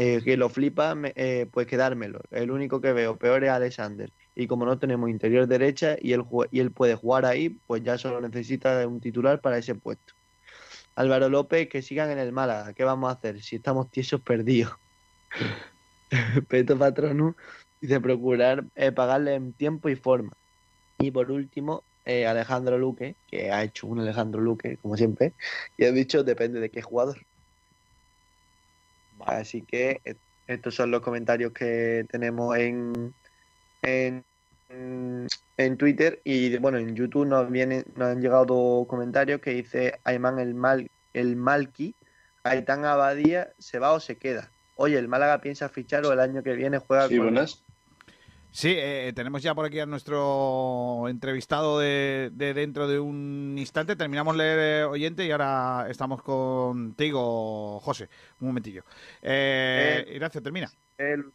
Eh, que lo flipa, me- eh, pues quedármelo. El único que veo peor es Alexander. Y como no tenemos interior derecha y él, y él puede jugar ahí, pues ya solo necesita un titular para ese puesto. Álvaro López, que sigan en el Málaga. ¿Qué vamos a hacer si estamos tiesos perdidos? Peto Patronu dice procurar eh, pagarle en tiempo y forma. Y por último, eh, Alejandro Luque, que ha hecho un Alejandro Luque, como siempre, y ha dicho depende de qué jugador. Así que eh, estos son los comentarios que tenemos en, en, en Twitter y bueno, en YouTube nos, vienen, nos han llegado dos comentarios que dice Ayman el, Mal, el Malki, Aitán Abadía, ¿se va o se queda? Oye, ¿el Málaga piensa fichar o el año que viene juega Sí, con buenas. Sí, eh, tenemos ya por aquí a nuestro entrevistado de, de dentro de un instante. Terminamos leer eh, oyente y ahora estamos contigo, José. Un momentillo. Eh, Eh, Ignacio, termina. el-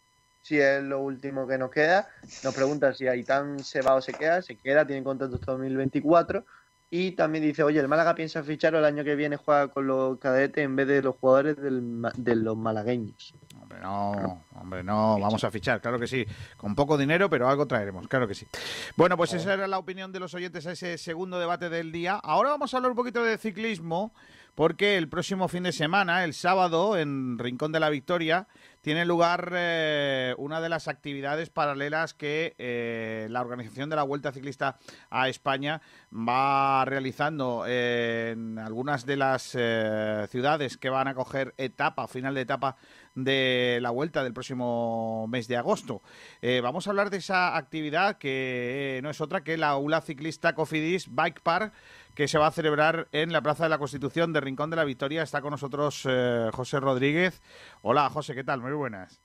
si es lo último que nos queda. Nos pregunta si Aitán se va o se queda. Se queda, tiene contrato hasta 2024. Y también dice, oye, ¿el Málaga piensa fichar o el año que viene juega con los cadetes en vez de los jugadores del de los malagueños? No, hombre, no, vamos a fichar, claro que sí. Con poco dinero, pero algo traeremos, claro que sí. Bueno, pues esa era la opinión de los oyentes a ese segundo debate del día. Ahora vamos a hablar un poquito de ciclismo, porque el próximo fin de semana, el sábado, en Rincón de la Victoria, tiene lugar eh, una de las actividades paralelas que eh, la organización de la Vuelta Ciclista a España va realizando en algunas de las eh, ciudades que van a coger etapa, final de etapa de la vuelta del próximo mes de agosto. Vamos a hablar de esa actividad que no es otra que la Aula Ciclista Cofidis Bike Park que se va a celebrar en la Plaza de la Constitución de Rincón de la Victoria. Está con nosotros eh, José Rodríguez. Hola José, ¿qué tal? Muy buenas.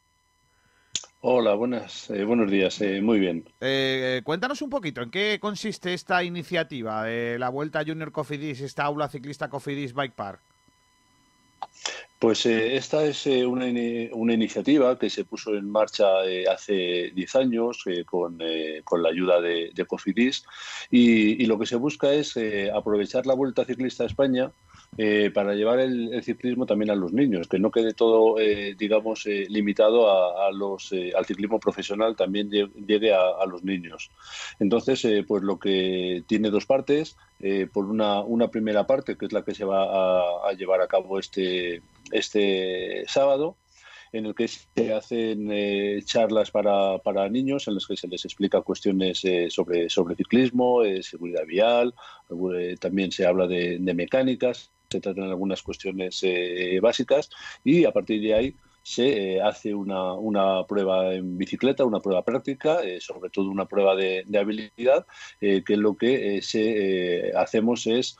Hola, buenas, eh, buenos días, eh, muy bien. Cuéntanos un poquito, ¿en qué consiste esta iniciativa de la Vuelta Junior Cofidis, esta Aula Ciclista Cofidis Bike Park? Pues eh, esta es eh, una, una iniciativa que se puso en marcha eh, hace 10 años eh, con, eh, con la ayuda de, de Cofidis y, y lo que se busca es aprovechar la Vuelta Ciclista a España eh, para llevar el, el ciclismo también a los niños, que no quede todo, eh, digamos, eh, limitado a, a los, eh, al ciclismo profesional, también lle- llegue a, los niños. Entonces, eh, pues lo que tiene dos partes, por una, una primera parte, que es la que se va a, llevar a cabo este, este sábado, en el que se hacen eh, charlas para, para niños en las que se les explica cuestiones eh, sobre, sobre ciclismo, eh, seguridad vial, también se habla de mecánicas, se tratan algunas cuestiones eh, básicas y a partir de ahí se eh, hace una, una prueba en bicicleta, una prueba práctica, eh, sobre todo una prueba de, habilidad, eh, que lo que se, hacemos es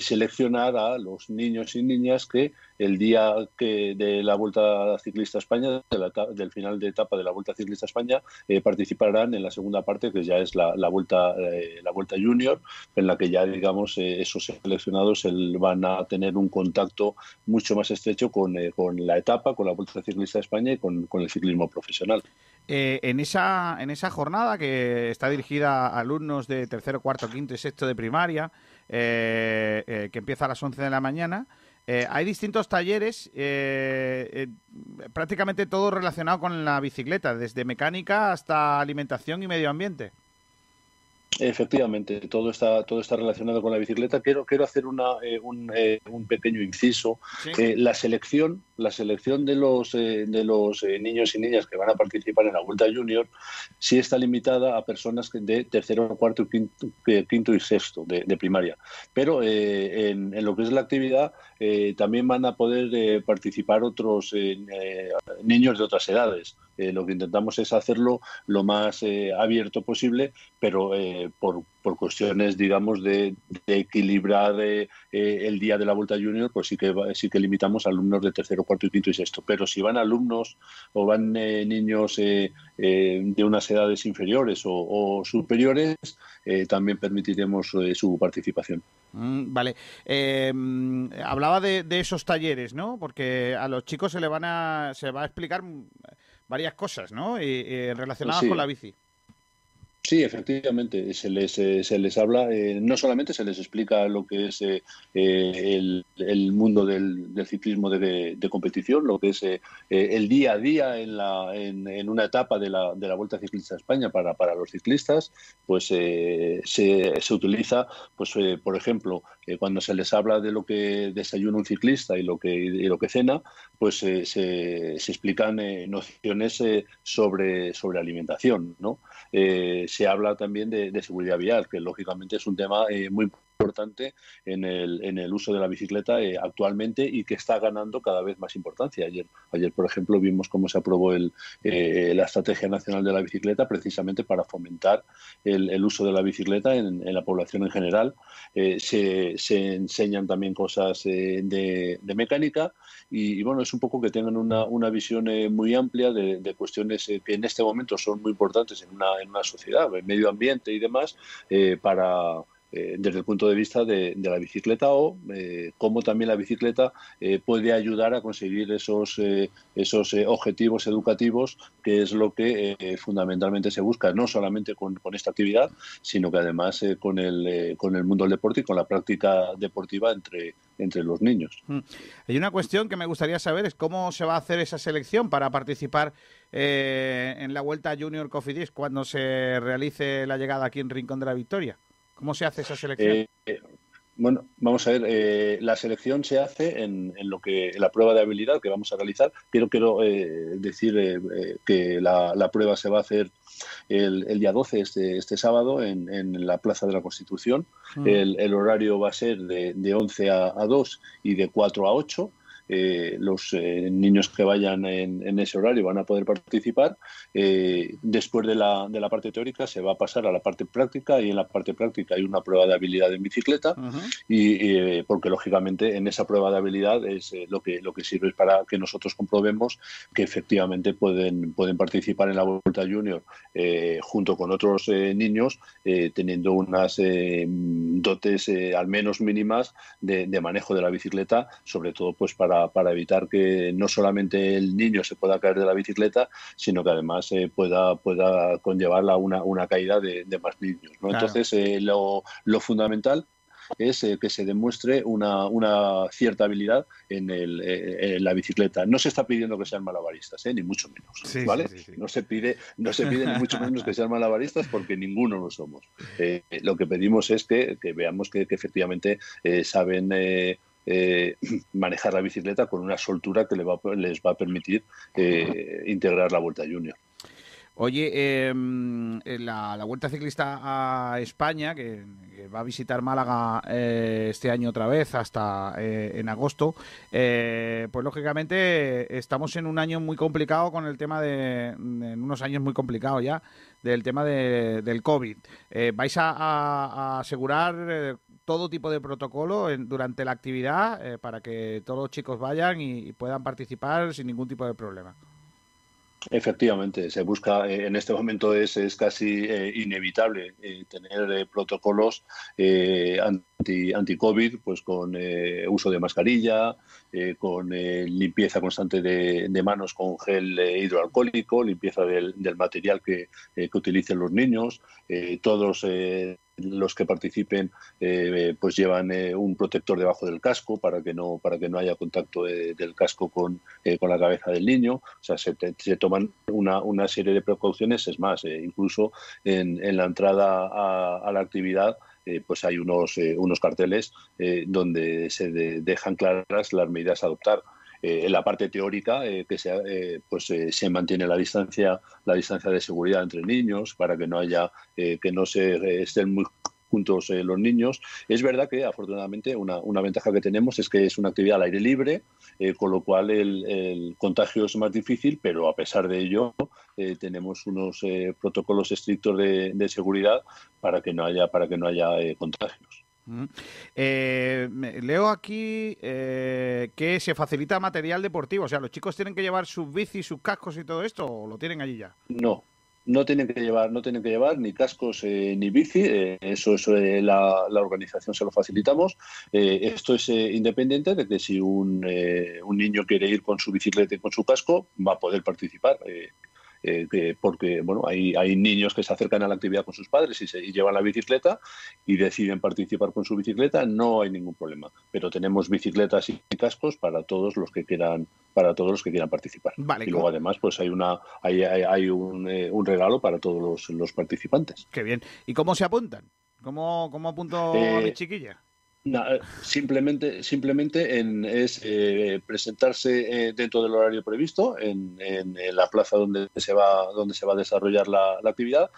seleccionar a los niños y niñas que el día que de la Vuelta Ciclista a España, del final de etapa de la Vuelta Ciclista a España, eh, participarán en la segunda parte, que ya es la, Vuelta eh, la Vuelta Junior, en la que ya, digamos, eh, esos seleccionados el- van a tener un contacto mucho más estrecho con, la etapa, con la Vuelta Ciclista a España y con, el ciclismo profesional. En, esa, en esa jornada que está dirigida a alumnos de tercero, cuarto, quinto y sexto de primaria, que empieza a las 11 de la mañana, eh, hay distintos talleres, eh, eh, prácticamente todo relacionado con la bicicleta, desde mecánica hasta alimentación y medio ambiente. Efectivamente, todo está, todo está relacionado con la bicicleta. Quiero, quiero hacer una, eh, un, eh, un pequeño inciso. Sí. Eh, la selección, la selección de los, eh, de los eh, niños y niñas que van a participar en la Vuelta Junior sí está limitada a personas que de tercero, cuarto, quinto, quinto y sexto de, de primaria. Pero eh, en, en lo que es la actividad eh, también van a poder eh, participar otros niños de otras edades. Eh, lo que intentamos es hacerlo lo más eh, abierto posible, pero eh, por, por cuestiones, digamos, de, equilibrar el día de la Vuelta Junior, pues sí que, sí que limitamos a alumnos de tercero, cuarto, y quinto y sexto. Pero si van alumnos o van niños de unas edades inferiores o, superiores, también permitiremos su participación. Mm, vale. Mm, hablaba de, esos talleres, ¿no? Porque a los chicos se le van va a explicar mm, varias cosas, ¿no? Y, y relacionadas Sí. con la bici. Sí, efectivamente, se les, eh, se les habla, eh, no solamente se les explica lo que es eh, eh, el, el mundo del, del ciclismo de, competición, lo que es eh, eh, el día a día en, la, en, en una etapa de la, de la Vuelta Ciclista a España para, para los ciclistas, pues se, se utiliza, pues por ejemplo, cuando se les habla de lo que desayuna un ciclista y lo que, y lo que cena, pues se, se explican nociones sobre, sobre alimentación, ¿no? Se habla también de, de seguridad vial, que lógicamente es un tema eh, muy importante en el, en el uso de la bicicleta eh, actualmente y que está ganando cada vez más importancia. Ayer, ayer por ejemplo, vimos cómo se aprobó el, eh, la Estrategia Nacional de la Bicicleta precisamente para fomentar el, el uso de la bicicleta en, en la población en general. Eh, se, se enseñan también cosas eh, de, de mecánica y, y, bueno, es un poco que tengan una, una visión eh, muy amplia de, de cuestiones eh, que en este momento son muy importantes en una, en una sociedad, medio ambiente y demás, para eh, desde el punto de vista de, la bicicleta o eh, cómo también la bicicleta eh, puede ayudar a conseguir esos, eh, esos objetivos educativos, que es lo que fundamentalmente se busca, no solamente con, con esta actividad, sino que además con, el, con el mundo del deporte y con la práctica deportiva entre, entre los niños. Mm. Hay una cuestión que me gustaría saber, es cómo se va a hacer esa selección para participar en la Vuelta Junior Cofidis cuando se realice la llegada aquí en Rincón de la Victoria. ¿Cómo se hace esa selección? Eh, eh, bueno, vamos a ver, eh, la selección se hace en, en, lo que en la prueba de habilidad que vamos a realizar. Quiero, quiero eh, decir eh, que la, la, prueba se va a hacer el, el día 12, este, este sábado, en, en, la Plaza de la Constitución. Mm. El, el, horario va a ser de, de 11 a, a 2 y de 4 a 8. Eh, los eh, niños que vayan en, en, ese horario van a poder participar. Eh, después de la, de la, parte teórica se va a pasar a la parte práctica y en la parte práctica hay una prueba de habilidad en bicicleta uh -huh. y, porque lógicamente en esa prueba de habilidad es lo, que, lo que sirve es para que nosotros comprobemos que efectivamente pueden, pueden participar en la Vuelta Junior junto con otros niños teniendo unas dotes al menos mínimas de, de manejo de la bicicleta, sobre todo pues para para, evitar que no solamente el niño se pueda caer de la bicicleta, sino que además eh, pueda, pueda conllevarla una, una caída de, de más niños. ¿no? Claro. Entonces, eh, lo, lo, fundamental es eh, que se demuestre una, una cierta habilidad en, el, eh, en, la bicicleta. No se está pidiendo que sean malabaristas, ¿eh? ni mucho menos, sí, ¿vale? Sí, sí, no se pide, no se pide ni mucho menos que sean malabaristas porque ninguno lo somos. Eh, lo que pedimos es que, que veamos que, que efectivamente eh, saben eh, manejar la bicicleta con una soltura que les va, les va a permitir eh, integrar la Vuelta Junior. Oye, eh, la, la, Vuelta Ciclista a España, que, que va a visitar Málaga eh, este año otra vez hasta eh, en agosto, pues lógicamente estamos en un año muy complicado con el tema de, en unos años muy complicados ya, del tema de, del COVID. ¿Vais a, a, a asegurar todo tipo de protocolo en- durante la actividad eh, para que todos los chicos vayan y, puedan participar sin ningún tipo de problema. Efectivamente, se busca, eh, en este momento es, es casi eh, inevitable tener protocolos anti, anti-COVID, pues con eh, uso de mascarilla, eh, con eh, limpieza constante de, de manos con gel eh, hidroalcohólico, limpieza del, del material que, eh, que utilicen los niños, todos los que participen eh, pues llevan un protector debajo del casco para que no para que no haya contacto eh, del casco con, eh, con la cabeza del niño. O sea se, se toman una, una serie de precauciones es más incluso en, en la entrada a, a la actividad eh, pues hay unos eh, unos carteles eh, donde se de- dejan claras las medidas a adoptar. Eh, en la parte teórica eh, que se, eh, pues se mantiene la distancia la distancia de seguridad entre niños para que no haya que no se estén muy juntos eh, los niños. Es verdad que afortunadamente una, una ventaja que tenemos es que es una actividad al aire libre, eh, con lo cual el, el contagio es más difícil, pero a pesar de ello eh, tenemos unos eh, protocolos estrictos de, de seguridad para que no haya para que no haya contagios. Mm. Eh, leo aquí eh, que se facilita material deportivo. O sea, los chicos tienen que llevar sus bicis, sus cascos y todo esto, o lo tienen allí ya. No, no tienen que llevar, no tienen que llevar ni cascos eh, ni bici, eh, eso, eso eh, la, la organización se lo facilitamos. Eh, esto es independiente de que si un, un niño quiere ir con su bicicleta y con su casco, va a poder participar. Eh, eh, que- porque bueno hay, hay niños que se acercan a la actividad con sus padres y, se, y llevan la bicicleta y deciden participar con su bicicleta, no hay ningún problema. Pero tenemos bicicletas y cascos para todos los que quieran, para todos los que quieran participar. Vale, y luego además pues hay una hay, hay, hay un, eh, un regalo para todos los, los participantes. Qué bien. ¿Y cómo se apuntan? ¿Cómo, cómo apunto a Eh, mi chiquilla? Eh, simplemente simplemente en, es eh, presentarse eh, dentro del horario previsto en, en- en la plaza donde se va donde se va a desarrollar la, la actividad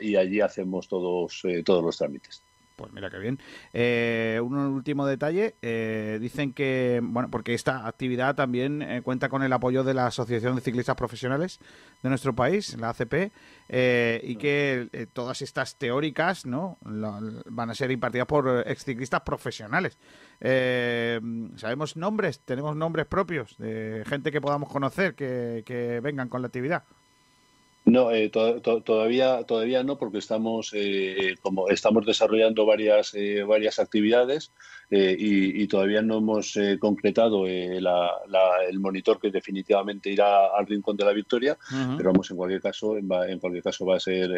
y allí hacemos todos eh, todos los trámites. Pues mira qué bien. Eh, un último detalle. eh, dicen que, bueno, porque esta actividad también eh, cuenta con el apoyo de la Asociación de Ciclistas Profesionales de nuestro país, la ACP, eh, y que eh, todas estas teóricas, ¿no? Van a ser impartidas por exciclistas profesionales. ¿Sabemos nombres? ¿Tenemos nombres propios de gente que podamos conocer que vengan con la actividad? No, eh, to- to- todavía, todavía no, porque estamos, eh, como estamos desarrollando varias, eh, varias actividades eh, y, y todavía no hemos eh, concretado eh, la- la- el monitor que definitivamente irá al Rincón de la Victoria, pero vamos, en cualquier caso, va, en cualquier caso va a ser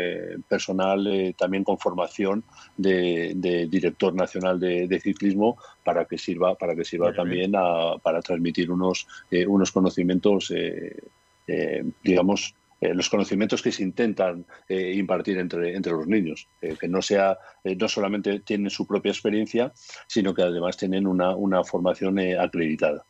personal también con formación de, de director nacional de, de ciclismo para que sirva, para que sirva Muy también a- para transmitir unos, eh, unos conocimientos, digamos, eh, los conocimientos que se intentan eh, impartir entre, entre los niños, eh, que no sea no solamente tienen su propia experiencia, sino que además tienen una, una formación acreditada.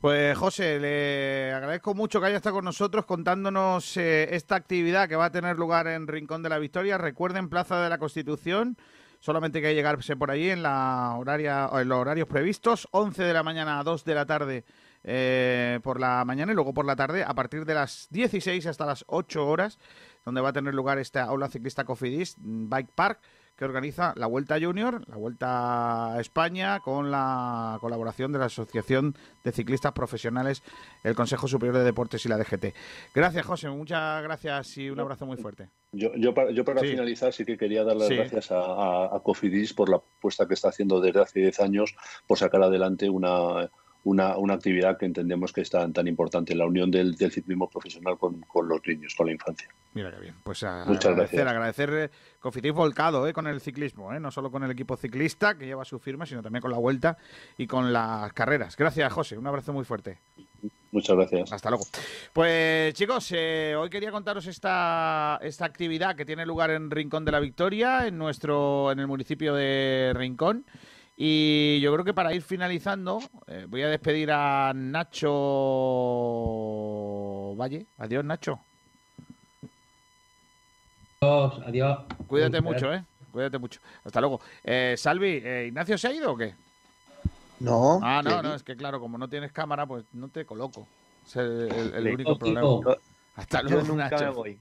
Pues José, le agradezco mucho que haya estado con nosotros contándonos esta actividad que va a tener lugar en Rincón de la Victoria. Recuerden, Plaza de la Constitución. Solamente hay que llegarse por allí en, la horaria, en los horarios previstos, 11 de la mañana a 2 de la tarde eh, por la mañana y luego por la tarde a partir de las 16 hasta las 8 horas, donde va a tener lugar esta aula ciclista Cofidis Bike Park que organiza la Vuelta Junior, la Vuelta a España, con la colaboración de la Asociación de Ciclistas Profesionales, el Consejo Superior de Deportes y la DGT. Gracias, José, muchas gracias y un abrazo muy fuerte. Yo, yo para, yo para Sí. finalizar sí que quería dar las Sí. gracias a, a- a Cofidis por la apuesta que está haciendo desde hace 10 años por sacar adelante una, una, una actividad que entendemos que es tan, tan importante, la unión del, del ciclismo profesional con, con los niños, con la infancia. Mira qué bien. Pues a- Muchas agradecer, gracias. agradecer eh, Cofidis volcado eh, con el ciclismo, eh, no solo con el equipo ciclista que lleva su firma, sino también con la vuelta y con las carreras. Gracias, José. Un abrazo muy fuerte. Muchas gracias. Hasta luego. Pues chicos, eh, hoy quería contaros esta, esta actividad que tiene lugar en Rincón de la Victoria, en nuestro, en el municipio de Rincón. Y yo creo que para ir finalizando, eh, voy a despedir a Nacho Valle. Adiós, Nacho. Adiós, adiós. Cuídate mucho, ¿eh? Cuídate mucho. Hasta luego. Eh, Salvi, eh, ¿Ignacio se ha ido o qué? No. Ah, no, no, es que claro, como no tienes cámara, pues no te coloco. Es el, el- el Le- único problema. Hasta Yo luego, nunca Nacho. me voy.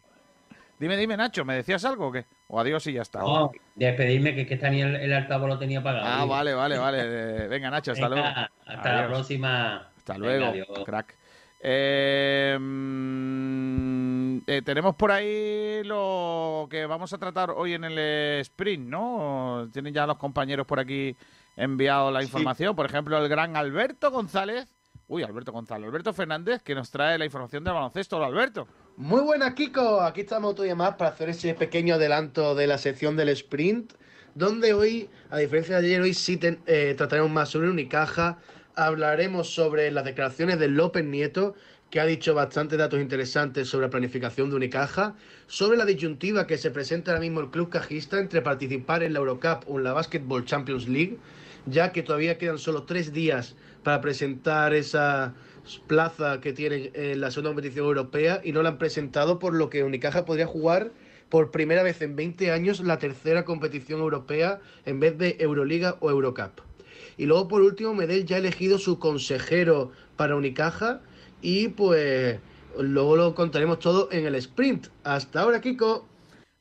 Dime, dime, Nacho, ¿me decías algo o qué? O adiós y ya está. No, despedirme, que, que tenía el, el altavoz lo tenía apagado. Ah, vale, vale, vale. Eh, Venga, Nacho, hasta Venga, luego. Hasta la próxima. Hasta Venga, luego, adiós. crack. Eh, mm, eh, tenemos por ahí lo que vamos a tratar hoy en el sprint, ¿no? Tienen ya los compañeros por aquí enviado la información. Por ejemplo, el gran Alberto González. Uy, Alberto González. Alberto Fernández, que nos trae la información del baloncesto. Hola, Alberto. Muy buenas, Kiko. Aquí estamos otro día más para hacer ese pequeño adelanto de la sección del sprint, donde hoy, a diferencia de ayer, hoy sí eh, trataremos más sobre Unicaja. Hablaremos sobre las declaraciones de López Nieto, que ha dicho bastantes datos interesantes sobre la planificación de Unicaja, sobre la disyuntiva que se presenta ahora mismo el club cajista entre participar en la Eurocup o en la Basketball Champions League, ya que todavía quedan solo tres días para presentar esa plaza que tienen en la segunda competición europea y no la han presentado, por lo que Unicaja podría jugar por primera vez en 20 años la tercera competición europea en vez de Euroliga o Eurocup. Y luego, por último, Medel ya ha elegido su consejero para Unicaja y pues luego lo contaremos todo en el sprint. Hasta ahora, Kiko.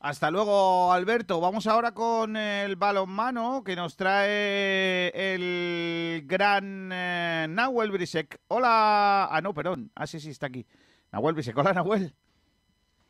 Hasta luego, Alberto. Vamos ahora con el balonmano que nos trae el gran eh, Nahuel Brisek. Hola. Ah, no, perdón. Ah, sí, sí, está aquí. Nahuel Brisek. Hola, Nahuel.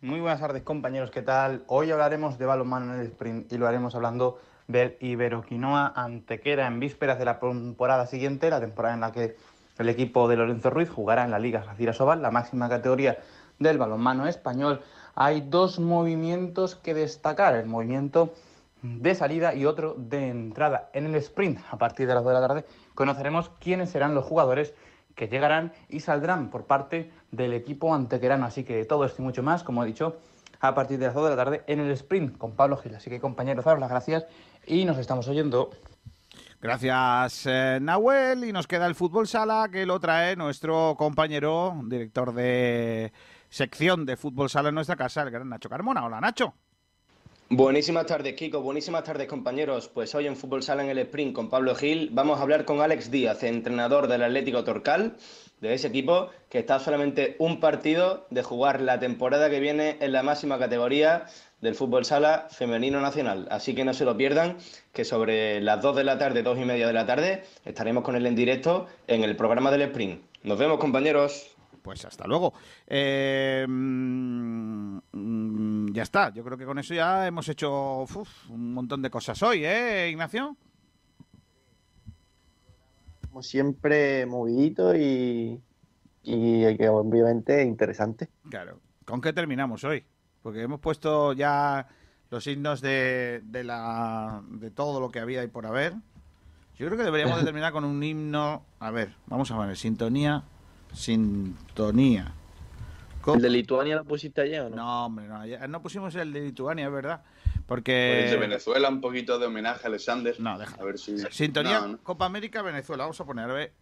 Muy buenas tardes compañeros, ¿qué tal? Hoy hablaremos de balonmano en el sprint y lo haremos hablando del Iberoquinoa Antequera en vísperas de la temporada siguiente, la temporada en la que el equipo de Lorenzo Ruiz jugará en la Liga Jacira Sobal, la máxima categoría del balonmano español. Hay dos movimientos que destacar, el movimiento de salida y otro de entrada. En el sprint, a partir de las 2 de la tarde, conoceremos quiénes serán los jugadores que llegarán y saldrán por parte del equipo antequerano. Así que todo esto y mucho más, como he dicho, a partir de las 2 de la tarde en el sprint con Pablo Gil. Así que compañeros, daros las gracias y nos estamos oyendo. Gracias, eh, Nahuel. Y nos queda el fútbol sala que lo trae nuestro compañero, director de sección de fútbol sala en nuestra casa, el gran Nacho Carmona. Hola, Nacho. Buenísimas tardes, Kiko. Buenísimas tardes, compañeros. Pues hoy en Fútbol Sala en el Sprint con Pablo Gil vamos a hablar con Alex Díaz, entrenador del Atlético Torcal, de ese equipo que está solamente un partido de jugar la temporada que viene en la máxima categoría del Fútbol Sala femenino nacional. Así que no se lo pierdan, que sobre las 2 de la tarde, 2 y media de la tarde, estaremos con él en directo en el programa del Sprint. Nos vemos, compañeros. Pues hasta luego. Eh, mm, ya está. Yo creo que con eso ya hemos hecho uf, un montón de cosas hoy, ¿eh, Ignacio? Como siempre, movidito y, y que obviamente interesante. Claro. ¿Con qué terminamos hoy? Porque hemos puesto ya los signos de, de, la, de todo lo que había y por haber. Yo creo que deberíamos de terminar con un himno. A ver, vamos a ver, sintonía. Sintonía. ¿El de Lituania lo pusiste ayer o no? No, hombre, no, ya- no pusimos el de Lituania, es verdad. Pues Porque. de Venezuela, un poquito de homenaje a Alexander. No, deja. A ver si. Sintonía No, no. Copa América Venezuela, vamos a poner, a ver.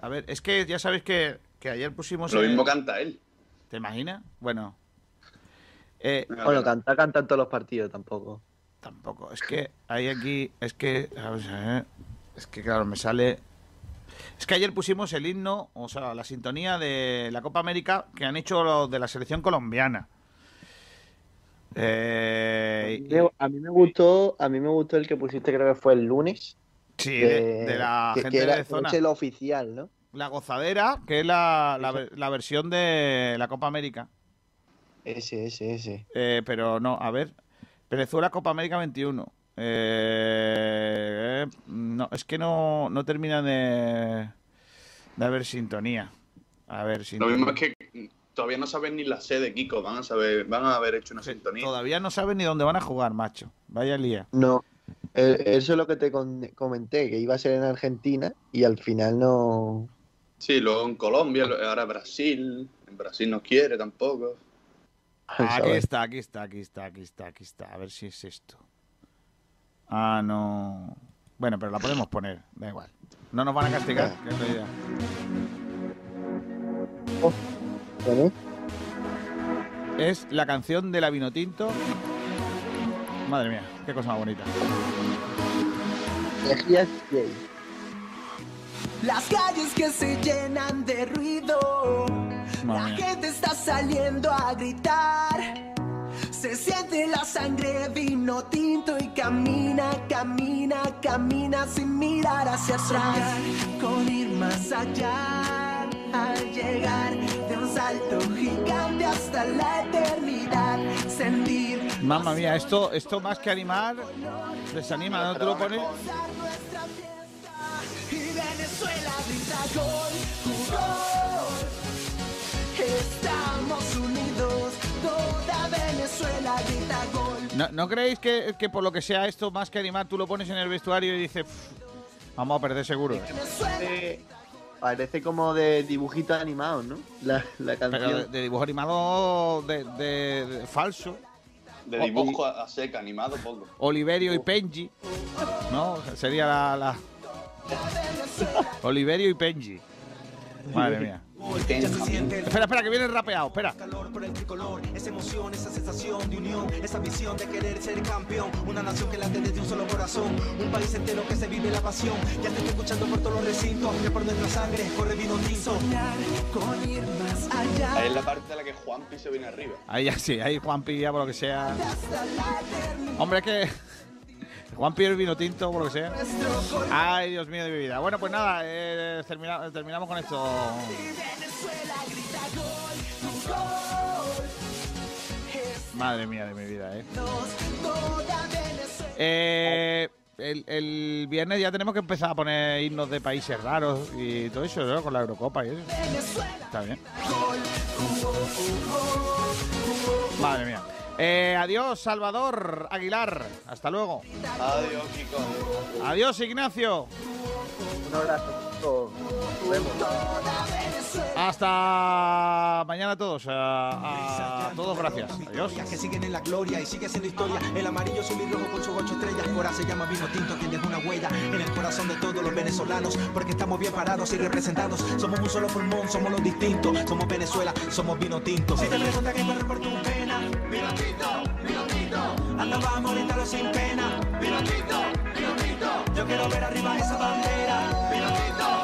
A ver, es que ya sabéis que, que ayer pusimos. Lo el- mismo canta él. ¿Te imaginas? Bueno. Eh, Bueno, cantar canta en todos los partidos tampoco. Tampoco. Es que hay aquí. Es que. vamos a ver, es que, claro, me sale. Es que ayer pusimos el himno, o sea, la sintonía de la Copa América que han hecho los de la selección colombiana. Eh, A mí me gustó, a mí me gustó el que pusiste, creo que fue el lunes. Sí, de- de la que- gente que era- de zona. Es el oficial, ¿no? la gozadera, que es la, la versión de la Copa América. Ese, ese, ese. Eh, pero no, a ver. Venezuela Copa América 21. Eh, no, es que no, no termina de, de haber sintonía. A ver, Lo sintonía. mismo es que todavía no saben ni la sede, Kiko. Van a saber, van a haber hecho una sintonía. Todavía no saben ni dónde van a jugar, macho. Vaya lía. No. Eh, Eso es lo que te comenté, que iba a ser en Argentina y al final no. Sí, luego en Colombia, lo- ahora Brasil. En Brasil no quiere tampoco. Aquí está, aquí está, aquí está, aquí está, aquí está. A ver si es esto. Ah, no. Bueno, pero la podemos poner, da igual. No nos van a castigar, que es la idea. Es la canción de la Vinotinto. Madre mía, qué cosa más bonita. Las calles que se llenan de ruido, la mía. gente está saliendo a gritar. Se siente la sangre vino tinto y camina, camina, camina sin mirar hacia atrás. Con ir más allá, al llegar de un salto gigante hasta la eternidad. Sentir Mamma mía, esto, esto más que animar, desanima, ¿no te lo pones? y Venezuela grita gol, gol. Estamos unidos, toda Venezuela grita gol. ¿No, no creéis que, que por lo que sea esto más que animar, tú lo pones en el vestuario y dices, "Pff, vamos a perder seguro? ¿eh?"? Eh, parece como de dibujitos animados, ¿no? La, la canción. Pero de, de dibujo animado de, de- de falso. De dibujo a, a seca, animado poco. Oliverio y Penji. ¿No? Sería la. la- Oliverio y Penji. Madre mía. Espera, espera, que viene el rapeado. Espera. por el tricolor, esa emoción, esa sensación de unión, esa visión de querer ser campeón, una nación que late desde un solo corazón, un país entero que se vive la pasión, ya te estoy escuchando por todos los recintos, que por nuestra sangre corre vino tinto. Con ir más allá. Ahí es la parte en la que Juanpi se viene arriba. Ahí ya sí, ahí Juanpi ya por lo que sea. Hombre, es que. Juanpi el vino tinto, por lo que sea. Ay, Dios mío de mi vida. Bueno, pues nada, eh, termina- terminamos con esto. Madre mía de mi vida, eh. Eh, el, el viernes ya tenemos que empezar a poner himnos de países raros y todo eso, ¿no? Con la Eurocopa y eso. Está bien. Madre mía. Eh, adiós, Salvador Aguilar. Hasta luego. Adiós, Kiko. Adiós, Ignacio. Un abrazo. Nos vemos. Hasta mañana a todos. A, a todos, gracias. Adiós. que siguen en la gloria y sigue siendo historia. El amarillo azul y rojo con sus ocho estrellas. Ahora se llama vino tinto, quien deja una huella en el corazón de todos los venezolanos. Porque estamos bien parados y representados. Somos un solo pulmón, somos los distintos. Somos Venezuela, somos vino tinto. Si te preguntan qué corre por tu pena, vino tinto, vino tinto. Anda, vamos, grítalo sin pena. Vino tinto, vino tinto. Yo quiero ver arriba esa bandera. Vino tinto.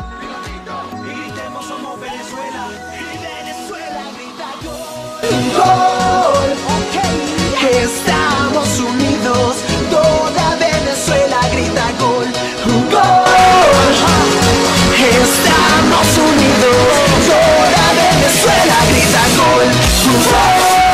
Estamos unidos, toda Venezuela grita gol, gol. Estamos unidos, toda Venezuela grita gol, gol.